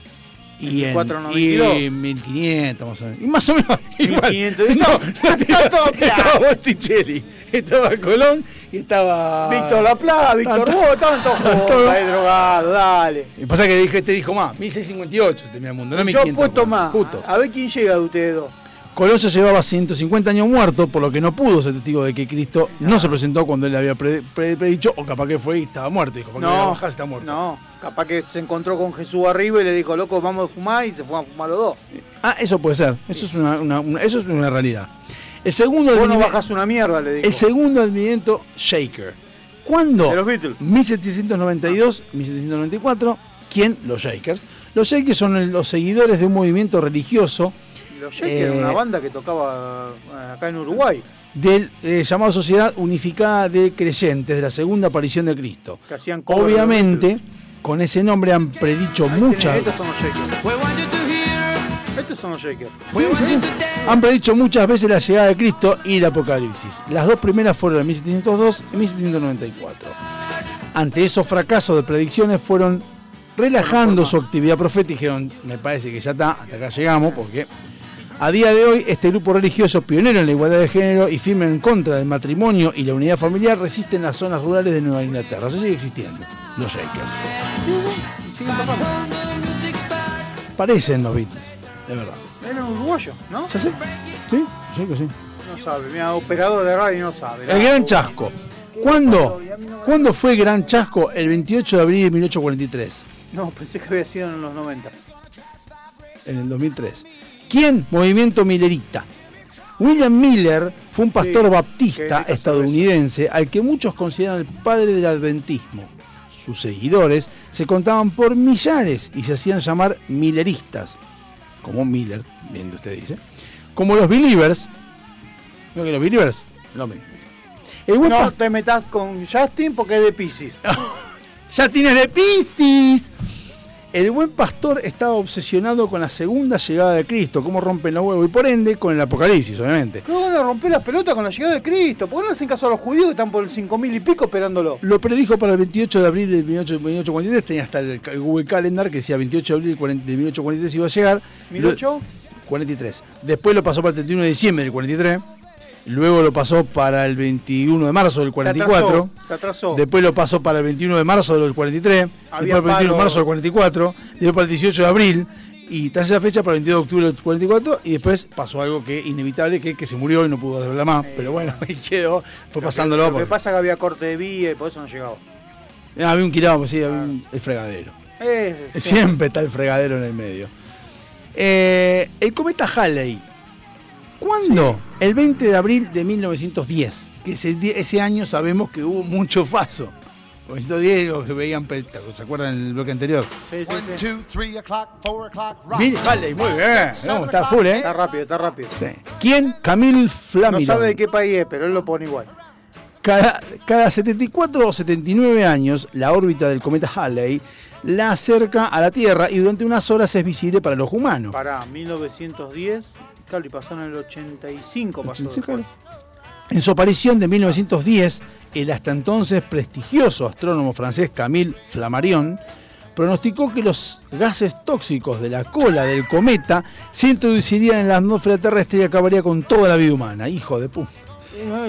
Y en, 492. y 1500 más o menos. Y más o menos igual. 1500. No, no, Está todo estaba Botticelli, estaba Colón y estaba... Víctor Laplace, Víctor Hugo, estaban todos Tanto- juntos ahí drogados, dale. Que pasa que dije, te dijo más, 1658 se termina el mundo, no Yo 1500. apuesto más. Justo. A ver quién llega de ustedes dos. Colón ya llevaba 150 años muerto, por lo que no pudo ser testigo de que Cristo no se presentó cuando él le había pre- pre- predicho, o capaz que fue y estaba muerto. Dijo, ¿para qué voy a No, bajar si está muerto? no, capaz que se encontró con Jesús arriba y le dijo, loco, vamos a fumar y se fueron a fumar los dos. Ah, eso puede ser, eso es una, una- una- eso es una realidad. El segundo, Vos no bajás una mierda, le dijo. el segundo advenimiento, Shaker. ¿Cuándo? De los Beatles. 1792, 1794. ¿Quién? Los Shakers. Los Shakers son los seguidores de un movimiento religioso Los Shakers era Eh, una banda que tocaba eh, acá en Uruguay, del eh, llamado Sociedad Unificada de Creyentes de la Segunda Aparición de Cristo. que hacían Obviamente, con ese nombre han predicho muchas. Estos son los Shakers. Estos son los Shakers. Sí, sí, sí. Han predicho muchas veces la llegada de Cristo y el Apocalipsis. Las dos primeras fueron en 1702 y 1794. Ante esos fracasos de predicciones fueron relajando su actividad profética y dijeron, me parece que ya está, hasta acá llegamos, porque a día de hoy este grupo religioso pionero en la igualdad de género y firme en contra del matrimonio y la unidad familiar resiste en las zonas rurales de Nueva Inglaterra. Se sigue existiendo, los Shakers. Parecen los Beatles, de verdad. Era un uruguayo, ¿no? ¿Ya sé? Sí, yo que sí. No sabe, mira, operador de radio no sabe. El Gran Chasco. ¿Cuándo? ¿Cuándo fue el Gran Chasco? El 28 de abril de 1843, No, pensé que había sido en los 90. en el 2003. ¿Quién? Movimiento Millerita. William Miller fue un pastor Sí, baptista estadounidense al que muchos consideran el padre del adventismo. Sus seguidores se contaban por millares y se hacían llamar milleristas, como Miller, bien usted dice, como los believers. No que los believers, no me. No te metas con Justin porque es de Pisces. Ya tienes de Piscis. El buen pastor estaba obsesionado con la segunda llegada de Cristo, cómo rompen los huevos y por ende con el apocalipsis, obviamente. ¿Cómo van a romper las pelotas con la llegada de Cristo? ¿Por qué no hacen caso a los judíos que están por el 5000 y pico esperándolo? Lo predijo para el 28 de abril 18 1843, tenía hasta el Google Calendar que decía 28 de abril del 40 de 1843 iba a llegar. Lo- ¿1008? 43. Después lo pasó para el 31 de diciembre del 43. Luego lo pasó para el 21 de marzo del 44. Se atrasó. Después lo pasó para el 21 de marzo del 43. Había después para el 21 de marzo del 44. Después para el 18 de abril. Y tras esa fecha para el 22 de octubre del 44. Y después pasó algo que inevitable, que, que se murió y no pudo hablar más. Pero bueno, ahí quedó. Fue pasándolo. Lo que pasa es que había corte de vía y por eso no llegaba. Ah, había un quilombo, sí, había un- el fregadero. Eh. Siempre está el fregadero en el medio. Eh, el cometa Halley. ¿Cuándo? El 20 de abril de 1910. Que ese, año sabemos que hubo mucho faso. 1910 los que veían, ¿se acuerdan en el bloque anterior? Sí, sí, sí. Bill Halley, muy bien. No, está full, ¿eh? Está rápido, está rápido. Sí. ¿Quién? Camille No Flamirón. sabe de qué país es, pero él lo pone igual. Cada, cada 74 o 79 años, la órbita del cometa Halley la acerca a la Tierra y durante unas horas es visible para los humanos. Para 1910, claro, y pasó en el 85, pasó. 85, después. En su aparición de 1910, el hasta entonces prestigioso astrónomo francés Camille Flammarion pronosticó que los gases tóxicos de la cola del cometa se introducirían en la atmósfera terrestre y acabaría con toda la vida humana. Hijo de puta.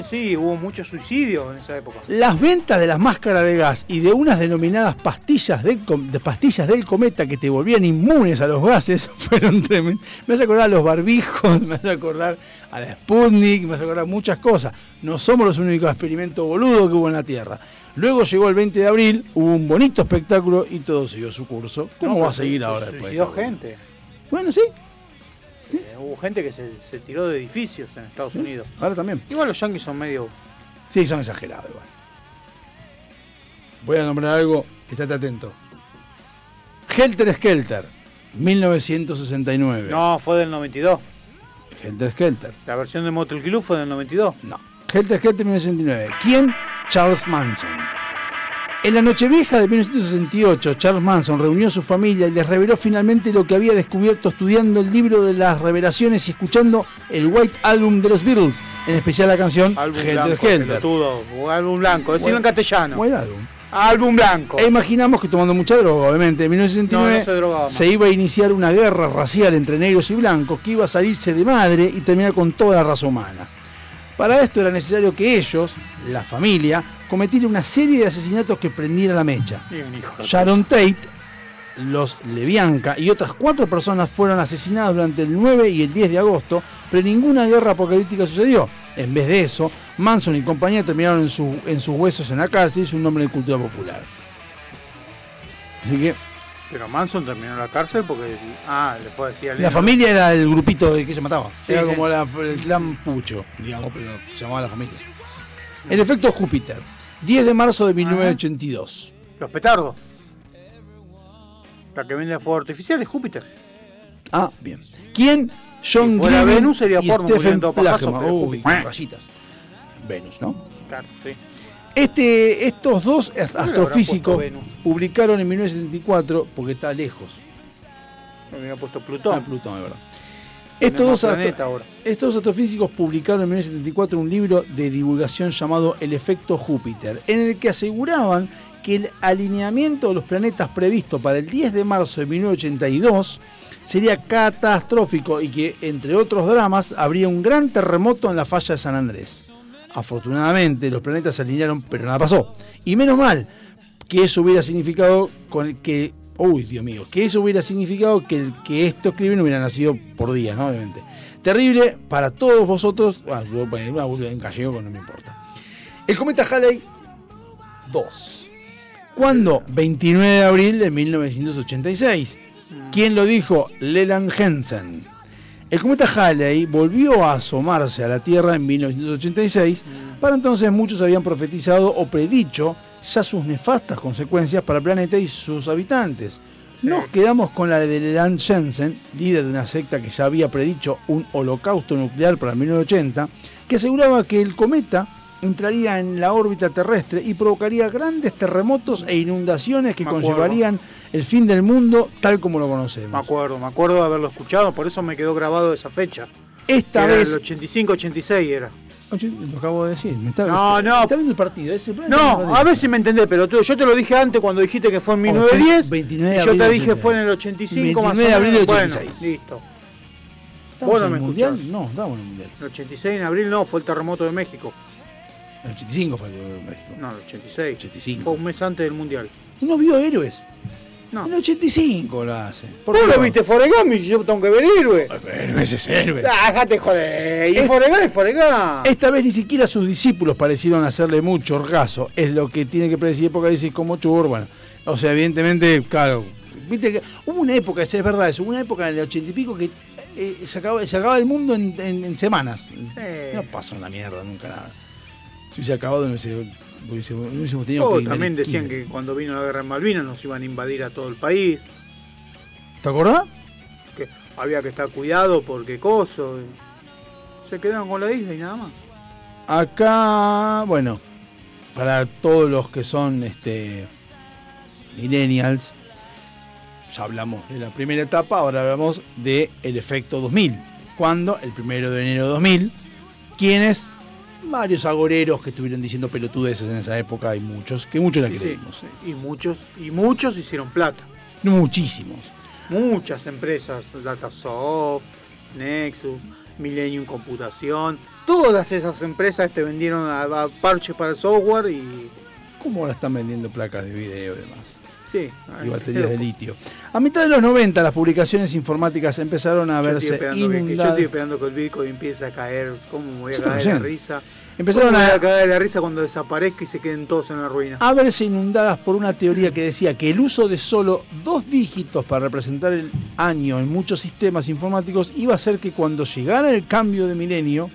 Sí, hubo muchos suicidios en esa época. Las ventas de las máscaras de gas y de unas denominadas pastillas de pastillas del cometa que te volvían inmunes a los gases fueron tremendas. Me hace acordar a los barbijos, me hace acordar a la Sputnik, me hace acordar muchas cosas. No somos los únicos experimentos boludos que hubo en la Tierra. Luego llegó el 20 de abril, hubo un bonito espectáculo y todo siguió su curso. ¿Cómo No, va a seguir se ahora después? de Suicidó gente. Bueno, sí, Eh, hubo gente que se, se tiró de edificios en Estados Unidos. ahora también. Igual los yankees son medio. Sí, son exagerados igual. Voy a nombrar algo, estate atento. Helter Skelter, 1969. No, fue del 92. Helter Skelter. La versión de Motel Club fue del 92. No. Helter Skelter 1969. ¿Quién? Charles Manson. En la Nochevieja de 1968, Charles Manson reunió a su familia y les reveló finalmente lo que había descubierto estudiando el libro de las revelaciones y escuchando el White Album de los Beatles, en especial la canción Álbum Helter o álbum blanco, decirlo en castellano. Buen álbum. Álbum blanco. E imaginamos que tomando mucha droga, obviamente, en 1969 No, no se drogaba se iba a iniciar una guerra racial entre negros y blancos que iba a salirse de madre y terminar con toda la raza humana. Para esto era necesario que ellos, la familia, cometieran una serie de asesinatos que prendieran la mecha. Sharon Tate, los Levianca y otras cuatro personas fueron asesinadas durante el 9 y el 10 de agosto, pero ninguna guerra apocalíptica sucedió. En vez de eso, Manson y compañía terminaron en, su- en sus huesos en la cárcel y es un nombre de cultura popular. Así que Pero Manson terminó en la cárcel porque. Ah, a decir al la familia era el grupito de que se mataba. Sí, era como la- el clan Pucho, digamos, pero se llamaba la familia. El efecto Júpiter. 10 de marzo de 1982. Los petardos. La que vende fuego artificial es Júpiter. Ah, bien. ¿Quién? John Green Venus sería y porno, Stephen a pero Uy, rayitas. Venus, ¿no? Claro, sí. Este, estos dos astrofísicos publicaron en 1974, porque está lejos. Me había puesto Plutón. Ah, Plutón, es verdad. Dos, astro- estos dos astrofísicos publicaron en 1974 un libro de divulgación llamado El efecto Júpiter, en el que aseguraban que el alineamiento de los planetas previsto para el 10 de marzo de 1982 sería catastrófico y que, entre otros dramas, habría un gran terremoto en la falla de San Andrés. Afortunadamente, los planetas se alinearon, pero nada pasó. Y menos mal que eso hubiera significado con el que. Uy, Dios mío, que eso hubiera significado que el que esto escribe no hubiera nacido por día, ¿no? Obviamente. Terrible para todos vosotros. Ah, yo boluda en gallego, no me importa. El cometa Halley 2. ¿Cuándo? 29 de abril de 1986. ¿Quién lo dijo? Leland Hansen. El cometa Halley volvió a asomarse a la Tierra en 1986. Para entonces muchos habían profetizado o predicho ya sus nefastas consecuencias para el planeta y sus habitantes. Nos quedamos con la de Leland Jensen, líder de una secta que ya había predicho un holocausto nuclear para 1980, que aseguraba que el cometa entraría en la órbita terrestre y provocaría grandes terremotos e inundaciones que conllevarían el fin del mundo tal como lo conocemos. Me acuerdo, me acuerdo de haberlo escuchado, por eso me quedó grabado esa fecha. Esta Era vez- El 85-86 era. Lo acabo de decir. Me está, No, no. Está viendo el partido. ese- No, a ver si me entendés, pero tú- yo te lo dije antes cuando dijiste que fue en 1910. 29 de y yo abril te dije 86. fue en el 85 más o 29 de abril del menos. 86. Bueno, listo. ¿Estamos en el mundial? escuchás. No, estamos en el mundial. El 86 en abril no, fue el terremoto de México. El 85 fue el de México. No, el 86. 85. Fue un mes antes del mundial. ¿No vio héroes? No. En el 85 lo hace. ¿Por ¿Vos lo viste y yo tengo que ver héroe? Pero ese es héroe. Ah, Déjate joder. Y Es- Forrest Gump es Forrest Gump. Esta vez ni siquiera sus discípulos parecieron hacerle mucho caso. Es lo que tiene que predecir Apocalipsis como chur. Bueno, o sea, evidentemente, claro. Viste que hubo una época, es verdad eso, hubo una época en el ochenta y pico que eh, se, acaba, se acababa el mundo en, en- en semanas. No pasó una mierda, nunca nada. Si hubiese acabado, no hubiese- no hubiésemos tenido Oh, que también decían que cuando vino la guerra en Malvinas nos iban a invadir a todo el país. ¿Te acordás? Que había que estar cuidado porque coso. y Se quedaron con la isla y nada más. Acá, bueno, para todos los que son este millennials, ya hablamos de la primera etapa, ahora hablamos de el efecto 2000. Cuando, el primero de enero de 2000, quienes, varios agoreros que estuvieron diciendo pelotudeces en esa época, hay muchos, que muchos la Sí, sí, creímos. Y muchos, y muchos hicieron plata. Muchísimos. Muchas empresas, Datasoft, Nexus, Millennium Computación, todas esas empresas te vendieron a, a parches para el software y ¿Cómo ahora están vendiendo placas de video y demás? sí. y baterías de litio. A mitad de los 90 las publicaciones informáticas empezaron a Yo verse que yo inundadas. estoy esperando que el Bitcoin empiece a caer. ¿Cómo me voy a caer de risa? Empezaron ¿Cómo me a- a caer de la risa cuando desaparezca y se queden todos en la ruina. a verse inundadas por una teoría que decía que el uso de solo dos dígitos para representar el año en muchos sistemas informáticos iba a hacer que cuando llegara el cambio de milenio,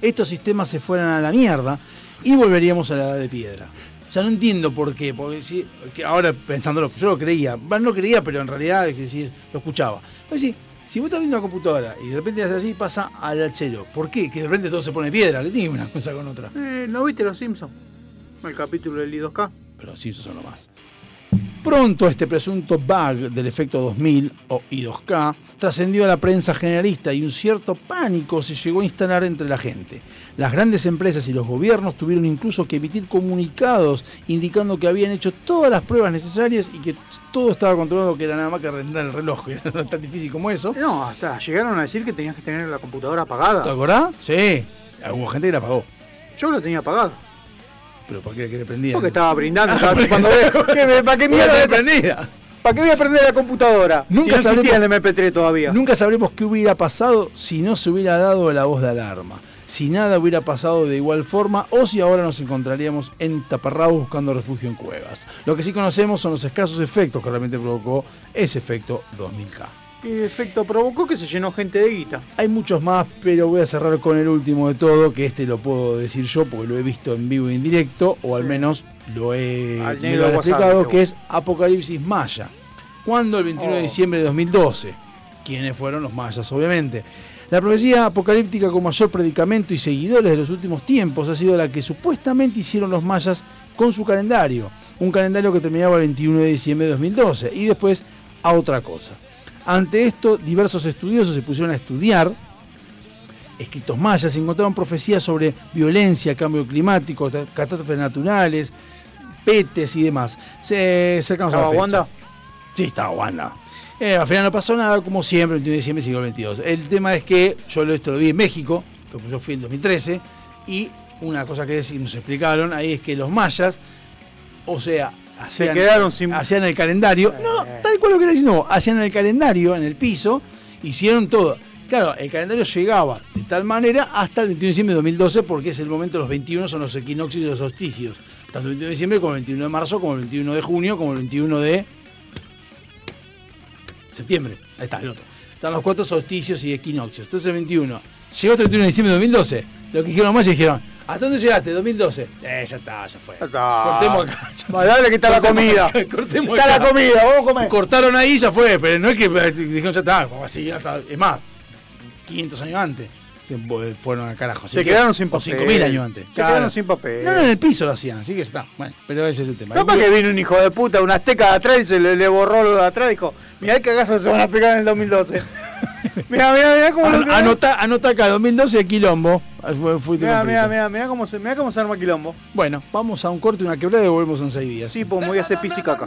estos sistemas se fueran a la mierda y volveríamos a la edad de piedra. O sea, no entiendo por qué, porque si, ahora pensándolo, yo lo creía, no creía, pero en realidad lo escuchaba. Pues sí, si vos estás viendo una computadora y de repente haces así, pasa al cero. ¿Por qué? Que de repente todo se pone piedra, que tiene una cosa con otra. Eh, ¿No viste Los Simpsons? El capítulo del I2K. pero sí, eso son lo más. Pronto este presunto bug del efecto 2000 o I2K trascendió a la prensa generalista y un cierto pánico se llegó a instalar entre la gente. Las grandes empresas y los gobiernos tuvieron incluso que emitir comunicados indicando que habían hecho todas las pruebas necesarias y que todo estaba controlado, que era nada más que arrendar el reloj, que era tan difícil como eso. No, hasta llegaron a decir que tenías que tener la computadora apagada. ¿Te acordás? Sí, hubo gente que la pagó. Yo la tenía apagada. Pero ¿para qué le prendían? Porque estaba brindando, Ah, estaba porque chupando se- dedo. ¿Qué me- ¿Para qué mierda? prendida. ¿Para qué voy a prender la computadora? Nunca si no sabremos- el MP3 todavía. Nunca sabremos qué hubiera pasado si no se hubiera dado la voz de alarma. Si nada hubiera pasado de igual forma o si ahora nos encontraríamos en taparrabos buscando refugio en cuevas. Lo que sí conocemos son los escasos efectos que realmente provocó ese efecto 2000K. ¿Qué efecto provocó que se llenó gente de guita? Hay muchos más, pero voy a cerrar con el último de todo, que este lo puedo decir yo porque lo he visto en vivo e indirecto, o al menos lo he, Al me negro lo han WhatsApp, explicado, que es Apocalipsis Maya. ¿Cuándo? El 21 de Oh. diciembre de 2012. ¿Quiénes fueron los mayas? Obviamente. La profecía apocalíptica con mayor predicamento y seguidores de los últimos tiempos ha sido la que supuestamente hicieron los mayas con su calendario. Un calendario que terminaba el 21 de diciembre de 2012 y después a otra cosa. Ante esto, diversos estudiosos se pusieron a estudiar escritos mayas encontraron profecías sobre violencia, cambio climático, catástrofes naturales, petes y demás. Se cercanos a la ¿Estaba. Wanda? Sí, estaba Wanda. Eh, al final no pasó nada, como siempre, el 21 de diciembre siglo XXII. El tema es que yo lo- esto lo vi en México, porque yo fui en 2013, y una cosa que nos explicaron ahí es que los mayas, o sea, hacían, quedaron sin- hacían el calendario, no, tal cual lo que era diciendo, hacían el calendario en el piso, hicieron todo. Claro, el calendario llegaba de tal manera hasta el 21 de diciembre de 2012, porque es el momento, los 21 son los equinoccios y los solsticios. Tanto el 21 de diciembre como el 21 de marzo, como el 21 de junio, como el 21 de septiembre. Ahí está, el otro. Están los cuatro solsticios y equinoccios. Entonces el 21. Llegó hasta el 21 de diciembre de 2012. Lo que dijeron los mayas dijeron, ¿hasta dónde llegaste? 2012. Eh, ya está, ya fue. Cortemos acá. Dale que está la comida. acá, cortemos Está acá. la comida, vamos a comer. Cortaron ahí y ya fue, pero no es que eh, dijeron ya está, así, ya está. Es más, 500 años antes. Fueron al carajo. Así Se que- quedaron sin o papel. 5.000 años antes. Se quedaron sin papel. No, no, en el piso lo hacían, así que está. Bueno, pero ese es el tema. Capaz que vino un hijo de puta, un azteca de atrás y se le, le borró lo de atrás y dijo, mirá el cagazo que se van a pegar en el 2012. mirá, mirá, mirá cómo An- lo anota, anota acá, 2012 quilombo. Completo. mirá, mirá, mirá cómo se, mirá cómo se arma quilombo. Bueno, vamos a un corte y una quebrada y volvemos en seis días. Sí, pues me voy a hacer pis y caca.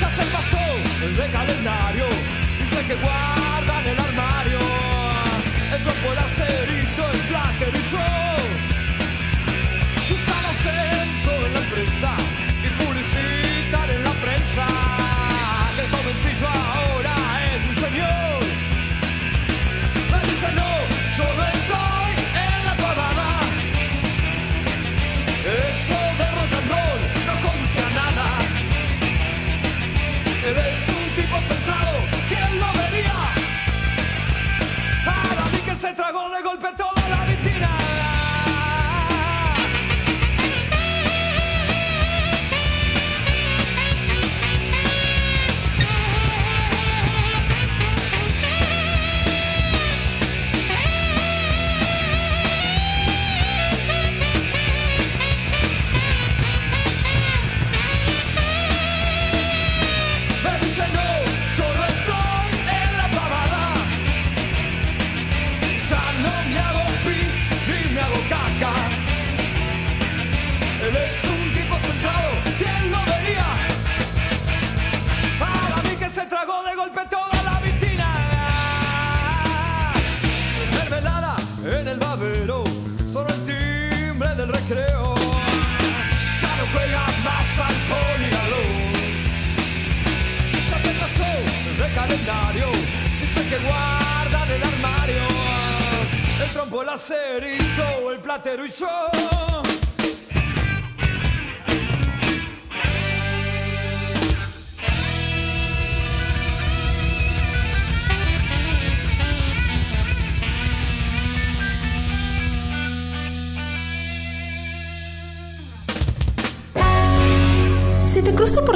Ya se pasó el de calendario. Dice que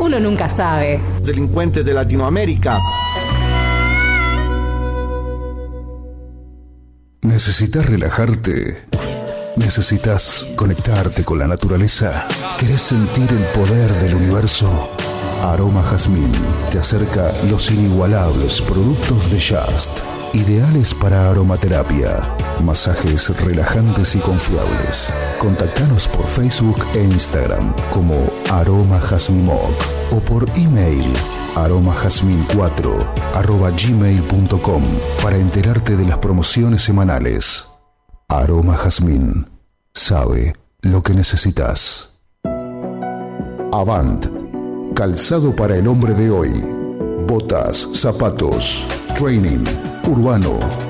Uno nunca sabe. Delincuentes de Latinoamérica. ¿Necesitas relajarte? ¿Necesitas conectarte con la naturaleza? ¿Querés sentir el poder del universo? Aroma Jazmín te acerca los inigualables productos de Just. ideales para aromaterapia. Masajes relajantes y confiables. Contactanos por Facebook e Instagram como Aroma o por email aromajasmin4 arroba gmail.com para enterarte de las promociones semanales. Aroma Jazmín sabe lo que necesitas. Avant, calzado para el hombre de hoy. Botas, zapatos, training, urbano.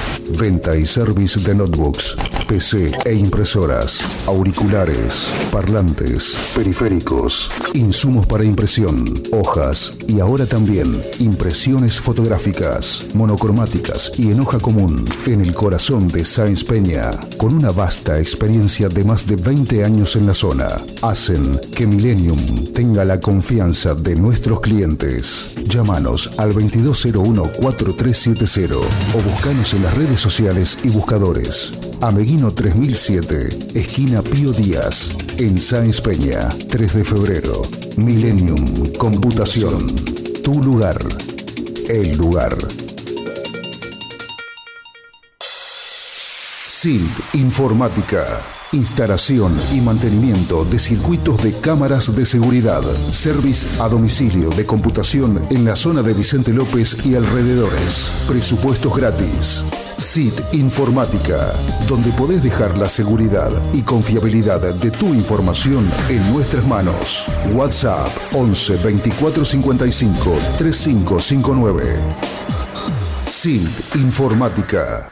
Venta y service de notebooks, PC e impresoras, auriculares, parlantes, periféricos, insumos para impresión, hojas y ahora también impresiones fotográficas, monocromáticas y en hoja común en el corazón de Sáenz Peña, con una vasta experiencia de más de 20 años en la zona, hacen que Millennium tenga la confianza de nuestros clientes. Llámanos al 2201-4370 o buscanos en las redes sociales y buscadores. Ameguino 3007, esquina Pío Díaz, en Sáenz Peña, 3 de febrero. Millennium Computación. Tu lugar. El lugar. SILT Informática. Instalación y mantenimiento de circuitos de cámaras de seguridad. Service a domicilio de computación en la zona de Vicente López y alrededores. Presupuestos gratis. SIT Informática, donde podés dejar la seguridad y confiabilidad de tu información en nuestras manos. WhatsApp 11 24 55 3559. SIT Informática.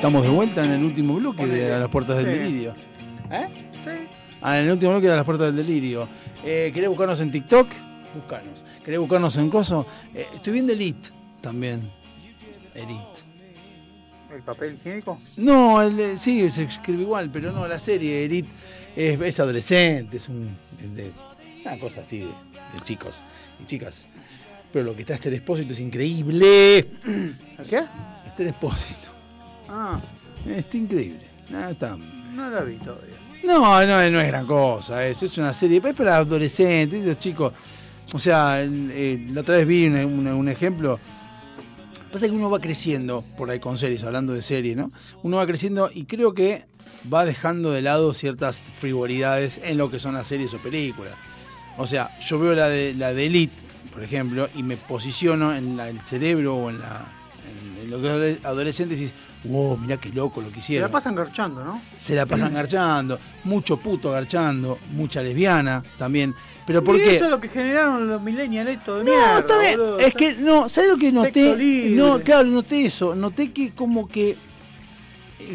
Estamos de vuelta en el último bloque de A las Puertas del Sí. Delirio. ¿Eh? Ah, en el último bloque de A las Puertas del Delirio. Eh, ¿Querés buscarnos en TikTok? Buscanos. ¿Querés buscarnos en Coso? Eh, estoy viendo Elite también. Elite. ¿El papel higiénico? No, el, eh, sí, se escribe igual, pero no, la serie Elite es, es adolescente, es un, es de- una cosa así de, de chicos y chicas. Pero lo que está este depósito es increíble. ¿Qué? Este depósito. Ah, Está increíble. Nada tan. no la vi todavía. No, no, no es gran cosa. Es, es una serie. Es para adolescentes, los chicos. O sea, la otra vez vi un, un- un ejemplo. Pasa que uno va creciendo por ahí con series, hablando de series, ¿no? Uno va creciendo y creo que va dejando de lado ciertas frivolidades en lo que son las series o películas. O sea, yo veo la de la de Elite, por ejemplo, y me posiciono en la- el cerebro o en la en, en lo que es adolescente y dices, wow, mirá qué loco lo que Se hicieron la pasan garchando, ¿no? se la pasan garchando, mucho puto garchando, mucha lesbiana también. Pero ¿por Y qué? Eso es lo que generaron los millennials estos de No, mierda. está bien. boludo. Es que no, ¿sabes lo que noté? libre. No, claro, noté eso. Noté que como que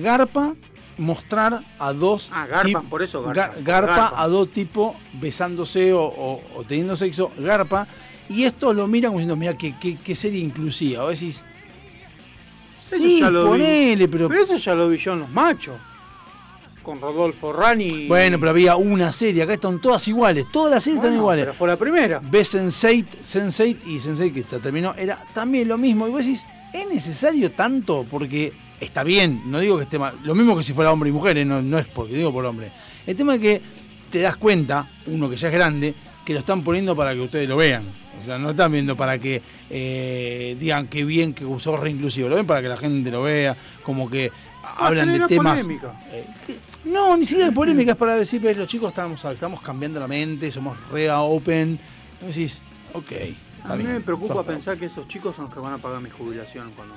garpa mostrar a dos Ah, garpan, tip- por eso garpa, garpan. a dos tipos besándose o, o- o teniendo sexo, garpa. Y esto lo miran como diciendo, mira, qué, qué, qué serie inclusiva. Decís, Eso sí, ponele, pero... Pero eso ya lo vi yo en Los Machos. Con Rodolfo Rani. Bueno, pero había una serie, acá están todas iguales, todas las series están iguales. Pero fue la primera. ves Sense8, Sense8 y Sense8 que ya terminó, era también lo mismo. Y vos decís, ¿es necesario tanto? Porque está bien, no digo que esté mal. Lo mismo que si fuera hombre y mujer, ¿eh? no, no es porque digo por hombre. El tema es que te das cuenta, uno que ya es grande, que lo están poniendo para que ustedes lo vean. O sea, no están viendo para que eh, digan qué bien que usó reinclusivo. Lo ven para que la gente lo vea, como que hablan de temas. polémica. eh, no, ni siquiera de polémica, es para decir, ves, los chicos estamos, estamos cambiando la mente, somos re open. Vos decís, Ok. A mí bien. me preocupa pensar que esos chicos son los que van a pagar mi jubilación cuando.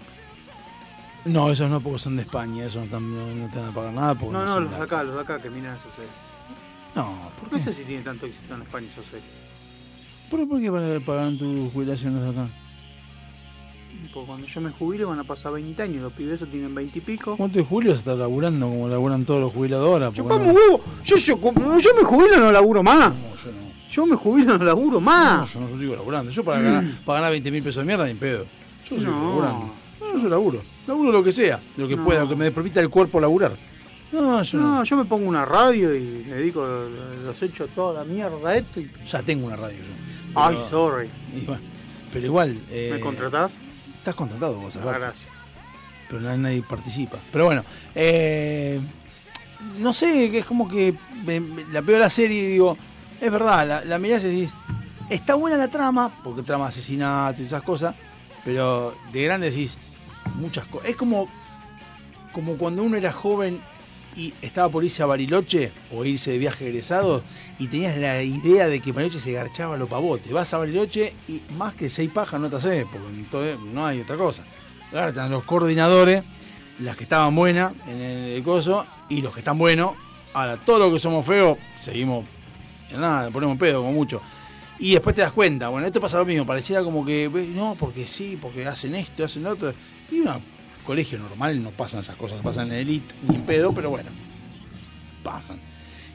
No, esos no, porque son de España. Esos no, están- no, no te van a pagar nada. Porque No, no, los de acá, los de acá que miran serie. No, ¿por No qué? sé si tiene tanto éxito en España esa serie. ¿Por, por qué para- pagan tus jubilaciones acá? Porque cuando yo me jubile van a pasar 20 años, los pibes tienen 20 y pico. ¿Cuánto de julio se está laburando como laburan todos los? Porque ¡Chupamos no- huevo! Yo, yo, yo me jubilo no laburo más. No, yo no. Yo me jubilo no laburo No, más. yo no, yo sigo laburando. Yo para ganar, para ganar 20 mil pesos de mierda, ni pedo. Yo sigo No. laburando. No, yo laburo. Laburo lo que sea, lo que No. pueda, lo que me permita el cuerpo laburar. No, yo no. No, yo me pongo una radio y le dedico los hechos toda la mierda a esto y. Ya tengo una radio yo. Ay, sorry. y bueno, pero igual. eh, ¿Me contratás? Estás contratado vos, Ah, aparte. gracias. pero na- nadie participa. Pero bueno, eh, no sé, que es como que me- me- la veo la serie digo, es verdad, la, la mirás y decís, está buena la trama, porque trama asesinato y esas cosas, pero de grande decís muchas cosas. Es como, como cuando uno era joven y estaba por irse a Bariloche o irse de viaje egresado y tenías la idea de que Bariloche se garchaba los pavotes. Vas a Bariloche y más que seis pajas no te haces, porque entonces no hay otra cosa. Garchan los coordinadores, las que estaban buenas en el coso y los que están buenos. Ahora, todos los que somos feos, seguimos en nada, ponemos pedo como mucho. Y después te das cuenta, bueno, esto pasa lo mismo, pareciera como que, no, porque sí, porque hacen esto, hacen lo otro. Y un colegio normal no pasan esas cosas, pasan en elite ni en pedo, pero bueno, pasan.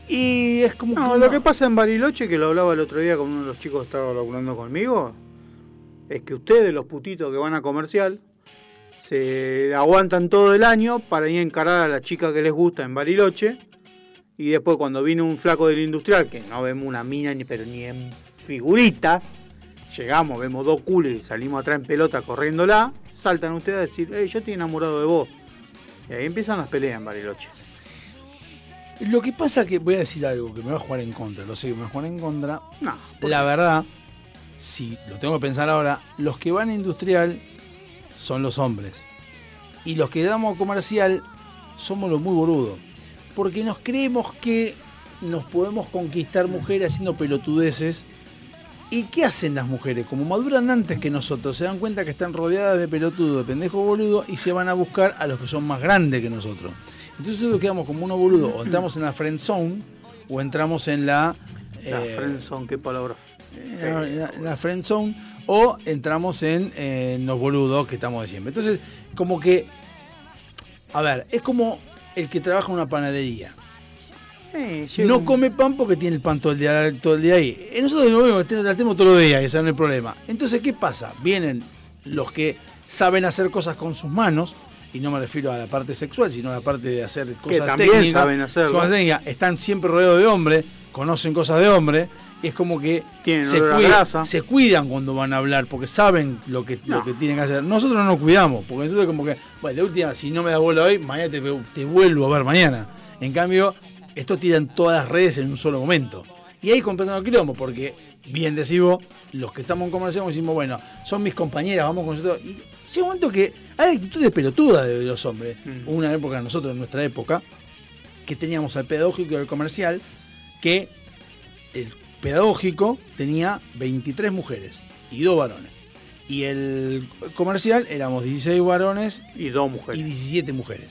Y es como No, que lo que pasa en Bariloche, que lo hablaba el otro día con uno de los chicos que estaba laburando conmigo, es que ustedes, los putitos que van a comercial, se aguantan todo el año para ir a encarar a la chica que les gusta en Bariloche, y después cuando viene un flaco del industrial, que no vemos una mina ni pero ni en figuritas, llegamos, vemos dos culos y salimos atrás en pelota corriéndola, saltan ustedes a decir, hey, yo estoy enamorado de vos. Y ahí empiezan las peleas en Bariloche. Lo que pasa que voy a decir algo que me va a jugar en contra, lo sé que me va a jugar en contra. No, La verdad, si lo tengo que pensar ahora, los que van a industrial son los hombres. Y los que damos comercial somos los muy boludos. Porque nos creemos que nos podemos conquistar mujeres haciendo pelotudeces. ¿Y qué hacen las mujeres? Como maduran antes que nosotros, se dan cuenta que están rodeadas de pelotudos, de pendejos boludos, y se van a buscar a los que son más grandes que nosotros. Entonces nosotros quedamos como unos boludos, o entramos en la friend zone, o entramos en la... La eh, friendzone, qué palabra. la, la- la friend zone o entramos en, eh, los boludos que estamos de siempre. Entonces, como que, a ver, es como el que trabaja en una panadería. Eh, No come pan porque tiene el pan todo el día, todo el día ahí. Eh, Nosotros lo vemos, la tenemos todos los días, ese no es el problema. Entonces, ¿qué pasa? Vienen los que saben hacer cosas con sus manos, y no me refiero a la parte sexual, sino a la parte de hacer cosas también técnicas. saben hacerlo. cosas técnicas. Están siempre rodeados de hombres, conocen cosas de hombres, y es como que Tienen se, cuidan, grasa. se cuidan cuando van a hablar, porque saben lo que, lo que tienen que hacer. Nosotros no nos cuidamos, porque nosotros como que, bueno, de última, si no me das bola hoy, mañana te, te vuelvo a ver mañana. En cambio, esto tiran todas las redes en un solo momento. Y ahí comprendo el quilombo, porque, bien decís vos, los que estamos en comercial decimos, bueno, son mis compañeras, vamos con nosotros. Y llega un momento que hay actitudes pelotudas de los hombres. Mm. Hubo Una época, nosotros en nuestra época, que teníamos al pedagógico y al comercial, que el pedagógico tenía 23 mujeres y dos varones. Y el comercial éramos 16 varones y dos mujeres. Y 17 mujeres.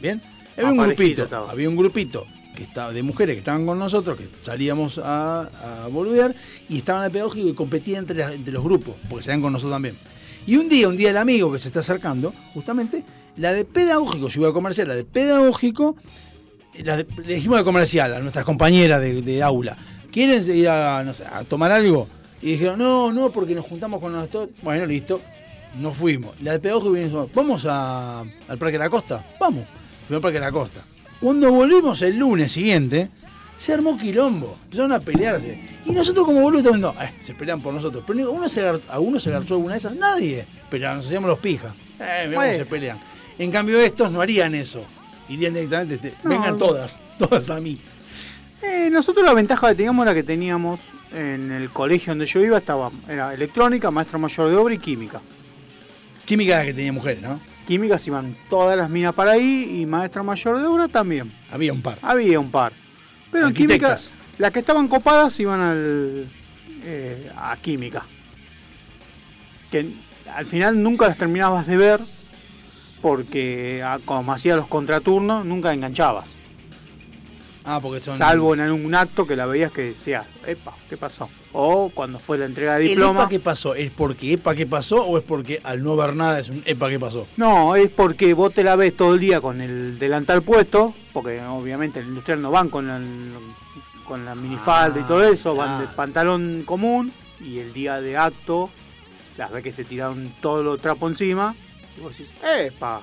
¿Bien? Había un grupito, estaba. había un grupito que estaba de mujeres que estaban con nosotros, que salíamos a, a boludear, y estaban el pedagógico y competían entre, entre los grupos, porque salían con nosotros también. Y un día, un día el amigo que se está acercando, justamente, la de pedagógico, yo iba a comercial, la de pedagógico, le dijimos de comercial a nuestras compañeras de, aula, ¿quieren ir a, no sé, a tomar algo? Y dijeron, no, no, porque nos juntamos con nosotros. Bueno, listo, nos fuimos. La de pedagógico y dijo, ¿vamos a- al Parque de la Costa? Vamos, fuimos al Parque de la Costa. Cuando volvimos el lunes siguiente, se armó quilombo, empezaron a pelearse. Y nosotros como boludos estamos viendo, eh, se pelean por nosotros. Pero uno se ¿a uno se agarchó alguna de esas? Nadie. Pero nos hacíamos los pijas. Eh, Bueno. se pelean. En cambio estos no harían eso. Irían directamente, este, No, vengan no. todas, todas a mí. Eh, nosotros la ventaja que teníamos era que teníamos en el colegio donde yo iba estaba era electrónica, maestro mayor de obra y química. Química era la que tenía mujeres, ¿no? Química se iban todas las minas para ahí y maestro mayor de obra también. Había un par. Había un par. Pero en química, las que estaban copadas iban al, eh, a química. que al final nunca las terminabas de ver porque ah, como hacías los contraturnos nunca enganchabas. Ah, porque son. Salvo en algún acto que la veías que decías, epa, ¿qué pasó? O cuando fue la entrega de ¿El diploma. EPA qué pasó? ¿Es porque EPA qué pasó o es porque al no ver nada es un EPA qué pasó? No, es porque vos te la ves todo el día con el delantal puesto, porque obviamente el industrial no van con la, con la minifalda y todo eso, van de pantalón común y el día de acto las ves que se tiraron todo lo trapo encima y vos decís, ¡epa!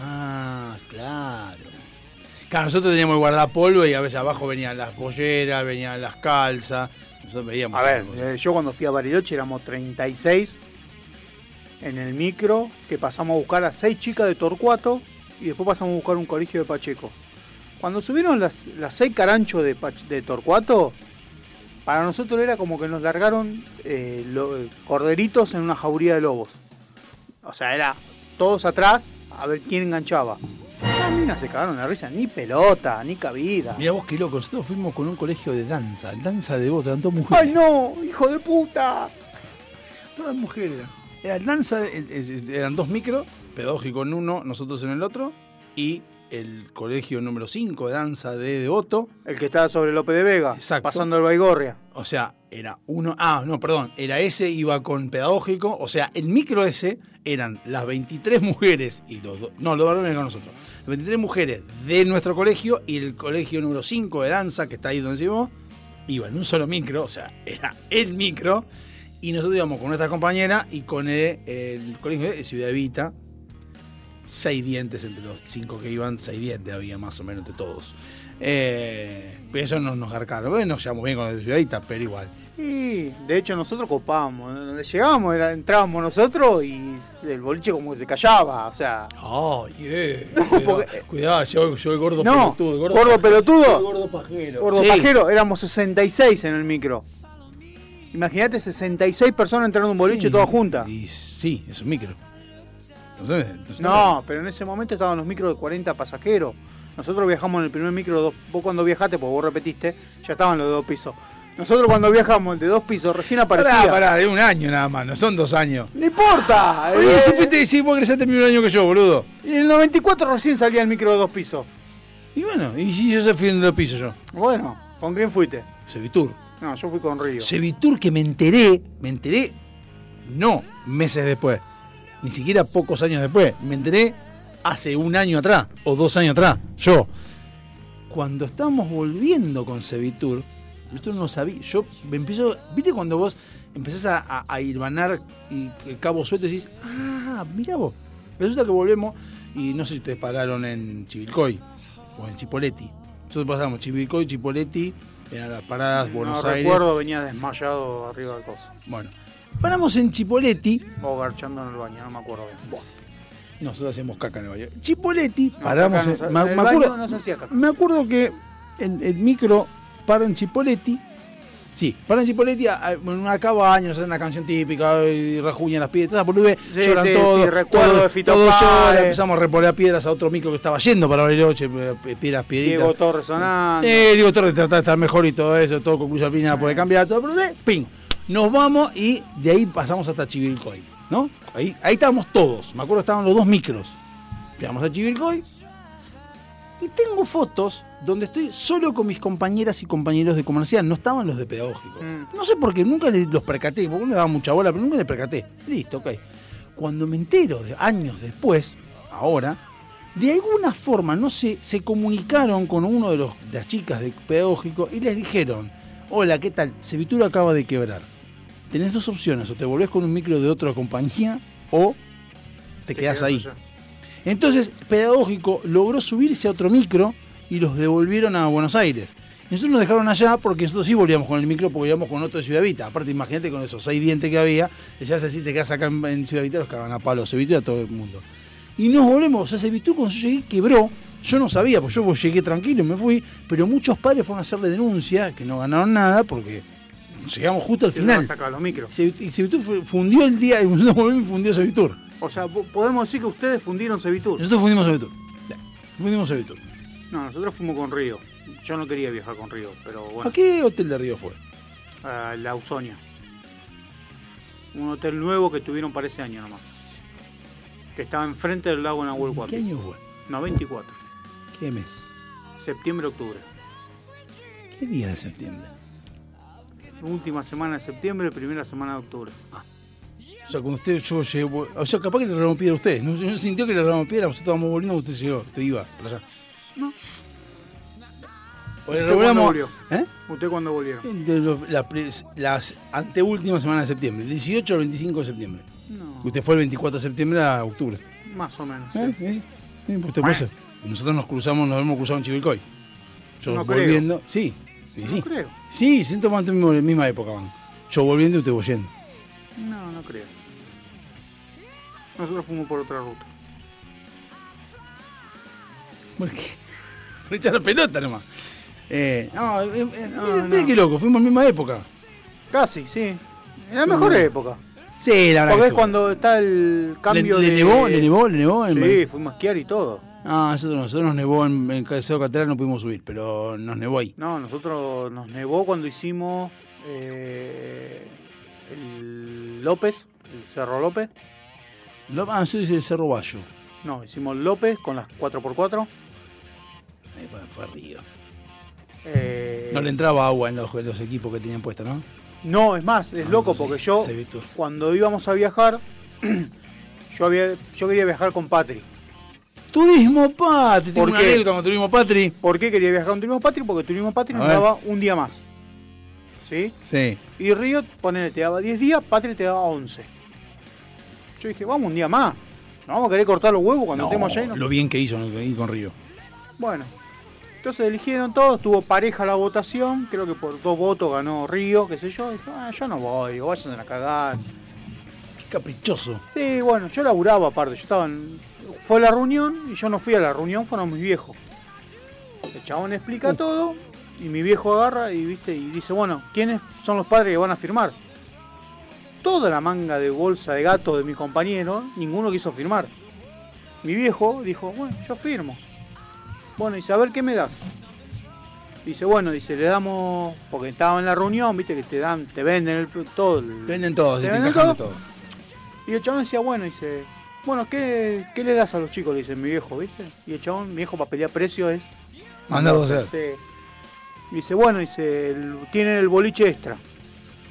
Ah, claro. Claro, nosotros teníamos el guardapolvo y a veces abajo venían las polleras, venían las calzas. Nosotros veíamos. A ver, eh, yo cuando fui a Bariloche éramos 36 en el micro, que pasamos a buscar a seis chicas de Torcuato y después pasamos a buscar un colegio de Pacheco. Cuando subieron las, las seis caranchos de, de Torcuato, para nosotros era como que nos largaron eh, lo- corderitos en una jauría de lobos. O sea, era todos atrás a ver quién enganchaba. Las minas se cagaron de risa, ni pelota, ni cabida. Mira vos qué loco, nosotros fuimos con un colegio de danza, danza de eran todas mujeres. ¡Ay no! ¡Hijo de puta! Todas mujeres. Era danza, eran dos micros, pedagógico en uno, nosotros en el otro, y el colegio número 5 de danza de Devoto. El que estaba sobre Lope de Vega, Exacto. pasando el Baigorria. O sea, era uno. Ah, no, perdón. Era ese, iba con pedagógico. O sea, el micro ese eran las 23 mujeres y los dos. No, los varones con nosotros. Las 23 mujeres de nuestro colegio y el colegio número 5 de danza, que está ahí donde decimos, iba en un solo micro. O sea, era el micro. Y nosotros íbamos con nuestra compañera y con el, el colegio de Ciudad Evita. Seis dientes entre los cinco que iban, seis dientes había más o menos de todos. Eh, pero eso no nos garcaron. Bueno, nos llevamos bien con los de Ciudad Evita, pero igual. Sí, de hecho nosotros copábamos. Donde llegábamos, era- entrábamos nosotros y el boliche como que se callaba. O sea, Oh, yeah. Cuidado, cuidado, yo, yo el gordo No, pelotudo. el gordo pajero, pelotudo. el gordo pajero. gordo Sí. pajero, éramos 66 en el micro. Imagínate 66 personas entrando en un boliche Sí. todas juntas. Y sí, es un micro. Entonces, No, pero en ese momento estaban los micros de 40 pasajeros. Nosotros viajamos en el primer micro, de dos, vos cuando viajaste, pues vos repetiste, ya estaban los de dos pisos. Nosotros cuando viajamos el de dos pisos recién aparecía. Pará, pará, de un año nada más, no son dos años. No importa. Oye, eh, si fuiste vos creciste el mismo año que yo, boludo. Y en el 94 recién salía el micro de dos pisos. Y bueno, y si yo se fui en el dos pisos yo. Bueno, ¿con quién fuiste? Sevitur. No, yo fui con Río. Sevitur que me enteré, me enteré, no meses después, ni siquiera pocos años después, me enteré hace un año atrás, o dos años atrás, yo. Cuando estábamos volviendo con Sevitur, esto no sabía, yo me empiezo, viste cuando vos empezás a, a, a hilvanar y el cabo suelto y decís, ah, mira vos. Resulta que volvemos y no sé si ustedes pararon en Chivilcoy o en Chipoleti. Nosotros pasamos Chivilcoy, Chipoleti, eran las paradas Buenos no Aires. recuerdo, venía desmayado arriba del coso. Bueno, paramos en Chipoleti. O garchando en el baño, no me acuerdo bien. Nosotros hacemos caca en el baño. Chipoleti, No, paramos. no en- me, me acuerdo, no caca. me acuerdo que el, el micro para en Chipoleti. Sí, para en a- en una cabaña, nos hacen una canción típica y rajuñan las piedras, bolude, Sí, lloran sí, todos. sí, recuerdo todos- de Fito todos Páez. lloran, empezamos a reponer piedras a otro micro que estaba yendo para Bariloche, eh, piedras, piedritas. Diego Torres sonando. Eh, Diego Torres trata de estar mejor y todo eso, todo concluye al final, puede cambiar, todo, pero de, ping. Nos vamos y de ahí pasamos hasta Chivilcoy, ¿no? Ahí, ahí estábamos todos, me acuerdo estaban los dos micros. Llegamos a Chivilcoy y tengo fotos donde estoy solo con mis compañeras y compañeros de comercial, no estaban los de pedagógico. No sé por qué, nunca le- los percaté, porque no me daba mucha bola, pero nunca les percaté. Listo, ok. Cuando me entero, de años después, ahora, de alguna forma, no sé, se comunicaron con uno de, los, de las chicas de pedagógico y les dijeron, hola, ¿qué tal? Sevitur acaba de quebrar. Tenés dos opciones, o te volvés con un micro de otra compañía o te, quedás ahí. Entonces, Pedagógico logró subirse a otro micro y los devolvieron a Buenos Aires. Y nosotros nos dejaron allá porque nosotros sí volvíamos con el micro porque íbamos con otro de Ciudad Vita. Aparte, imagínate con esos seis dientes que había, ya así te quedas acá en, en Ciudad Vita, los cagan a palos, y a todo el mundo. Y nos volvemos, o sea, Sevitur cuando yo llegué quebró. Yo no sabía, pues yo llegué tranquilo y me fui, pero muchos padres fueron a hacerle denuncia, que no ganaron nada porque llegamos justo al final. saca los micros. Sevitur- Y Sevitur fundió el día, y fundió Sevitur. O sea, po- podemos decir que ustedes fundieron Sevitur. Nosotros fundimos Sevitur. Fundimos Sevitur. No, nosotros fuimos con Río. Yo no quería viajar con Río, pero bueno. ¿A qué hotel de Río fue? A la Ausonia. Un hotel nuevo que tuvieron para ese año nomás. Que estaba enfrente del lago Nahuel Huapi. ¿Qué año fue? 94. ¿Qué mes? Septiembre, octubre. ¿Qué día de septiembre? Última semana de septiembre, primera semana de octubre. O sea, cuando usted, yo llevo, o sea, capaz que le robamos piedra a usted. No, yo sintió que le robamos piedra, nosotros estábamos volviendo, usted llegó, usted iba para allá. No. O le ¿Usted cuándo volvió? ¿Eh? ¿Usted cuándo volvieron? De los- la las anteúltimas semanas de septiembre, el 18 al 25 de septiembre. No. Usted fue el 24 de septiembre a octubre. Más o menos. ¿Eh? sí. Pues usted. Y Nosotros nos cruzamos, nos hemos cruzado en Chivilcoy. Yo No volviendo. Sí, sí. No creo. Sí, siento más en la misma época, van. Yo volviendo y usted volviendo. No, no creo. Nosotros fuimos por otra ruta. ¿Por qué? Por echar la pelota nomás. Eh, no, eh, eh, No, no. qué loco, fuimos en la misma época. Casi, sí. En la mejor época. Sí, la verdad. Porque que es cuando está el cambio ¿Le, de... le nevó? ¿Le nevó? ¿Le nevó? en Sí, fuimos a esquiar y todo. Ah, nosotros, nosotros nos nevó en, en Cerro Catedral, no pudimos subir, pero nos nevó ahí. No, nosotros nos nevó cuando hicimos eh, el López, el Cerro López. Lo, ah, eso dice el Cerro Bayo. No, hicimos López con las 4x4. Ahí fue, fue arriba. Eh, No le entraba agua en los, en los equipos que tenían puestos, ¿no? No, es más, es Ah, loco porque yo, cuando íbamos a viajar, yo, había, yo quería viajar con Patri. Turismo Patri, tengo ¿Por una anécdota con Turismo Patri. ¿Por qué quería viajar con Turismo Patri? Porque Turismo Patri nos daba un día más. ¿Sí? Sí. Y Río, ponele, te daba 10 días, Patri te daba 11. Yo dije, vamos un día más. ¿Nos vamos a querer cortar los huevos cuando No, estemos no- lo bien que hizo ¿no? con Río. Bueno, entonces eligieron todos, tuvo pareja la votación, creo que por dos votos ganó Río, qué sé yo. Dije, ah, yo no voy, digo, vayan a cagar. Qué caprichoso. Sí, bueno, yo laburaba aparte, yo estaba en... Fue la reunión y yo no fui a la reunión, fueron mis viejos. El chabón explica todo y mi viejo agarra y viste y dice, bueno, ¿quiénes son los padres que van a firmar? Toda la manga de bolsa de gato de mi compañero, ninguno quiso firmar. Mi viejo dijo, bueno, yo firmo. Bueno, dice, a ver qué me das. Dice, bueno, dice, le damos, porque estaba en la reunión, viste que te dan, te venden el, todo. el- Venden todo, te se te venden todo. todo. y el chabón decía, bueno, dice, bueno, ¿qué, qué le das a los chicos? Le dice mi viejo, ¿viste? Y el chabón, mi viejo para pelear precio es... Mandado a hacer. Dice, bueno, dice, tienen el boliche extra.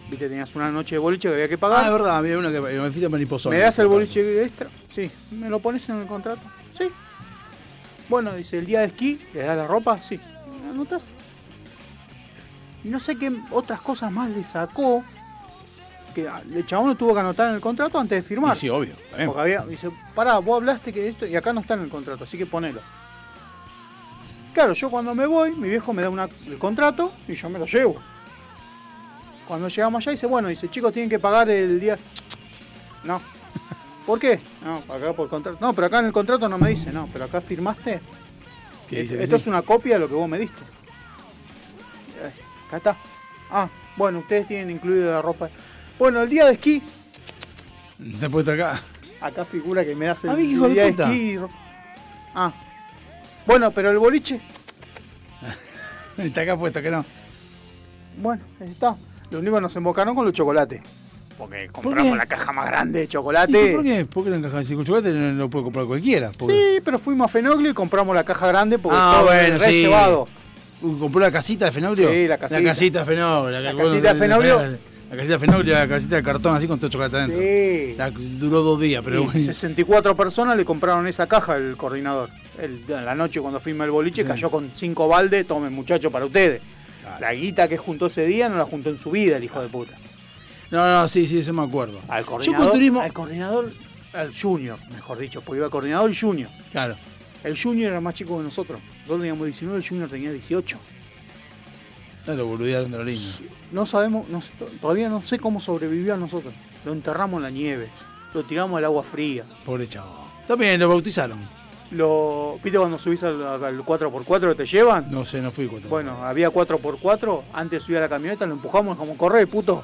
Viste, tenías una noche de boliche que había que pagar. Ah, es verdad, había una que me fui a Mariposa. ¿Me das el boliche extra? Sí. ¿Me lo pones en el contrato? Sí. Bueno, dice, el día de esquí, ¿le das la ropa? Sí. ¿Me anotas? Y no sé qué otras cosas más le sacó. Que el chabón lo tuvo que anotar en el contrato antes de firmar. Sí, sí, obvio. Porque había, dice, pará, vos hablaste que esto y acá no está en el contrato, así que ponelo. Claro, yo cuando me voy, mi viejo me da una- el contrato y yo me lo llevo. Cuando llegamos allá dice, bueno, dice, chicos, tienen que pagar el día... No. ¿Por qué? No, acá por contrato. No, pero acá en el contrato no me dice, no, pero acá firmaste. ¿Qué dice Esto sí? es una copia de lo que vos me diste. Eh, Acá está. Ah, bueno, ustedes tienen incluido la ropa. Bueno, el día de esquí, Te puesto acá. Acá figura que me das el Ah, hijo de día de puta. esquí Ah. Bueno, pero el boliche, Está acá puesto, que no. bueno, está. Lo único que nos embocaron con los chocolates. Porque compramos la caja más grande de ¿Y chocolate. ¿Por qué? ¿Por qué la así con chocolate? No lo puede comprar cualquiera. porque- Sí, pero fuimos a Fenoglio y compramos la caja grande porque Ah, todo bueno, re sí. ¿Compró la casita de Fenogrio? Sí, la casita. La casita de Fenogrio. La casita de Fenogrio. La casita de la casita de cartón así con todo chocolate adentro. Sí. La- duró dos días, pero Y bueno. 64 personas le compraron esa caja al coordinador. El- la noche cuando fuimos al boliche Sí. cayó con cinco baldes, tomen muchachos para ustedes. La guita que juntó ese día no la juntó en su vida el hijo de puta. No, no, sí, sí, eso me acuerdo. Al Yo coordinador, con turismo. al coordinador, al junior, mejor dicho, porque iba coordinador y junior. Claro. El junior era más chico que nosotros. Nosotros teníamos 19, el junior tenía 18. No, lo boludearon de lo lindo. No sabemos, no todavía no sé cómo sobrevivió a nosotros. Lo enterramos en la nieve, lo tiramos al agua fría. Pobre chavo. También lo bautizaron. Lo, ¿Viste cuando subís al, al 4x4 que te llevan? No sé, no fui cuatro. Bueno, había 4x4, antes subía a la camioneta, lo empujamos como corre, puto.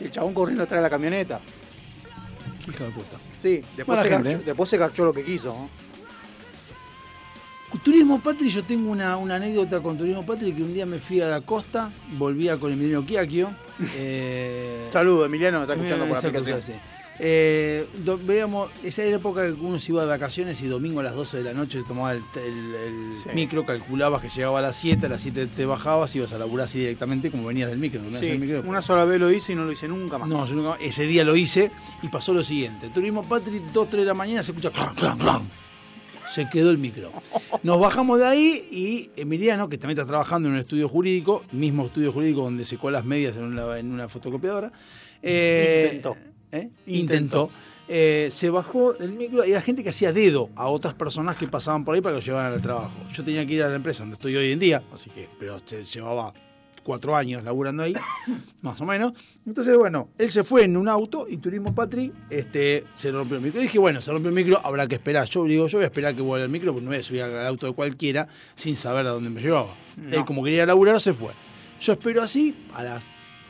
Y el chabón corriendo atrás de la camioneta. Hijo de puta. Sí, después, se, gente, garchó, ¿eh? después se garchó lo que quiso. ¿no? Turismo Patri, yo tengo una, una anécdota con Turismo Patri que un día me fui a la costa, volvía con Emiliano Quiaquio. Eh, Saludos, Emiliano, me está escuchando por la esa aplicación. cosa, sí. Eh, do- veíamos, esa era la época que uno se iba de vacaciones y domingo a las 12 de la noche se tomaba el, el- el Sí. micro, calculabas que llegaba a las 7, a las 7 te bajabas y ibas a laburar así directamente como venías del micro. venías Sí, del micro. una sola vez lo hice y no lo hice nunca más. No, yo nunca- ese día lo hice y pasó lo siguiente. Turismo Patri, 2, 3 de la mañana se escucha clan, clan, clan. Se quedó el micro. Nos bajamos de ahí y Emiliano, que también está trabajando en un estudio jurídico, mismo estudio jurídico donde secó las medias en una, en una fotocopiadora. eh, Intentó. ¿eh? Intentó. Intentó. Eh, se bajó del micro y había gente que hacía dedo a otras personas que pasaban por ahí para que lo llevaran al trabajo. Yo tenía que ir a la empresa donde estoy hoy en día, así que, pero se llevaba cuatro años laburando ahí, más o menos. Entonces, bueno, él se fue en un auto y Turismo Patri este, se rompió el micro. Y dije, bueno, se rompió el micro, habrá que esperar. Yo digo, yo voy a esperar que vuelva el micro porque no voy a subir al auto de cualquiera sin saber a dónde me llevaba. No. Él, como quería laburar, se fue. Yo espero así, a las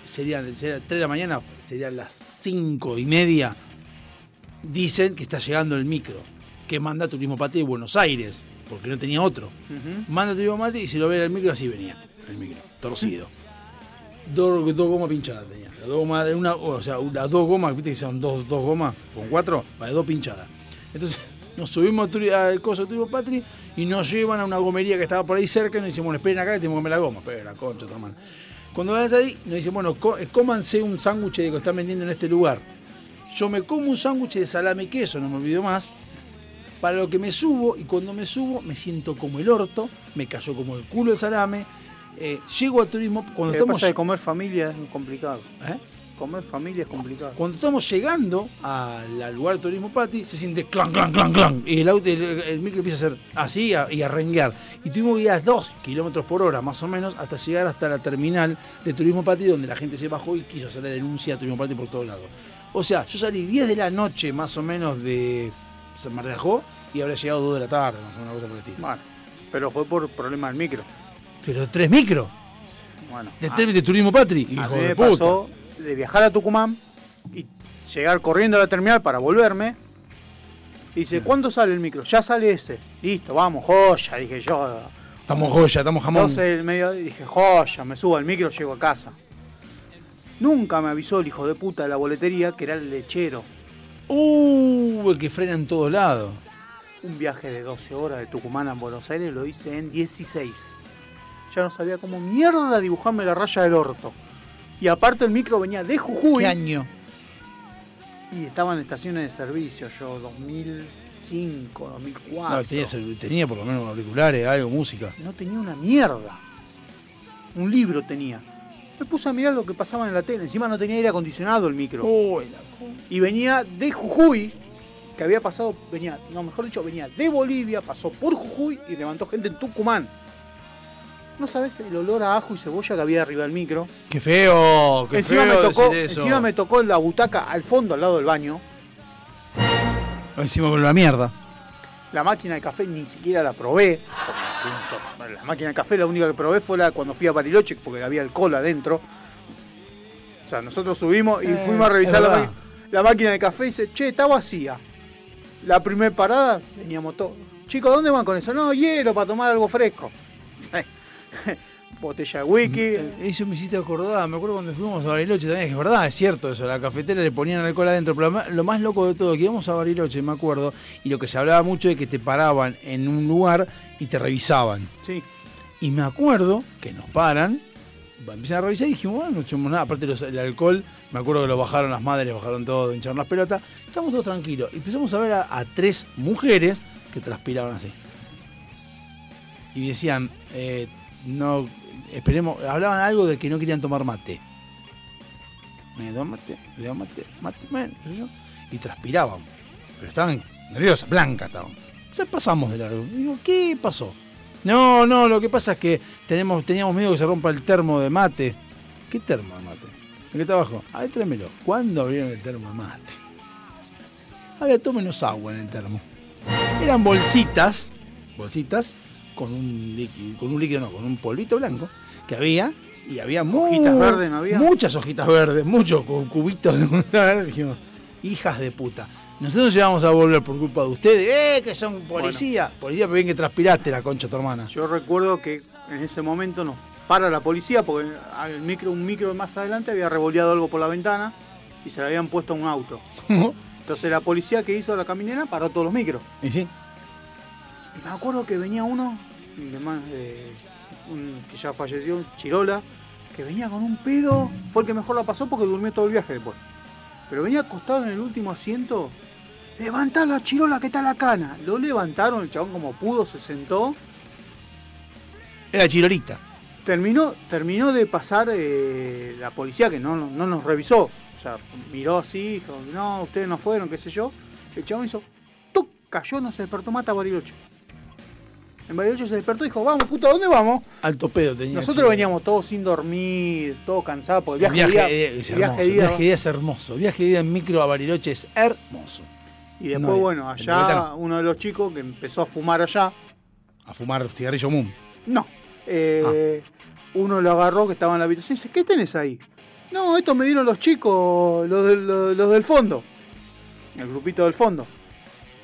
serían, serían 3 de la mañana, serían las 5 y media. Dicen que está llegando el micro, que manda Turismo Patri de Buenos Aires, porque no tenía otro. Manda Turismo Patri y si lo ve el micro, así venía, el micro, torcido. Dos, gomas pinchadas tenía. Las dos gomas, una, o sea, las dos gomas, viste que son dos, dos gomas con cuatro, para dos pinchadas. Entonces nos subimos al coso Turismo Patri y nos llevan a una gomería que estaba por ahí cerca y nos dicen, bueno, esperen acá que tenemos que comer la goma. La concha, hermano. Cuando vas ahí, nos dicen, bueno, eh, cómanse un sándwich que están vendiendo en este lugar. Yo me como un sándwich de salame queso, no me olvido más. Para lo que me subo, y cuando me subo me siento como el orto, me cayó como el culo el salame. Eh, llego a turismo, cuando que estamos, que comer familia es complicado. ¿eh? Comer familia es complicado. cuando estamos llegando al, lugar de turismo Pati, se siente clan, clan, clan, clan. Y el, auto, el, el micro empieza a hacer así a- y a renguear. Y tuvimos que ir a 2 kilómetros por hora, más o menos, hasta llegar hasta la terminal de Turismo Patri, donde la gente se bajó y quiso hacer la denuncia a Turismo Patri por todos lados. O sea, yo salí 10 de la noche, más o menos, de San Martín y habrá llegado 2 de la tarde, más o menos, una cosa por el estilo. Bueno, pero fue por problema del micro. Pero tres micros, Bueno, de, a- tres de Turismo Patri, a hijo mí de me puta. pasó de viajar a Tucumán y llegar corriendo a la terminal para volverme. Y dice, ¿cuándo sale el micro? Ya sale ese. Listo, vamos, joya, dije yo. Estamos joya, estamos jamón. 12 del medio, dije, joya, me subo al micro, llego a casa. Nunca me avisó el hijo de puta de la boletería que era el lechero. Uh, el que frena en todos lados. Un viaje de 12 horas de Tucumán a Buenos Aires lo hice en 16. Ya no sabía cómo mierda dibujarme la raya del orto. Y aparte el micro venía de Jujuy. ¿Qué año? Y estaba en estaciones de servicio yo, 2005, 2004. No, tenía, tenía por lo menos auriculares, algo, música. No tenía una mierda. Un libro tenía. Me puse a mirar lo que pasaba en la tele. Encima no tenía aire acondicionado el micro. y venía de Jujuy, que había pasado, venía, no, mejor dicho, venía de Bolivia, pasó por Jujuy y levantó gente en Tucumán. No sabes el olor a ajo y cebolla que había arriba del micro. Qué feo, qué encima, feo me tocó, decir eso. encima me tocó la butaca al fondo, al lado del baño. Encima con la mierda. La máquina de café ni siquiera la probé. O sea, pienso, la máquina de café la única que probé fue la cuando fui a Bariloche porque había alcohol adentro. O sea, nosotros subimos y Eh, fuimos a revisar la, la máquina de café y dice, che, está vacía. La primer parada veníamos todos. Chicos, ¿dónde van con eso? No, hielo para tomar algo fresco. Botella de wiki. Eh, Eso me hiciste acordar, me acuerdo cuando fuimos a Bariloche también, es verdad, es cierto eso, la cafetera le ponían alcohol adentro, pero lo más- lo más loco de todo, que íbamos a Bariloche, me acuerdo, y lo que se hablaba mucho es que te paraban en un lugar y te revisaban. Sí. Y me acuerdo que nos paran, empiezan a revisar y dijimos, bueno, no echamos nada, aparte los- el alcohol, me acuerdo que lo bajaron las madres, bajaron todo, hincharon las pelotas, estamos todos tranquilos. Y empezamos a ver a, a tres mujeres que transpiraban así. Y decían, eh, no, esperemos, hablaban algo de que no querían tomar mate. Me da mate, me da mate, mate, sé yo. Y transpiraban. Pero estaban nerviosas, blancas estaban. Entonces pasamos de largo. Digo, ¿qué pasó? No, no, lo que pasa es que tenemos, teníamos miedo que se rompa el termo de mate. ¿Qué termo de mate? ¿El que está abajo? A tráemelo. ¿Cuándo abrieron el termo de mate? Había tómenos agua en el termo. Eran bolsitas, bolsitas, con un líquido, con un líquido no, con un polvito blanco que había y había ¿Hojitas verdes no había? muchas hojitas verdes, muchos cu- cubitos de verdes. Dijimos, hijas de puta. Nosotros llegamos a volver por culpa de ustedes, ¡eh! Que son policía. Policía, pero bien que transpiraste la concha, tu hermana. Yo recuerdo que en ese momento nos para la policía porque micro, un micro más adelante había revoleado algo por la ventana y se le habían puesto a un auto. Entonces la policía que hizo la caminera paró todos los micros. ¿Y sí? Me acuerdo que venía uno, de más, eh, un- que ya falleció, un Chirola, que venía con un pedo. Fue el que mejor la pasó porque durmió todo el viaje después. Pero venía acostado en el último asiento. Levantá la Chirola que está la cana. Lo levantaron, el chabón como pudo, se sentó. Era chirolita. Terminó, terminó de pasar eh, la policía que no, no nos revisó. O sea, miró así, dijo, no, ustedes no fueron, qué sé yo. El chabón hizo, ¡tuc! cayó, no se despertó, mata a Bariloche. En Bariloche se despertó y dijo, vamos, puta, ¿a dónde vamos? Alto pedo tenía. Nosotros veníamos todos sin dormir, todos cansados, porque El el viaje, viaje, de día- es viaje hermoso. El día- viaje de día es hermoso. El viaje día en micro a Bariloche es hermoso. Y después, No, bueno, allá no. uno de los chicos que empezó a fumar allá, A fumar cigarrillo moon. no, eh, uno lo agarró que estaba en la habitación y dice, ¿qué tenés ahí? No, esto me dieron los chicos, los del, los- los del fondo, el grupito del fondo.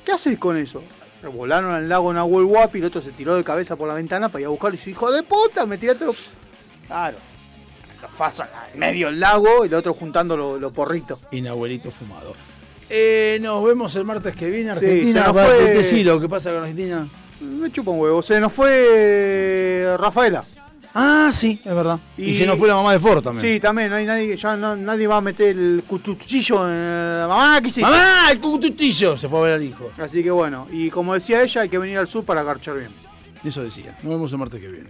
¿Qué haces con eso? Volaron al lago Nahuel Huapi y el otro se tiró de cabeza por la ventana para ir a buscarlo y dice, hijo de puta, me tiraste los... Claro, los fasos en medio del lago y el otro juntando los porritos. Y Nahuelito fumado. Eh, nos vemos el martes que viene. Sí, Argentina. Va, fue- ¿qué sí, pasa con Argentina? Me chupa un huevo, se nos fue Rafaela. Ah, sí, es verdad. Y, Y- se nos fue la mamá de Ford también. Sí, también, no hay nadie, ya no- nadie va a meter el cutuchillo en la mamá que sí. ¡Mamá! ¡El cucututillo! Se fue a ver al hijo. Así que bueno, y como decía ella, hay que venir al sur para garchar bien. Eso decía. Nos vemos el martes que viene.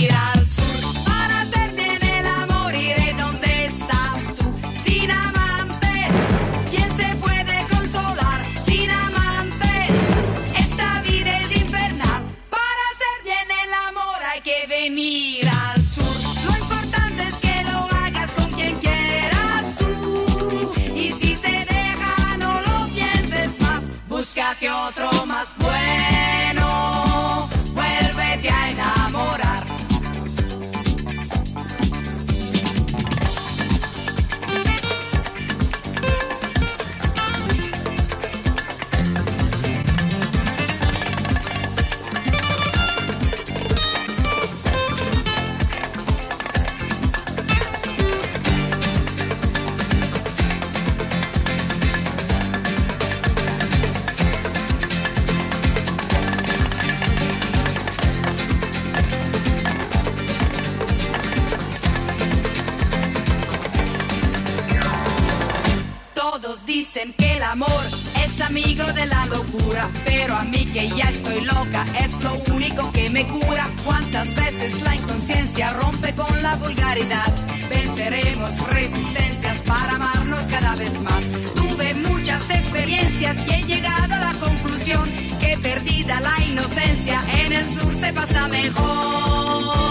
el amor es amigo de la locura, pero a mí que ya estoy loca es lo único que me cura. Cuántas veces la inconsciencia rompe con la vulgaridad. Venceremos resistencias para amarnos cada vez más. Tuve muchas experiencias y he llegado a la conclusión que perdida la inocencia en el sur se pasa mejor.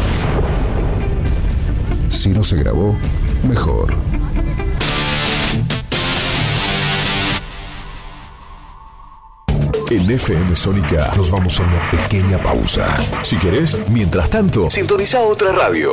Si no se grabó, mejor. En FM Sónica nos vamos a una pequeña pausa. Si querés, mientras tanto, sintoniza otra radio.